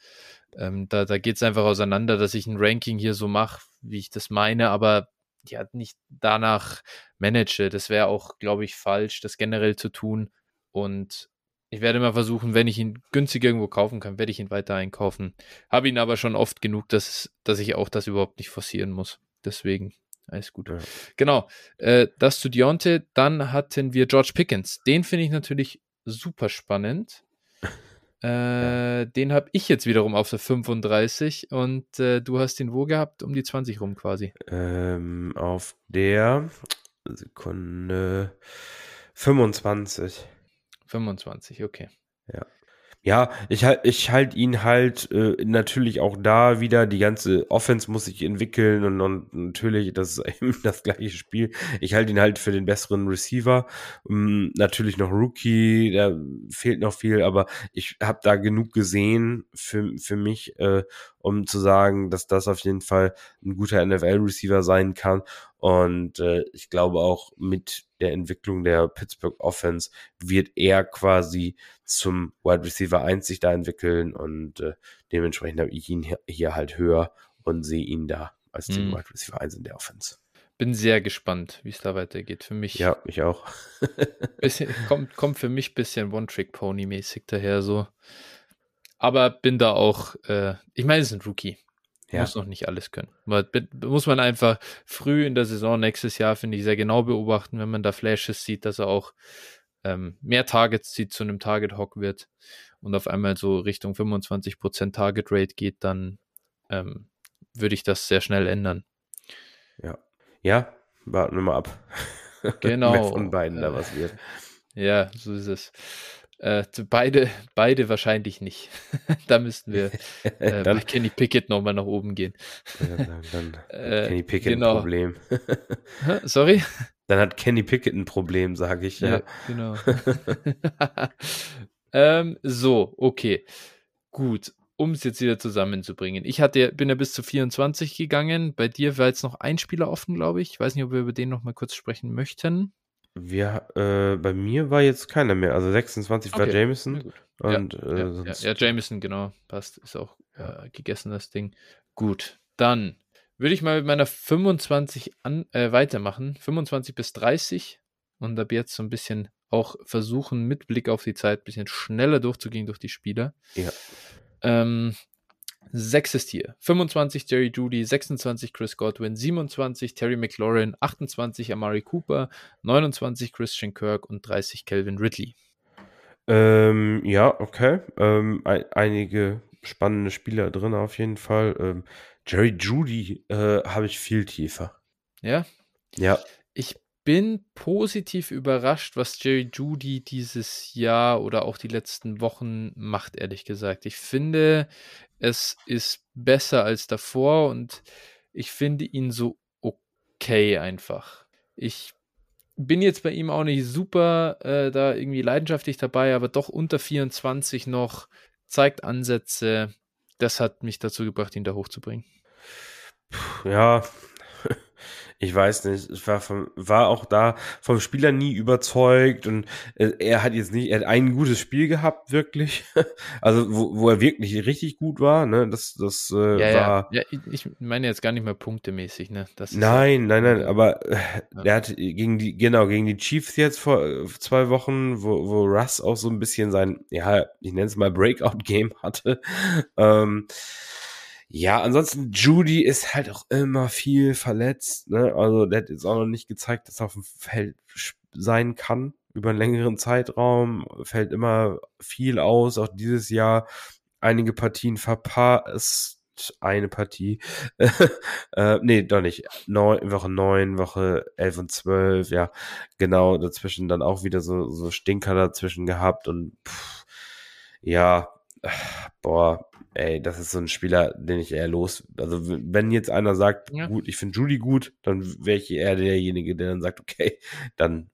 Ähm, da da geht es einfach auseinander, dass ich ein Ranking hier so mache, wie ich das meine, aber ja, nicht danach manage. Das wäre auch, glaube ich, falsch, das generell zu tun. Und ich werde mal versuchen, wenn ich ihn günstig irgendwo kaufen kann, werde ich ihn weiter einkaufen. Habe ihn aber schon oft genug, dass, dass ich auch das überhaupt nicht forcieren muss. Deswegen alles gut. Ja. Genau. Äh, das zu Dionte. Dann hatten wir George Pickens. Den finde ich natürlich super spannend. Äh, ja. Den habe ich jetzt wiederum auf der 35 und äh, du hast den wo gehabt? Um die 20 rum quasi. Ähm, auf der Sekunde 25. 25, okay. Ja. Ja, ich, ich halte ihn halt äh, natürlich auch da wieder. Die ganze Offense muss sich entwickeln und, und natürlich, das ist eben das gleiche Spiel. Ich halte ihn halt für den besseren Receiver. Um, natürlich noch Rookie, da fehlt noch viel, aber ich habe da genug gesehen für, für mich, äh, um zu sagen, dass das auf jeden Fall ein guter NFL-Receiver sein kann. Und äh, ich glaube auch mit der Entwicklung der Pittsburgh Offense wird er quasi zum Wide Receiver 1 sich da entwickeln und äh, dementsprechend habe ich ihn hier, halt höher und sehe ihn da als den mm. Wide Receiver 1 in der Offense. Bin sehr gespannt, wie es da weitergeht. Für mich. Ja, ich auch. bisschen, kommt, kommt für mich ein bisschen One-Trick-Pony-mäßig daher so. Aber bin da auch, äh, ich meine, es ist ein Rookie. Ja. Muss noch nicht alles können. Muss man einfach früh in der Saison nächstes Jahr, finde ich, sehr genau beobachten, wenn man da Flashes sieht, dass er auch ähm, mehr Targets zieht, zu einem Target-Hock wird und auf einmal so Richtung 25% Target Rate geht, dann ähm, würde ich das sehr schnell ändern. Ja. Ja, warten wir mal ab. Genau. Wer von beiden da was wird. Ja, so ist es. Äh, beide, beide wahrscheinlich nicht. da müssten wir äh, dann, bei Kenny Pickett nochmal nach oben gehen. dann, dann äh, Kenny Pickett genau. ein Problem. Sorry? Dann hat Kenny Pickett ein Problem, sage ich. Ja, ja. genau. ähm, so, okay. Gut, um es jetzt wieder zusammenzubringen. Ich hatte, bin ja bis zu 24 gegangen. Bei dir war jetzt noch ein Spieler offen, glaube ich. Ich weiß nicht, ob wir über den nochmal kurz sprechen möchten. Wir, äh, bei mir war jetzt keiner mehr. Also 26 okay. war Jameson. Und, ja, äh, ja, ja, ja, Jameson, genau. Passt. Ist auch äh, gegessen, das Ding. Gut. Dann würde ich mal mit meiner 25 an, äh, weitermachen. 25 bis 30. Und ab jetzt so ein bisschen auch versuchen, mit Blick auf die Zeit ein bisschen schneller durchzugehen durch die Spieler. Ja. Ähm, Sechstes Tier. 25 Jerry Judy, 26 Chris Godwin, 27 Terry McLaurin, 28 Amari Cooper, 29 Christian Kirk und 30 Calvin Ridley. Ähm, ja, okay. Ähm, ein, einige spannende Spieler drin auf jeden Fall. Ähm, Jerry Judy äh, habe ich viel tiefer. Ja? Ja. Ich bin positiv überrascht, was Jerry Judy dieses Jahr oder auch die letzten Wochen macht, ehrlich gesagt. Ich finde, es ist besser als davor und ich finde ihn so okay einfach. Ich bin jetzt bei ihm auch nicht super äh, da irgendwie leidenschaftlich dabei, aber doch unter 24 noch, zeigt Ansätze. Das hat mich dazu gebracht, ihn da hochzubringen. Ja, ich weiß nicht, ich war, vom, war auch da vom Spieler nie überzeugt und äh, er hat jetzt nicht, er hat ein gutes Spiel gehabt, wirklich. Also, wo, wo er wirklich richtig gut war, ne, das, das äh, ja, war. Ja. ja, ich meine jetzt gar nicht mehr punktemäßig, ne. Das nein, nein, nein, aber äh, ja. er hat gegen die, genau, gegen die Chiefs jetzt vor äh, zwei Wochen, wo, wo Russ auch so ein bisschen sein, ja, ich nenne es mal Breakout-Game hatte. Ähm, ja, ansonsten Judy ist halt auch immer viel verletzt. Ne? Also der hat jetzt auch noch nicht gezeigt, dass er auf dem Feld sein kann über einen längeren Zeitraum. Fällt immer viel aus. Auch dieses Jahr einige Partien verpasst. Eine Partie. äh, nee, doch nicht. Neun, Woche 9, Woche 11 und 12, ja, genau. Dazwischen dann auch wieder so, so Stinker dazwischen gehabt und pff, ja, boah, ey, das ist so ein Spieler, den ich eher los. Also, wenn jetzt einer sagt, ja. gut, ich finde Judy gut, dann wäre ich eher derjenige, der dann sagt, okay, dann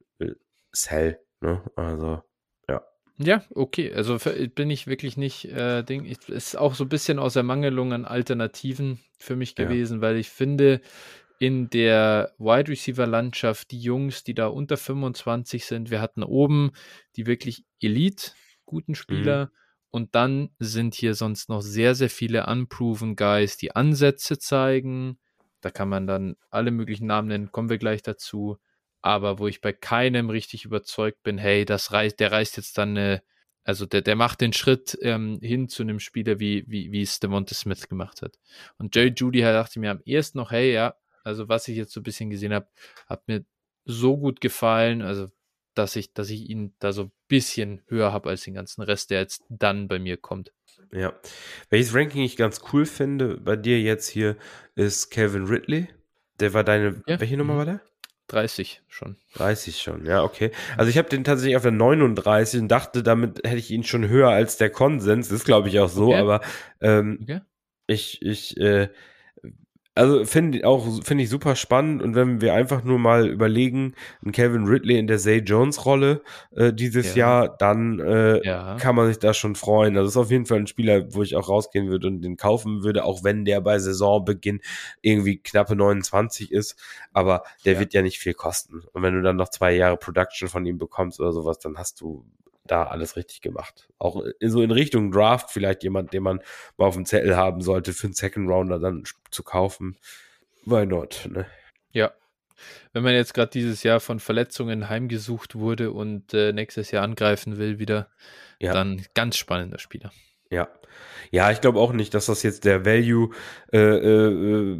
sell. Ne? Also, ja. Ja, okay. Also bin ich wirklich nicht äh, Ding. Ich, ist auch so ein bisschen aus Ermangelung an Alternativen für mich gewesen, ja. weil ich finde, in der Wide Receiver Landschaft, die Jungs, die da unter 25 sind, wir hatten oben die wirklich Elite, guten Spieler. Mhm und dann sind hier sonst noch sehr, sehr viele unproven Guys, die Ansätze zeigen. Da kann man dann alle möglichen Namen nennen, kommen wir gleich dazu. Aber wo ich bei keinem richtig überzeugt bin, hey, das reißt, der reißt jetzt dann eine, also der, der macht den Schritt ähm, hin zu einem Spieler, wie, wie, wie es Devonta Smith gemacht hat. Und Jerry Judy dachte mir am ersten noch, hey, ja, also was ich jetzt so ein bisschen gesehen habe, hat mir so gut gefallen. Also dass ich, dass ich ihn da so ein bisschen höher habe als den ganzen Rest, der jetzt dann bei mir kommt. Ja. Welches Ranking ich ganz cool finde bei dir jetzt hier ist Kevin Ridley. Der war deine, ja. welche Nummer war der? 30 schon. 30 schon, ja, okay. Also ich habe den tatsächlich auf der 39 und dachte, damit hätte ich ihn schon höher als der Konsens. Das ist, glaube ich, auch so, okay. aber ähm, okay. ich, ich, äh, also finde auch finde ich super spannend und wenn wir einfach nur mal überlegen, ein Kevin Ridley in der Zay Jones Rolle äh, dieses ja. Jahr, dann äh, ja. kann man sich da schon freuen. Also ist auf jeden Fall ein Spieler, wo ich auch rausgehen würde und den kaufen würde, auch wenn der bei Saisonbeginn irgendwie knappe 29 ist, aber der ja. wird ja nicht viel kosten. Und wenn du dann noch zwei Jahre Production von ihm bekommst oder sowas, dann hast du da alles richtig gemacht. Auch so in Richtung Draft vielleicht jemand, den man mal auf dem Zettel haben sollte, für einen Second Rounder dann zu kaufen. Why not? Ne? Ja. Wenn man jetzt gerade dieses Jahr von Verletzungen heimgesucht wurde und äh, nächstes Jahr angreifen will wieder, ja. dann ganz spannender Spieler. Ja. Ja, ich glaube auch nicht, dass das jetzt der Value, äh, äh, äh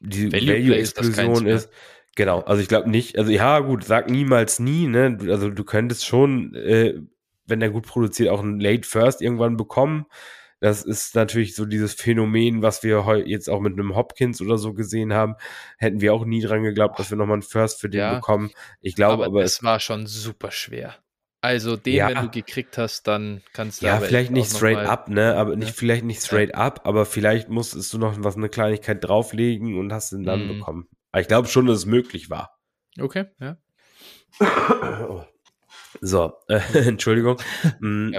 die Value-Explosion Value ist. Genau, also ich glaube nicht, also ja, gut, sag niemals nie, ne? Also du könntest schon, äh, wenn er gut produziert, auch ein Late First irgendwann bekommen. Das ist natürlich so dieses Phänomen, was wir heute jetzt auch mit einem Hopkins oder so gesehen haben. Hätten wir auch nie dran geglaubt, dass wir nochmal einen First für den ja, bekommen. Ich glaube aber, aber es war schon super schwer. Also den, ja, wenn du gekriegt hast, dann kannst du ja vielleicht nicht straight up, ne, aber nicht ne? vielleicht nicht straight ja. up, aber vielleicht musstest du noch was eine Kleinigkeit drauflegen und hast ihn dann mm. bekommen. Aber ich glaube schon, dass es möglich war. Okay, ja. So, äh, Entschuldigung. Mm,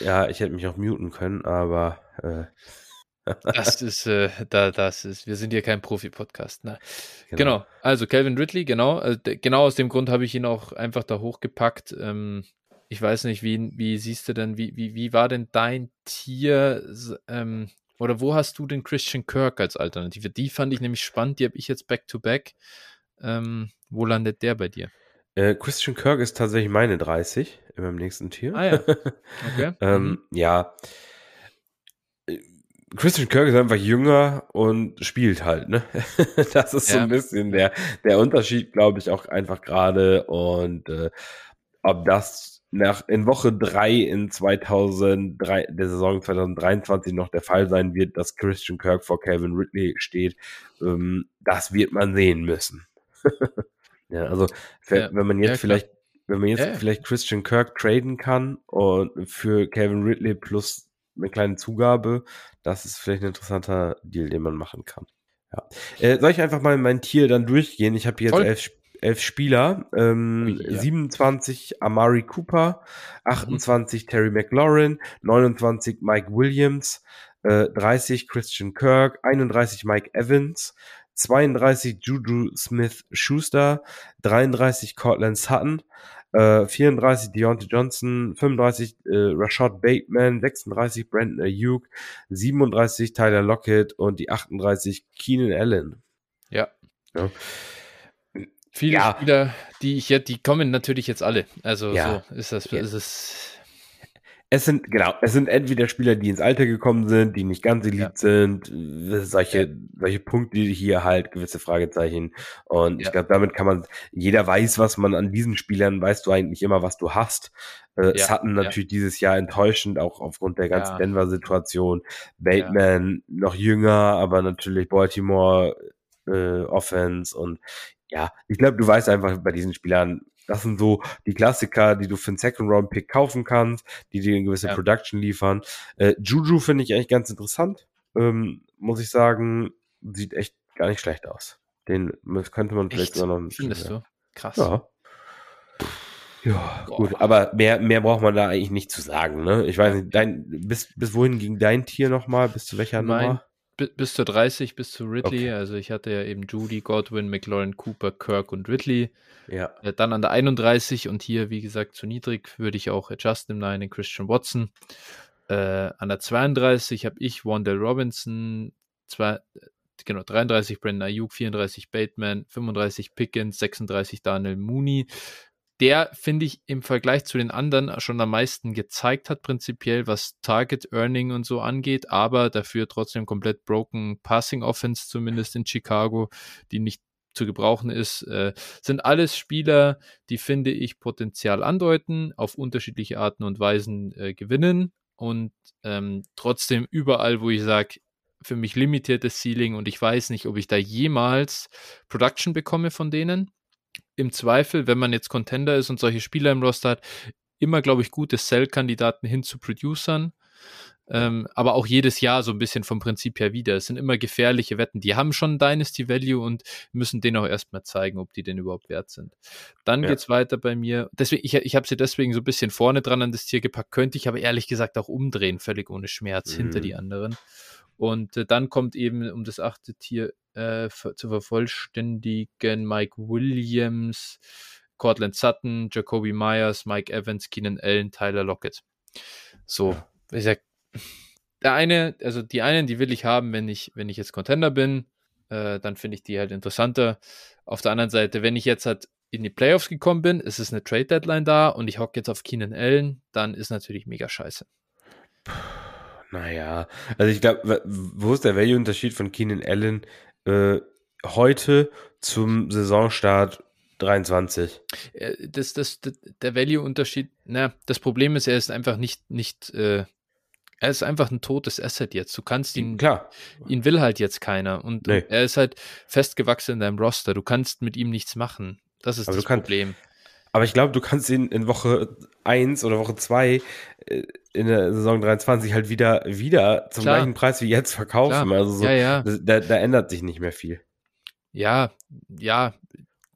ja, ich hätte mich auch muten können, aber äh, das ist, äh, da, das ist, wir sind hier kein Profi-Podcast. Ne? Genau. genau. also Calvin Ridley, genau. Äh, genau aus dem Grund habe ich ihn auch einfach da hochgepackt. Ähm, ich weiß nicht, wie, wie siehst du denn, wie, wie, wie war denn dein Tier? Ähm, oder wo hast du den Christian Kirk als Alternative? Die fand ich nämlich spannend, die habe ich jetzt back-to-back. Ähm, wo landet der bei dir? Äh, Christian Kirk ist tatsächlich meine 30 in meinem nächsten Tier. Ah ja. Okay. ähm, mhm. Ja. Äh, Christian Kirk ist einfach jünger und spielt halt, ne? das ist ja. so ein bisschen der, der Unterschied, glaube ich, auch einfach gerade. Und äh, ob das nach, in Woche drei in 2003, der Saison 2023 noch der Fall sein wird, dass Christian Kirk vor Calvin Ridley steht, ähm, das wird man sehen müssen. ja, also ja. wenn man jetzt ja, vielleicht, wenn man jetzt ja. vielleicht Christian Kirk traden kann und für Calvin Ridley plus eine kleine Zugabe, das ist vielleicht ein interessanter Deal, den man machen kann. Ja. Äh, soll ich einfach mal mein Tier dann durchgehen? Ich habe jetzt elf, elf Spieler, ähm, ja. 27 Amari Cooper, 28 mhm. Terry McLaurin, 29 Mike Williams, äh, 30 Christian Kirk, 31 Mike Evans, 32 Juju Smith Schuster, 33 Cortland Sutton, äh, 34 Deontay Johnson, 35 äh, Rashad Bateman, 36 Brandon Ayuk, 37 Tyler Lockett und die 38 Keenan Allen. Ja. ja. Viele ja. Spieler, die ich jetzt, die kommen natürlich jetzt alle. Also ja. so ist das, ja. ist es. Es sind, genau, es sind entweder Spieler, die ins Alter gekommen sind, die nicht ganz elite ja. sind, solche, solche Punkte hier halt, gewisse Fragezeichen. Und ich glaube, damit kann man, jeder weiß, was man an diesen Spielern, weißt du eigentlich immer, was du hast. Äh, ja. Sutton natürlich dieses Jahr enttäuschend, auch aufgrund der ganzen Denver-Situation. Bateman noch jünger, aber natürlich Baltimore äh, Offense und ja, ich glaube, du weißt einfach bei diesen Spielern, das sind so die Klassiker, die du für einen Second-Round-Pick kaufen kannst, die dir eine gewisse ja. Production liefern. Äh, Juju finde ich eigentlich ganz interessant. Ähm, muss ich sagen, sieht echt gar nicht schlecht aus. Den könnte man vielleicht sogar noch. Findest du? Krass. Ja. Ja, Boah. gut, aber mehr, mehr braucht man da eigentlich nicht zu sagen, ne? Ich weiß nicht, dein, bis, bis wohin ging dein Tier nochmal? Bis zu welcher mein, Nummer? Bis zur 30, bis zu Ridley. Okay. Also ich hatte ja eben Judy, Godwin, McLaurin, Cooper, Kirk und Ridley. Ja. Äh, dann an der 31 und hier, wie gesagt, zu niedrig würde ich auch Justin im den Christian Watson. Äh, an der 32 habe ich Wandell Robinson, zwei, genau, 33 Brandon Ayuk, 34 Bateman, 35 Pickens, 36 Daniel Mooney der, finde ich, im Vergleich zu den anderen schon am meisten gezeigt hat, prinzipiell, was Target Earning und so angeht, aber dafür trotzdem komplett broken Passing Offense, zumindest in Chicago, die nicht zu gebrauchen ist, äh, sind alles Spieler, die, finde ich, Potenzial andeuten, auf unterschiedliche Arten und Weisen äh, gewinnen und ähm, trotzdem überall, wo ich sage, für mich limitiertes Ceiling und ich weiß nicht, ob ich da jemals Production bekomme von denen im Zweifel, wenn man jetzt Contender ist und solche Spieler im Roster hat, immer, glaube ich, gute Sell-Kandidaten hin zu Producern. Ähm, aber auch jedes Jahr so ein bisschen vom Prinzip her wieder. Es sind immer gefährliche Wetten. Die haben schon Dynasty Value und müssen den auch erstmal zeigen, ob die denn überhaupt wert sind. Dann ja. geht's weiter bei mir. Deswegen, ich, ich habe sie deswegen so ein bisschen vorne dran an das Tier gepackt. Könnte ich aber ehrlich gesagt auch umdrehen, völlig ohne Schmerz mhm. hinter die anderen. Und äh, dann kommt eben, um das achte Tier äh, zu vervollständigen, Mike Williams, Cortland Sutton, Jacoby Myers, Mike Evans, Keenan Allen, Tyler Lockett. So, ich sag, der eine, also die einen, die will ich haben, wenn ich, wenn ich jetzt Contender bin, äh, dann finde ich die halt interessanter. Auf der anderen Seite, wenn ich jetzt halt in die Playoffs gekommen bin, ist es eine Trade Deadline da und ich hocke jetzt auf Keenan Allen, dann ist natürlich mega scheiße. Naja, also ich glaube, wo ist der Value-Unterschied von Keenan Allen äh, heute zum Saisonstart 23? Äh, das, das, das der Value-Unterschied, na, das Problem ist, er ist einfach nicht, nicht äh, er ist einfach ein totes Asset jetzt. Du kannst ihn, klar, ihn will halt jetzt keiner. Und nee. er ist halt festgewachsen in deinem Roster. Du kannst mit ihm nichts machen. Das ist aber das Problem. Aber ich glaube, du kannst ihn in Woche 1 oder Woche 2 äh, in der Saison 23 halt wieder, wieder zum klar. gleichen Preis wie jetzt verkaufen. Klar. Also so, ja, ja. Da, da ändert sich nicht mehr viel. Ja, ja,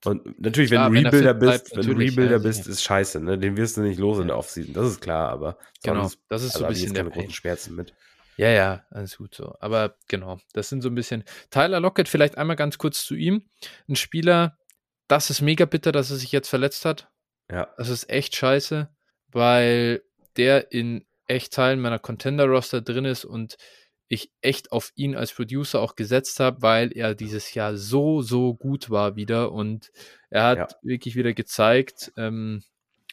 und natürlich, klar, wenn du Rebuilder bleibt, bist, wenn du Rebuilder ja, bist, ist scheiße, ne? Den wirst du nicht los in der Offseason, das ist klar, aber genau, das ist also so ein bisschen der keine großen Schmerzen mit. Ja, ja, alles gut so. Aber genau, das sind so ein bisschen. Tyler Lockett, vielleicht einmal ganz kurz zu ihm. Ein Spieler, das ist mega bitter, dass er sich jetzt verletzt hat. Ja. Das ist echt scheiße, weil der in echt Teilen meiner Contender-Roster drin ist und ich echt auf ihn als Producer auch gesetzt habe, weil er dieses Jahr so, so gut war wieder und er hat ja. wirklich wieder gezeigt, ähm,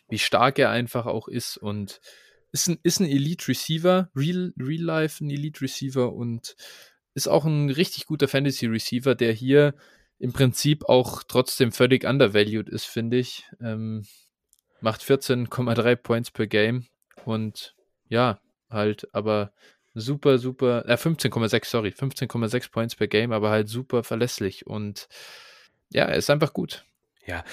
wie stark er einfach auch ist und ist ein, ist ein Elite Receiver, Real, Real Life ein Elite Receiver und ist auch ein richtig guter Fantasy Receiver, der hier im Prinzip auch trotzdem völlig undervalued ist, finde ich. Ähm, macht 14,3 Points per Game und ja, halt, aber super, super, äh, 15,6, sorry, 15,6 Points per Game, aber halt super verlässlich und ja, er ist einfach gut. Ja,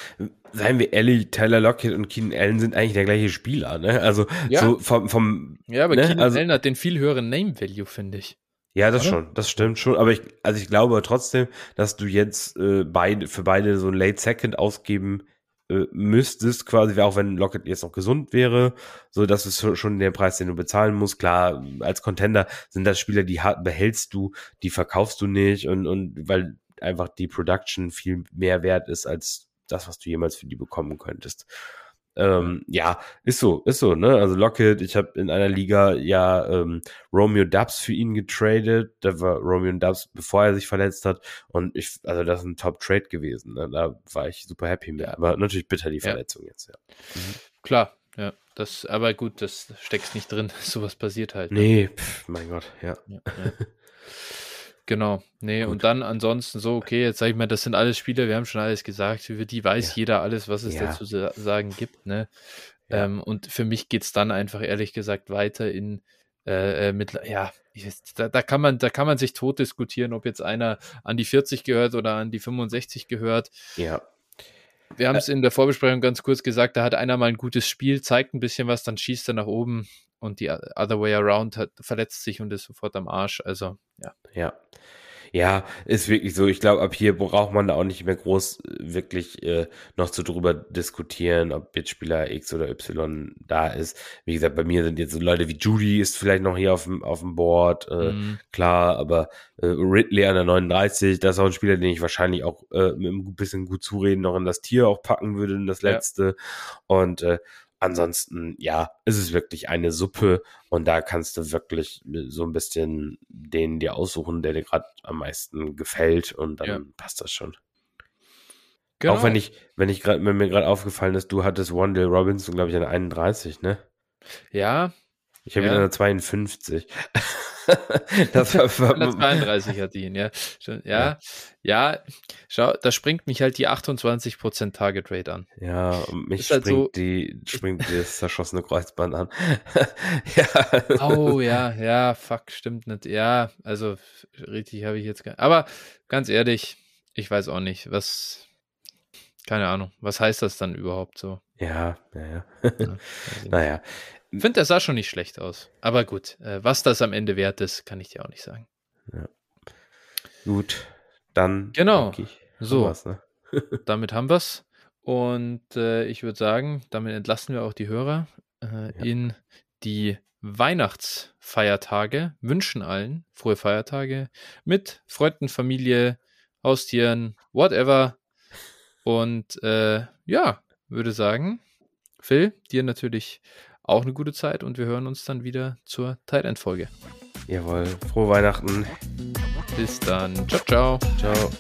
seien wir ehrlich, Tyler Lockett und Keenan Allen sind eigentlich der gleiche Spieler, ne? Also ja. so vom, vom Ja, aber ne? Keenan also, Allen hat den viel höheren Name Value, finde ich. Ja, das Oder? schon, das stimmt schon. Aber ich, also ich glaube trotzdem, dass du jetzt äh, beide, für beide so ein Late Second ausgeben äh, müsstest, quasi, auch wenn Lockett jetzt noch gesund wäre, so dass es schon der Preis, den du bezahlen musst. Klar, als Contender sind das Spieler, die behältst du, die verkaufst du nicht und, und weil einfach die Production viel mehr wert ist als das, was du jemals für die bekommen könntest. Ähm, ja, ist so, ist so, ne? Also Lockett, ich habe in einer Liga ja ähm, Romeo Dubs für ihn getradet. Da war Romeo Dubs, bevor er sich verletzt hat. Und ich, also das ist ein Top-Trade gewesen. Ne? Da war ich super happy mit. Aber natürlich bitter die Verletzung ja. jetzt, ja. Mhm. Klar, ja. Das, aber gut, das steckt nicht drin. Sowas passiert halt. Ne? Nee, pf, mein Gott, ja. ja, ja. Genau, nee, Gut. und dann ansonsten so, okay, jetzt sag ich mal, das sind alles Spieler, wir haben schon alles gesagt, über die weiß ja. jeder alles, was es ja. dazu zu sagen gibt, ne? Ja. Ähm, und für mich geht es dann einfach ehrlich gesagt weiter in äh, äh mit, ja, da, da, kann man, da kann man sich tot diskutieren, ob jetzt einer an die 40 gehört oder an die 65 gehört. Ja. Wir haben es äh, in der Vorbesprechung ganz kurz gesagt, da hat einer mal ein gutes Spiel, zeigt ein bisschen was, dann schießt er nach oben und die other way around hat, verletzt sich und ist sofort am Arsch. Also, ja. Ja. Ja, ist wirklich so. Ich glaube, ab hier braucht man da auch nicht mehr groß äh, wirklich äh, noch zu drüber diskutieren, ob jetzt Spieler X oder Y da ist. Wie gesagt, bei mir sind jetzt so Leute wie Judy ist vielleicht noch hier auf dem, auf dem Board, äh, mhm. klar, aber äh, Ridley an der 39, das ist auch ein Spieler, den ich wahrscheinlich auch äh, mit ein bisschen gut zureden noch in das Tier auch packen würde, in das letzte. Ja. Und äh, Ansonsten, ja, ist es wirklich eine Suppe und da kannst du wirklich so ein bisschen den dir aussuchen, der dir gerade am meisten gefällt und dann ja. passt das schon. Genau. Auch wenn ich, wenn ich gerade, wenn mir gerade aufgefallen ist, du hattest Wandale Robinson, glaube ich, an 31, ne? Ja. Ich habe ja. ihn an der 52. das war 132 hat ihn, ja. ja. Ja, ja, schau, da springt mich halt die 28% Target Rate an. Ja, und mich halt springt, so, die, springt das zerschossene Kreuzband an. ja. Oh ja, ja, fuck, stimmt nicht. Ja, also richtig habe ich jetzt Aber ganz ehrlich, ich weiß auch nicht, was. keine Ahnung. Was heißt das dann überhaupt so? Ja, ja, ja. ja naja. Ich finde, der sah schon nicht schlecht aus. Aber gut, äh, was das am Ende wert ist, kann ich dir auch nicht sagen. Ja. Gut, dann. Genau. So, ne? damit haben wir es. Und äh, ich würde sagen, damit entlassen wir auch die Hörer äh, ja. in die Weihnachtsfeiertage. Wünschen allen frohe Feiertage mit Freunden, Familie, Haustieren, whatever. Und äh, ja, würde sagen, Phil, dir natürlich auch eine gute Zeit und wir hören uns dann wieder zur Tight-End-Folge. Jawohl, frohe Weihnachten. Bis dann. Ciao, ciao. Ciao.